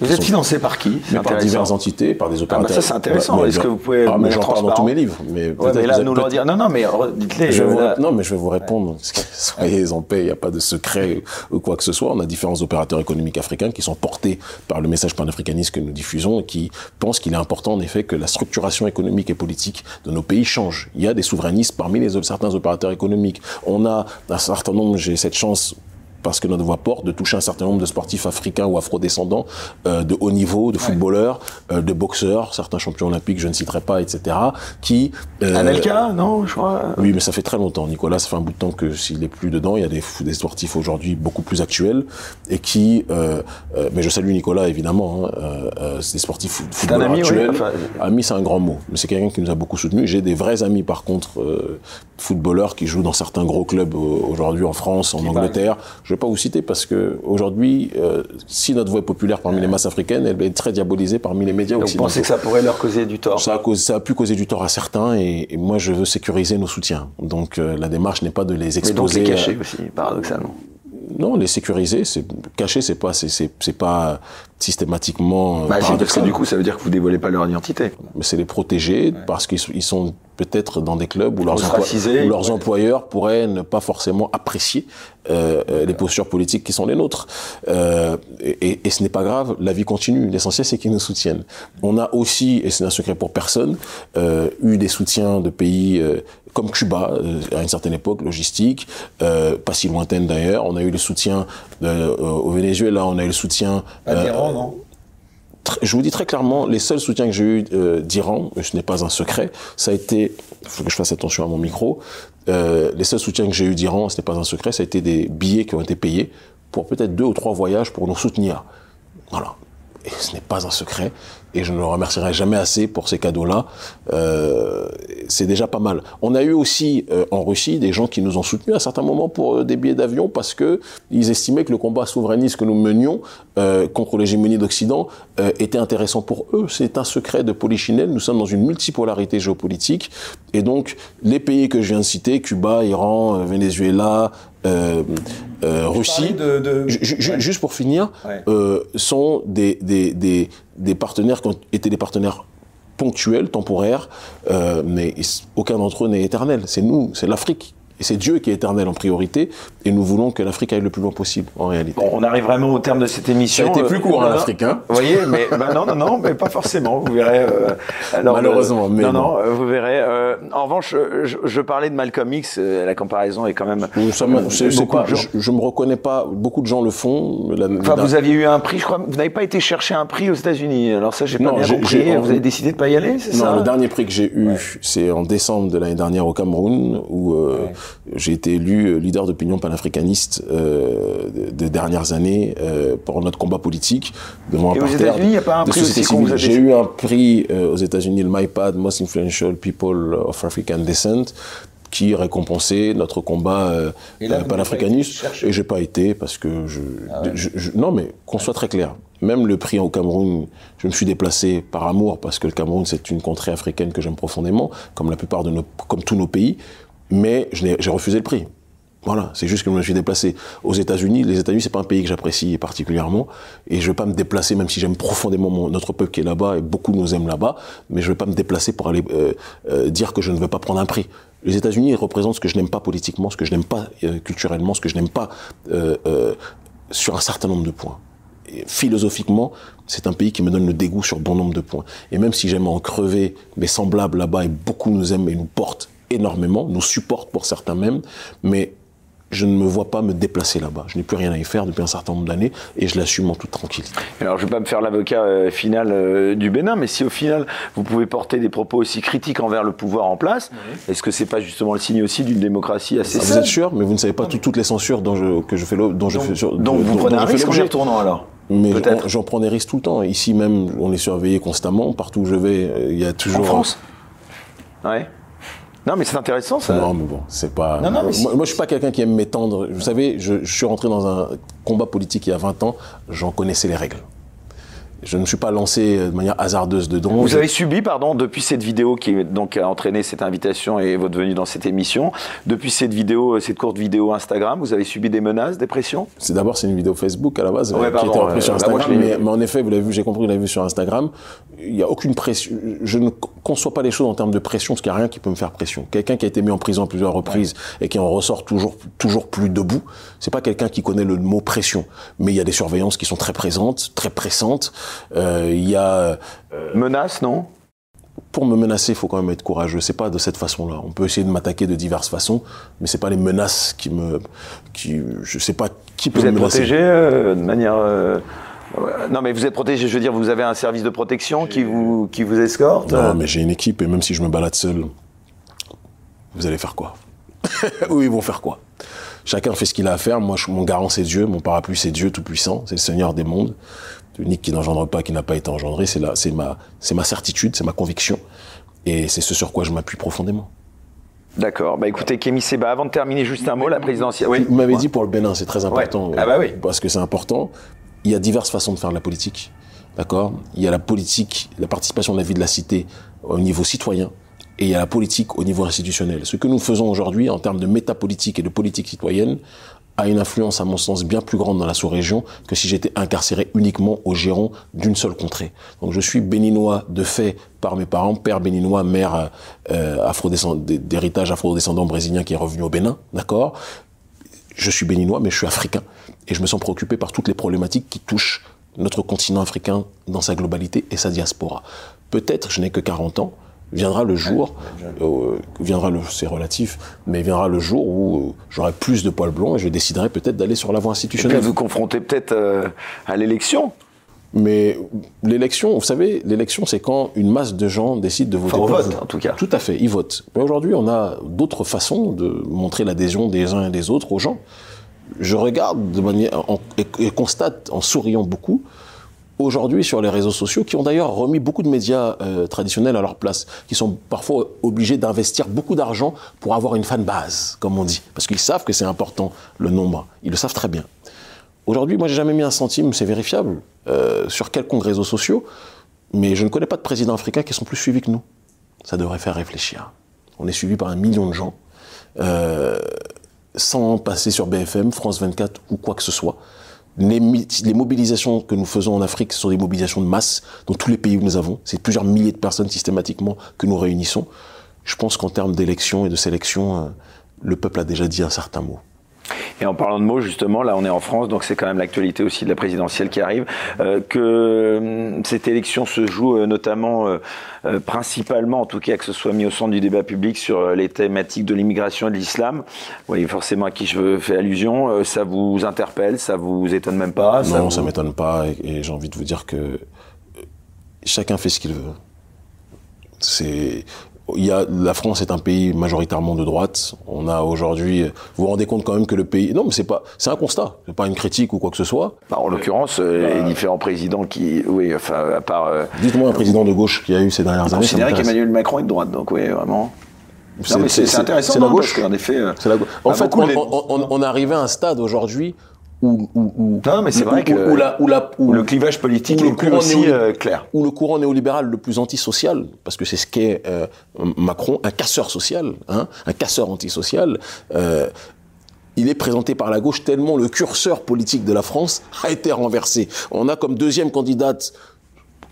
Vous êtes financé par qui? Par diverses entités, par des opérateurs. Ah bah ça c'est intéressant. Est-ce que vous pouvez ah, mais j'en parle dans tous mes livres. Mais, ouais, mais là, nous leur dire. Non, non, mais dites-les. Euh, non, mais je vais vous répondre. Soyez en paix. Il n'y a pas de secret ou quoi que ce soit. On a différents opérateurs économiques africains qui sont portés par le message panafricaniste que nous diffusons et qui pensent qu'il est important, en effet, que la structuration économique et politique de nos pays change. Il y a des souverainistes parmi les certains opérateurs économiques. On a un certain nombre, j'ai cette chance parce que notre voix porte, de toucher un certain nombre de sportifs africains ou afro-descendants euh, de haut niveau, de footballeurs, euh, de boxeurs, certains champions olympiques, je ne citerai pas, etc., qui... Euh, Anelka, non, je crois Oui, mais ça fait très longtemps, Nicolas, ça fait un bout de temps que s'il est plus dedans, il y a des, des sportifs aujourd'hui beaucoup plus actuels, et qui... Euh, euh mais je salue Nicolas, évidemment, hein, c'est des sportifs footballeurs ami, actuels. Oui, ami, c'est un grand mot, mais c'est quelqu'un qui nous a beaucoup soutenus. J'ai des vrais amis, par contre, footballeurs qui jouent dans certains gros clubs aujourd'hui en France, en Angleterre. Je vais pas vous citer parce que aujourd'hui, euh, si notre voix est populaire parmi les masses africaines, elle est très diabolisée parmi les médias occidentaux. Vous pensez que ça pourrait leur causer du tort ça a, ça a pu causer du tort à certains et, moi je veux sécuriser nos soutiens. Donc euh, la démarche n'est pas de les exposer. Mais donc les cacher aussi, paradoxalement. Non, les sécuriser, c'est cacher, c'est pas, c'est pas systématiquement. Bah, du coup, ça veut dire que vous dévoilez pas leur identité. Mais c'est les protéger parce qu'ils sont peut-être dans des clubs où leurs, où leurs employeurs pourraient ne pas forcément apprécier euh, euh, les postures politiques qui sont les nôtres. Euh, et, et, ce n'est pas grave, la vie continue. L'essentiel, c'est qu'ils nous soutiennent. On a aussi, et c'est un secret pour personne, euh, eu des soutiens de pays comme Cuba à une certaine époque, logistique, pas si lointaine d'ailleurs. On a eu le soutien au Venezuela, on a eu le soutien. non? je vous dis très clairement, les seuls soutiens que j'ai eu euh, d'Iran, ce n'est pas un secret, ça a été, il faut que je fasse attention à mon micro, euh, les seuls soutiens que j'ai eu d'Iran, ce n'est pas un secret, ça a été des billets qui ont été payés pour peut-être deux ou trois voyages pour nous soutenir. Voilà. Et ce n'est pas un secret et je ne le remercierai jamais assez pour ces cadeaux-là. Euh, c'est déjà pas mal. On a eu aussi euh, en Russie des gens qui nous ont soutenus à certains moments pour euh, des billets d'avion parce que ils estimaient que le combat souverainiste que nous menions euh, contre l'hégémonie d'Occident euh, était intéressant pour eux. C'est un secret de Polichinelle. Nous sommes dans une multipolarité géopolitique et donc les pays que je viens de citer, Cuba, Iran, Venezuela, euh, euh, Russie, de, de... juste pour finir, ouais. euh, sont des, des, des, des, partenaires qui ont été des partenaires ponctuels, temporaires, mais aucun d'entre eux n'est éternel. C'est nous, c'est l'Afrique et c'est Dieu qui est éternel en priorité, et nous voulons que l'Afrique aille le plus loin possible, en réalité. Bon, on arrive vraiment au terme de cette émission. Ça a été plus court, euh, hein, l'Afrique, hein Vous voyez, mais bah, non, non, non, mais pas forcément. Vous verrez. Euh, alors, Malheureusement, mais non, non, vous verrez. Euh, en revanche, je, je, parlais de Malcolm X. La comparaison est quand même. Ça c'est pas. Je, je, me reconnais pas. Beaucoup de gens le font. La, enfin, vous aviez eu un prix. Je crois. Vous n'avez pas été chercher un prix aux États-unis. Alors ça, j'ai pas bien compris. Vous avez décidé de pas y aller, c'est ça? Non, le dernier prix que j'ai eu, ouais. c'est en décembre de l'année dernière au Cameroun, où ouais. J'ai été élu leader d'opinion panafricaniste euh, des dernières années euh, pour notre combat politique devant Et un aux États-Unis, il n'y a pas un prix aussi J'ai eu un prix euh, aux États-Unis, le MyPad, Most Influential People of African Descent, qui récompensait notre combat euh, là, panafricaniste. Et j'ai pas été parce que je, ah ouais. je, je non mais qu'on soit très clair. Même le prix au Cameroun, je me suis déplacé par amour parce que le Cameroun c'est une contrée africaine que j'aime profondément, comme la plupart de nos, comme tous nos pays mais j'ai refusé le prix. Voilà, c'est juste que je me suis déplacé aux États-Unis. Les États-Unis, c'est pas un pays que j'apprécie particulièrement, et je veux pas me déplacer, même si j'aime profondément notre peuple qui est là-bas, et beaucoup nous aiment là-bas, mais je veux pas me déplacer pour aller euh, euh, dire que je ne veux pas prendre un prix. Les États-Unis représentent ce que je n'aime pas politiquement, ce que je n'aime pas euh, culturellement, ce que je n'aime pas sur un certain nombre de points. Philosophiquement, c'est un pays qui me donne le dégoût sur bon nombre de points. Et même si j'aime en crever mes semblables là-bas, et beaucoup nous aiment et nous portent énormément, nous supportent pour certains même, mais je ne me vois pas me déplacer là-bas. Je n'ai plus rien à y faire depuis un certain nombre d'années et je l'assume en toute tranquillité. Alors, je ne vais pas me faire l'avocat euh, final euh, du Bénin, mais si au final vous pouvez porter des propos aussi critiques envers le pouvoir en place, est-ce que c'est pas justement le signe aussi d'une démocratie assez ah, Vous êtes sûr, mais vous ne savez pas tout, toutes les censures dont je, que je fais dont donc, je fais sur, donc vous prenez un risque en y retournant alors? Mais j'en prends des risques tout le temps. Ici même, on est surveillé constamment. Partout où je vais, il y a toujours. En France? Ouais. Non, mais c'est intéressant ça. Non, mais bon, c'est pas. Non, non, mais moi, moi, je suis pas quelqu'un qui aime m'étendre. Vous savez, je, je, suis rentré dans un combat politique il y a 20 ans, j'en connaissais les règles. Je ne me suis pas lancé de manière hasardeuse dedans. Vous avez subi, pardon, depuis cette vidéo qui donc a entraîné cette invitation et votre venue dans cette émission, depuis cette vidéo, cette courte vidéo Instagram, vous avez subi des menaces, des pressions? C'est d'abord c'est une vidéo Facebook à la base ouais, qui pardon, était reprise ouais, sur bah, Instagram, moi, mais, mais, en effet, vous l'avez vu, j'ai compris, vous l'avez vu sur Instagram. Il n'y a aucune pression. Je ne conçois pas les choses en termes de pression, parce qu'il n'y a rien qui peut me faire pression. Quelqu'un qui a été mis en prison à plusieurs reprises ouais. et qui en ressort toujours, toujours plus debout, c'est pas quelqu'un qui connaît le mot pression. Mais il y a des surveillances qui sont très présentes, très pressantes. Euh, il y a euh, menace, non? Pour me menacer, il faut quand même être courageux. C'est pas de cette façon-là. On peut essayer de m'attaquer de diverses façons, mais c'est pas les menaces qui me, qui, je sais pas qui peut vous me êtes menacer. protégé euh, de manière. Euh... Non, mais vous êtes protégé. Je veux dire, vous avez un service de protection qui vous, qui vous escorte? Non, mais j'ai une équipe et même si je me balade seul, vous allez faire quoi? Ou ils vont faire quoi? Chacun fait ce qu'il a à faire. Moi, je, mon garant, c'est Dieu. Mon parapluie, c'est Dieu Tout-Puissant. C'est le Seigneur des mondes unique qui n'engendre pas, qui n'a pas été engendré, c'est c'est ma, c'est ma certitude, c'est ma conviction, et c'est ce sur quoi je m'appuie profondément. D'accord. Bah écoutez, Kémy Seba, avant de terminer, juste un mot, la présidentielle. Oui. Vous m'avez dit pour le Bénin, c'est très important. Ouais. Ah bah oui. Parce que c'est important. Il y a diverses façons de faire de la politique. D'accord? Il y a la politique, la participation de la vie de la cité au niveau citoyen, et il y a la politique au niveau institutionnel. Ce que nous faisons aujourd'hui en termes de métapolitique et de politique citoyenne a une influence, à mon sens, bien plus grande dans la sous-région que si j'étais incarcéré uniquement au giron d'une seule contrée. Donc je suis béninois de fait par mes parents, père béninois, mère euh, d'héritage afro-descendant brésilien qui est revenu au Bénin, d'accord? Je suis béninois, mais je suis africain. Et je me sens préoccupé par toutes les problématiques qui touchent notre continent africain dans sa globalité et sa diaspora. Peut-être, je n'ai que 40 ans, viendra le jour, euh, viendra le, c'est relatif, mais viendra le jour où euh, j'aurai plus de poils blonds et je déciderai peut-être d'aller sur la voie institutionnelle. Et vous confrontez peut-être euh, à l'élection. Mais l'élection, vous savez, l'élection, c'est quand une masse de gens décide de voter. Enfin, vote, en tout cas. Tout à fait, ils votent. Mais aujourd'hui, on a d'autres façons de montrer l'adhésion des uns et des autres aux gens. Je regarde de manière et constate en souriant beaucoup aujourd'hui sur les réseaux sociaux, qui ont d'ailleurs remis beaucoup de médias euh, traditionnels à leur place, qui sont parfois obligés d'investir beaucoup d'argent pour avoir une fan base, comme on dit, parce qu'ils savent que c'est important le nombre, ils le savent très bien. Aujourd'hui, moi, j'ai jamais mis un centime, c'est vérifiable, euh, sur quelconque réseaux sociaux, mais je ne connais pas de présidents africains qui sont plus suivis que nous. Ça devrait faire réfléchir. On est suivi par un million de gens, euh, sans passer sur BFM, France 24 ou quoi que ce soit les, mobilisations que nous faisons en Afrique sont des mobilisations de masse dans tous les pays où nous avons. C'est plusieurs milliers de personnes systématiquement que nous réunissons. Je pense qu'en termes d'élection et de sélection, euh, le peuple a déjà dit un certain mot. Et en parlant de mots, justement, là on est en France, donc c'est quand même l'actualité aussi de la présidentielle qui arrive, euh, que hum, cette élection se joue euh, notamment, euh, principalement, en tout cas que ce soit mis au centre du débat public sur les thématiques de l'immigration et de l'islam. Vous voyez forcément à qui je fais allusion. ça vous interpelle, ça vous étonne même pas Non, ça, m'étonne pas, et j'ai envie de vous dire que chacun fait ce qu'il veut. C'est il y a, la France est un pays majoritairement de droite. On a aujourd'hui, vous vous rendez compte quand même que le pays, non, mais c'est pas, c'est un constat, c'est pas une critique ou quoi que ce soit. Bah, en l'occurrence, euh, bah, les différents présidents qui, oui, enfin, à part. Euh, Dites-moi un président de gauche qui a eu ces dernières années. C'est qu'Emmanuel Macron est de droite, donc oui, vraiment. C'est intéressant. C'est la gauche. Parce effet, euh, la gauche. En fait, on, on, on, est arrivé à un stade aujourd'hui non, mais c'est vrai que le clivage politique est plus aussi euh, clair. Ou le courant néolibéral le plus antisocial, parce que c'est ce qu'est euh, Macron, un casseur social, hein, un casseur antisocial. Euh, il est présenté par la gauche tellement le curseur politique de la France a été renversé. On a comme deuxième candidate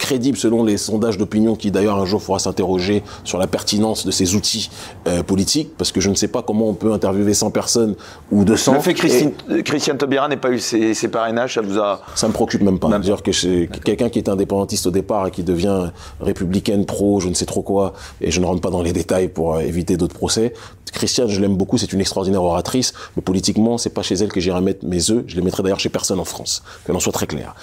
crédible selon les sondages d'opinion qui d'ailleurs un jour faudra s'interroger sur la pertinence de ces outils euh, politiques parce que je ne sais pas comment on peut interviewer 100 personnes ou 200. Le fait que Christiane, Taubira n'ait pas eu ses, parrainages, ça vous a... Ça me préoccupe même pas. Dire que quelqu'un qui est indépendantiste au départ et qui devient républicaine, pro, je ne sais trop quoi, et je ne rentre pas dans les détails pour euh, éviter d'autres procès. Christiane, je l'aime beaucoup, c'est une extraordinaire oratrice, mais politiquement, c'est pas chez elle que j'irai mettre mes œufs. Je les mettrai d'ailleurs chez personne en France, que l'on soit très clair.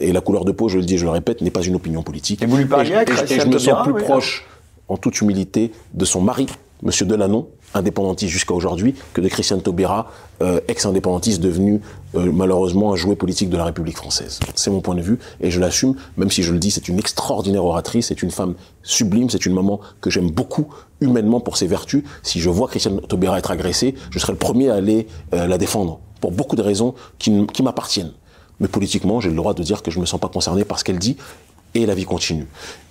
et la couleur de peau, je le dis et je le répète, n'est pas une opinion politique. Et vous lui parliez et, je me sens plus proche, en toute humilité, de son mari, Monsieur Delanon, indépendantiste jusqu'à aujourd'hui, que de Christiane Taubira, euh, ex-indépendantiste devenu euh, malheureusement un jouet politique de la République française. C'est mon point de vue et je l'assume, même si je le dis, c'est une extraordinaire oratrice, c'est une femme sublime, c'est une maman que j'aime beaucoup humainement pour ses vertus. Si je vois Christiane Taubira être agressée, je serai le premier à aller euh, la défendre pour beaucoup de raisons qui, qui m'appartiennent. Mais politiquement, j'ai le droit de dire que je ne me sens pas concerné par ce qu'elle dit et la vie continue.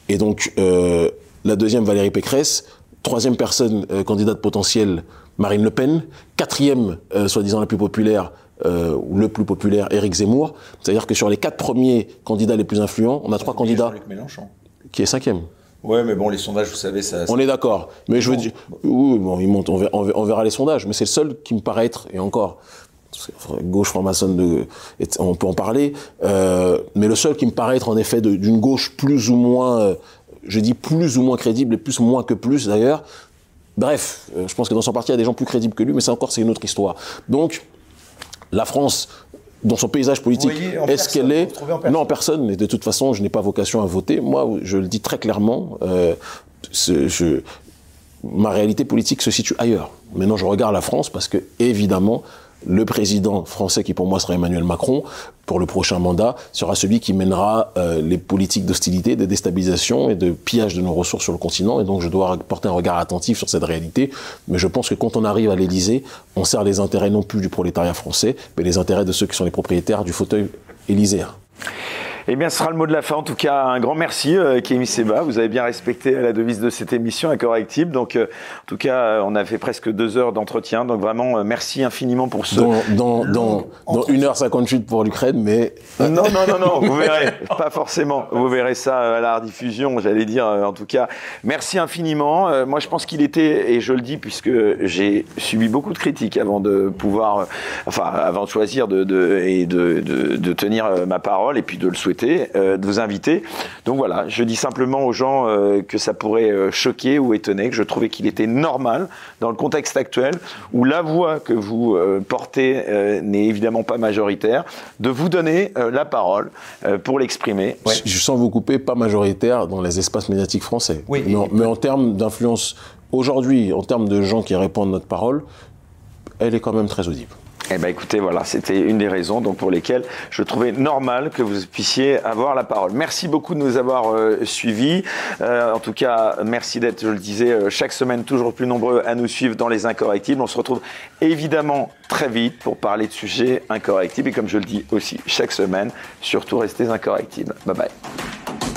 Et donc, la deuxième, Valérie Pécresse, Troisième personne euh, candidate potentielle, Marine Le Pen. Quatrième, euh, soi-disant la plus populaire, euh, ou le plus populaire, Éric Zemmour. C'est-à-dire que sur les quatre premiers candidats les plus influents, on a trois candidats. Mélenchon. Qui est cinquième. Ouais, mais bon, les sondages, vous savez, ça. On est d'accord. Mais je veux dire, oui, bon, ils montent, on verra, les sondages. Mais c'est le seul qui me paraît être, et encore, gauche franc-maçonne, on peut en parler, mais le seul qui me paraît être en effet d'une gauche plus ou moins je dis plus ou moins crédible, et plus ou moins que plus d'ailleurs. Bref, euh, je pense que dans son parti, il y a des gens plus crédibles que lui, mais c'est encore c'est une autre histoire. Donc, la France, dans son paysage politique, est-ce qu'elle est, Non, personne. Mais de toute façon, je n'ai pas vocation à voter. Moi, je le dis très clairement. Euh, je, ma réalité politique se situe ailleurs. Maintenant, je regarde la France parce que, évidemment, le président français, qui pour moi sera Emmanuel Macron, pour le prochain mandat, sera celui qui mènera euh, les politiques d'hostilité, de déstabilisation et de pillage de nos ressources sur le continent. Et donc je dois porter un regard attentif sur cette réalité. Mais je pense que quand on arrive à l'Élysée, on sert les intérêts non plus du prolétariat français, mais les intérêts de ceux qui sont les propriétaires du fauteuil élyséen. Eh bien, ce sera le mot de la fin. En tout cas, un grand merci, euh, Kémy Seba. Vous avez bien respecté la devise de cette émission, un correctible. Donc, euh, en tout cas, euh, on a fait presque deux heures d'entretien. Donc, vraiment, merci infiniment pour ce. Dans, dans, dans, 1h58 pour l'Ukraine, mais. Non, non, non, non, vous verrez. Pas forcément. Vous verrez ça à la rediffusion, j'allais dire. En tout cas, merci infiniment. Moi, je pense qu'il était, et je le dis puisque j'ai subi beaucoup de critiques avant de pouvoir, enfin, avant de choisir de, de et de, de, de tenir ma parole et puis de le souhaiter côtés de vos invités. Donc voilà, je dis simplement aux gens que ça pourrait choquer ou étonner, que je trouvais qu'il était normal dans le contexte actuel où la voix que vous portez n'est évidemment pas majoritaire, de vous donner la parole pour l'exprimer. Je sens vous couper, pas majoritaire dans les espaces médiatiques français. Oui. Mais, en, termes d'influence, aujourd'hui, en termes de gens qui répondent à notre parole, elle est quand même très audible. Eh bien écoutez, voilà, c'était une des raisons pour lesquelles je trouvais normal que vous puissiez avoir la parole. Merci beaucoup de nous avoir euh, suivis. Euh, en tout cas, merci d'être, je le disais, euh, chaque semaine toujours plus nombreux à nous suivre dans les incorrectibles. On se retrouve évidemment très vite pour parler de sujets incorrectibles. Et comme je le dis aussi chaque semaine, surtout restez incorrectibles. Bye bye.